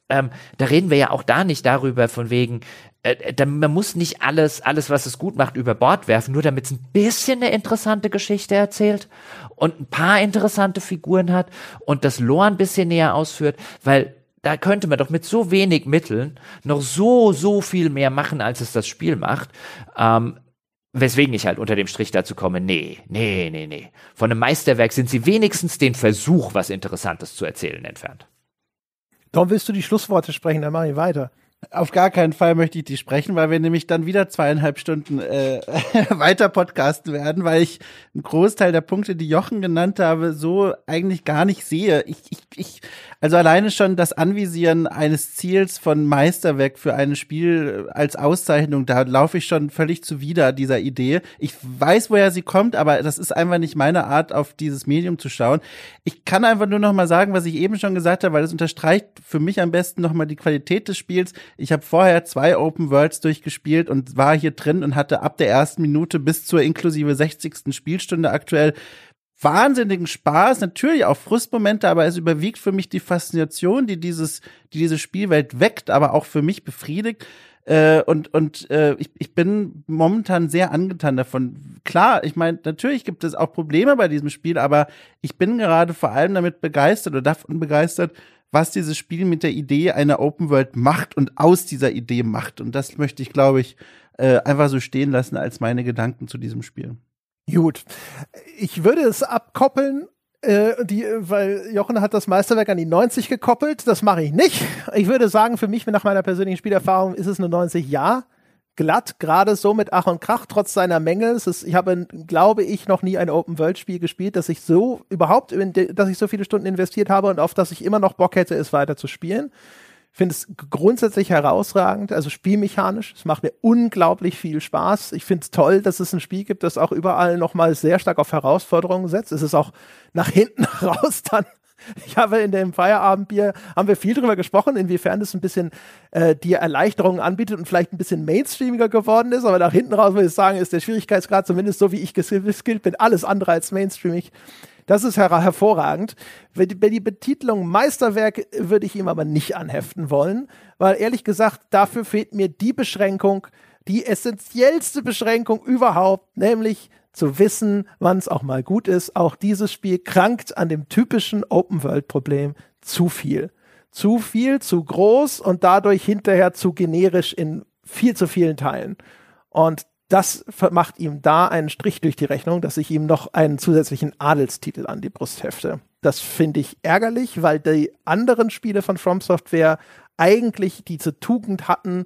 S2: ähm, da reden wir ja auch da nicht darüber, von wegen, äh, da, man muss nicht alles, alles, was es gut macht, über Bord werfen, nur damit es ein bisschen eine interessante Geschichte erzählt und ein paar interessante Figuren hat und das Lore ein bisschen näher ausführt, weil da könnte man doch mit so wenig Mitteln noch so, so viel mehr machen, als es das Spiel macht. Ähm, weswegen ich halt unter dem Strich dazu komme, nee, nee, nee, nee. Von einem Meisterwerk sind sie wenigstens den Versuch, was Interessantes zu erzählen, entfernt.
S1: Tom, willst du die Schlussworte sprechen? Dann mache ich weiter.
S3: Auf gar keinen Fall möchte ich die sprechen, weil wir nämlich dann wieder zweieinhalb Stunden äh, [laughs] weiter podcasten werden, weil ich einen Großteil der Punkte, die Jochen genannt habe, so eigentlich gar nicht sehe. Ich, ich, ich also alleine schon das Anvisieren eines Ziels von Meisterwerk für ein Spiel als Auszeichnung, da laufe ich schon völlig zuwider dieser Idee. Ich weiß, woher sie kommt, aber das ist einfach nicht meine Art, auf dieses Medium zu schauen. Ich kann einfach nur noch mal sagen, was ich eben schon gesagt habe, weil das unterstreicht für mich am besten noch mal die Qualität des Spiels. Ich habe vorher zwei Open Worlds durchgespielt und war hier drin und hatte ab der ersten Minute bis zur inklusive 60. Spielstunde aktuell wahnsinnigen Spaß, natürlich auch Frustmomente, aber es überwiegt für mich die Faszination, die dieses, die diese Spielwelt weckt, aber auch für mich befriedigt. Äh, und und äh, ich, ich bin momentan sehr angetan davon. Klar, ich meine, natürlich gibt es auch Probleme bei diesem Spiel, aber ich bin gerade vor allem damit begeistert oder davon begeistert, was dieses Spiel mit der Idee einer Open World macht und aus dieser Idee macht. Und das möchte ich, glaube ich, äh, einfach so stehen lassen als meine Gedanken zu diesem Spiel.
S1: Gut. Ich würde es abkoppeln, äh, die, weil Jochen hat das Meisterwerk an die 90 gekoppelt. Das mache ich nicht. Ich würde sagen, für mich, nach meiner persönlichen Spielerfahrung, ist es eine 90 Ja. Glatt, gerade so mit Ach und Krach, trotz seiner Mängel. Ist, ich habe, glaube ich, noch nie ein Open-World-Spiel gespielt, dass ich so überhaupt, dass ich so viele Stunden investiert habe und auf das ich immer noch Bock hätte, es weiter zu spielen finde es grundsätzlich herausragend, also spielmechanisch. Es macht mir unglaublich viel Spaß. Ich finde es toll, dass es ein Spiel gibt, das auch überall nochmal sehr stark auf Herausforderungen setzt. Es ist auch nach hinten [laughs] raus dann ich habe in dem Feierabendbier, haben wir viel drüber gesprochen, inwiefern es ein bisschen äh, die Erleichterungen anbietet und vielleicht ein bisschen mainstreamiger geworden ist, aber nach hinten raus würde ich sagen, ist der Schwierigkeitsgrad zumindest so, wie ich geskillt bin, alles andere als mainstreamig. Das ist her hervorragend. Bei die Betitelung Meisterwerk würde ich ihm aber nicht anheften wollen, weil ehrlich gesagt, dafür fehlt mir die Beschränkung, die essentiellste Beschränkung überhaupt, nämlich zu wissen, wann es auch mal gut ist. Auch dieses Spiel krankt an dem typischen Open-World-Problem zu viel. Zu viel, zu groß und dadurch hinterher zu generisch in viel zu vielen Teilen. Und das macht ihm da einen Strich durch die Rechnung, dass ich ihm noch einen zusätzlichen Adelstitel an die Brust hefte. Das finde ich ärgerlich, weil die anderen Spiele von From Software eigentlich diese Tugend hatten,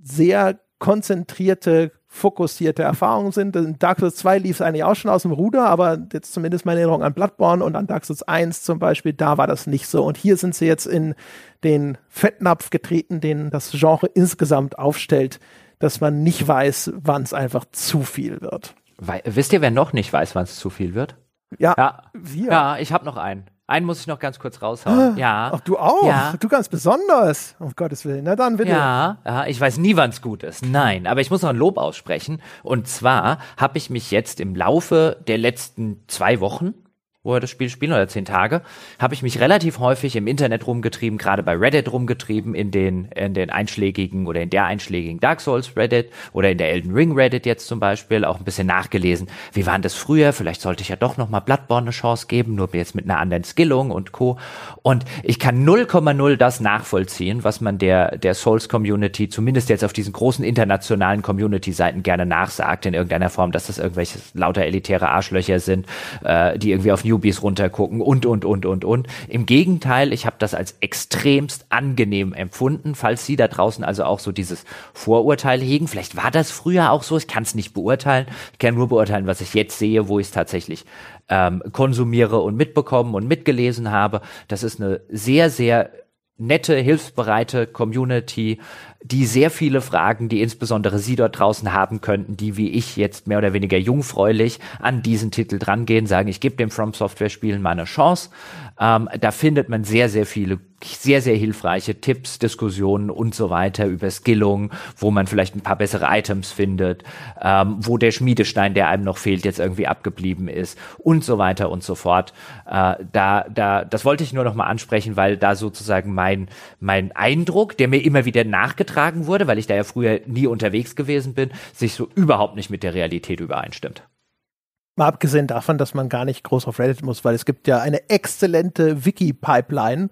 S1: sehr konzentrierte, fokussierte Erfahrungen sind. In Dark Souls 2 lief es eigentlich auch schon aus dem Ruder, aber jetzt zumindest meine Erinnerung an Bloodborne und an Dark Souls 1 zum Beispiel, da war das nicht so. Und hier sind sie jetzt in den Fettnapf getreten, den das Genre insgesamt aufstellt, dass man nicht weiß, wann es einfach zu viel wird.
S2: Weil, wisst ihr, wer noch nicht weiß, wann es zu viel wird?
S1: Ja,
S2: ja, wir. ja ich habe noch einen. Einen muss ich noch ganz kurz raushauen. Ja.
S1: Ach, du auch?
S2: Ja.
S1: Du ganz besonders. Um Gottes Willen. Na dann bitte.
S2: Ja, ja, ich weiß nie, wann's gut ist. Nein, aber ich muss noch ein Lob aussprechen. Und zwar habe ich mich jetzt im Laufe der letzten zwei Wochen wo wir das Spiel spielen oder zehn Tage, habe ich mich relativ häufig im Internet rumgetrieben, gerade bei Reddit rumgetrieben, in den, in den einschlägigen oder in der einschlägigen Dark Souls Reddit oder in der Elden Ring Reddit jetzt zum Beispiel, auch ein bisschen nachgelesen, wie waren das früher, vielleicht sollte ich ja doch nochmal Bloodborne eine Chance geben, nur jetzt mit einer anderen Skillung und Co. Und ich kann 0,0 das nachvollziehen, was man der, der Souls Community, zumindest jetzt auf diesen großen internationalen Community-Seiten gerne nachsagt, in irgendeiner Form, dass das irgendwelche lauter elitäre Arschlöcher sind, äh, die irgendwie auf Newbies runtergucken und, und, und, und, und. Im Gegenteil, ich habe das als extremst angenehm empfunden, falls Sie da draußen also auch so dieses Vorurteil hegen. Vielleicht war das früher auch so, ich kann es nicht beurteilen. Ich kann nur beurteilen, was ich jetzt sehe, wo ich es tatsächlich ähm, konsumiere und mitbekommen und mitgelesen habe. Das ist eine sehr, sehr nette, hilfsbereite Community, die sehr viele Fragen, die insbesondere Sie dort draußen haben könnten, die wie ich jetzt mehr oder weniger jungfräulich an diesen Titel drangehen, sagen, ich gebe dem From Software Spielen mal eine Chance. Ähm, da findet man sehr, sehr viele sehr, sehr hilfreiche Tipps, Diskussionen und so weiter über Skillung, wo man vielleicht ein paar bessere Items findet, ähm, wo der Schmiedestein, der einem noch fehlt, jetzt irgendwie abgeblieben ist und so weiter und so fort. Äh, da, da, das wollte ich nur noch mal ansprechen, weil da sozusagen mein, mein Eindruck, der mir immer wieder nachgetragen wurde, weil ich da ja früher nie unterwegs gewesen bin, sich so überhaupt nicht mit der Realität übereinstimmt.
S1: Mal abgesehen davon, dass man gar nicht groß auf Reddit muss, weil es gibt ja eine exzellente Wiki-Pipeline,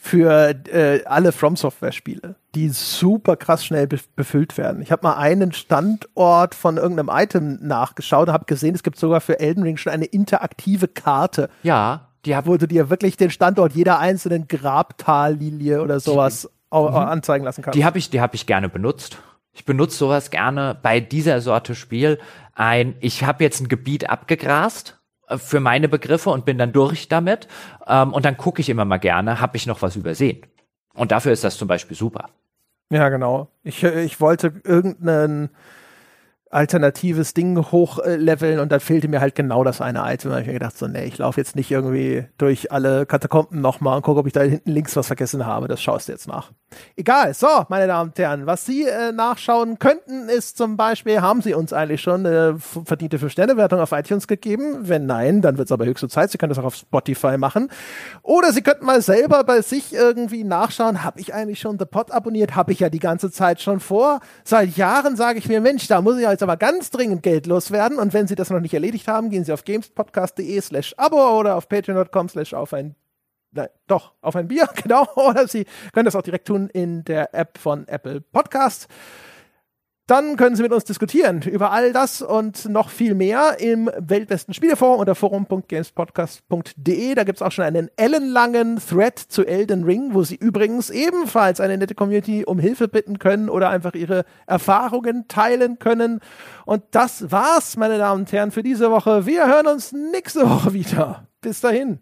S1: für äh, alle From Software Spiele, die super krass schnell be befüllt werden. Ich habe mal einen Standort von irgendeinem Item nachgeschaut und habe gesehen, es gibt sogar für Elden Ring schon eine interaktive Karte.
S2: Ja,
S1: die hab, wo du dir wirklich den Standort jeder einzelnen Grabtallilie oder sowas die, mhm. anzeigen lassen kannst.
S2: Die habe ich, die habe ich gerne benutzt. Ich benutze sowas gerne bei dieser Sorte Spiel. Ein, ich habe jetzt ein Gebiet abgegrast für meine Begriffe und bin dann durch damit. Ähm, und dann gucke ich immer mal gerne, habe ich noch was übersehen. Und dafür ist das zum Beispiel super.
S1: Ja, genau. Ich, ich wollte irgendeinen alternatives Ding hochleveln und dann fehlte mir halt genau das eine Item. Da habe ich mir gedacht, so, nee, ich laufe jetzt nicht irgendwie durch alle Katakomben nochmal und gucke, ob ich da hinten links was vergessen habe. Das schaust du jetzt nach. Egal. So, meine Damen und Herren, was Sie äh, nachschauen könnten, ist zum Beispiel, haben Sie uns eigentlich schon eine verdiente Fünf-Sterne-Wertung auf iTunes gegeben? Wenn nein, dann wird es aber höchste Zeit. Sie können das auch auf Spotify machen. Oder Sie könnten mal selber bei sich irgendwie nachschauen, habe ich eigentlich schon The Pod abonniert? Habe ich ja die ganze Zeit schon vor. Seit Jahren sage ich mir, Mensch, da muss ich jetzt aber ganz dringend Geld loswerden. Und wenn Sie das noch nicht erledigt haben, gehen Sie auf gamespodcast.de slash abo oder auf patreon.com slash auf ein Nein, doch, auf ein Bier, [laughs] genau. Oder Sie können das auch direkt tun in der App von Apple Podcast. Dann können Sie mit uns diskutieren über all das und noch viel mehr im Weltbesten Spieleforum unter forum.gamespodcast.de. Da gibt es auch schon einen ellenlangen Thread zu Elden Ring, wo Sie übrigens ebenfalls eine nette Community um Hilfe bitten können oder einfach Ihre Erfahrungen teilen können. Und das war's, meine Damen und Herren, für diese Woche. Wir hören uns nächste Woche wieder. Bis dahin.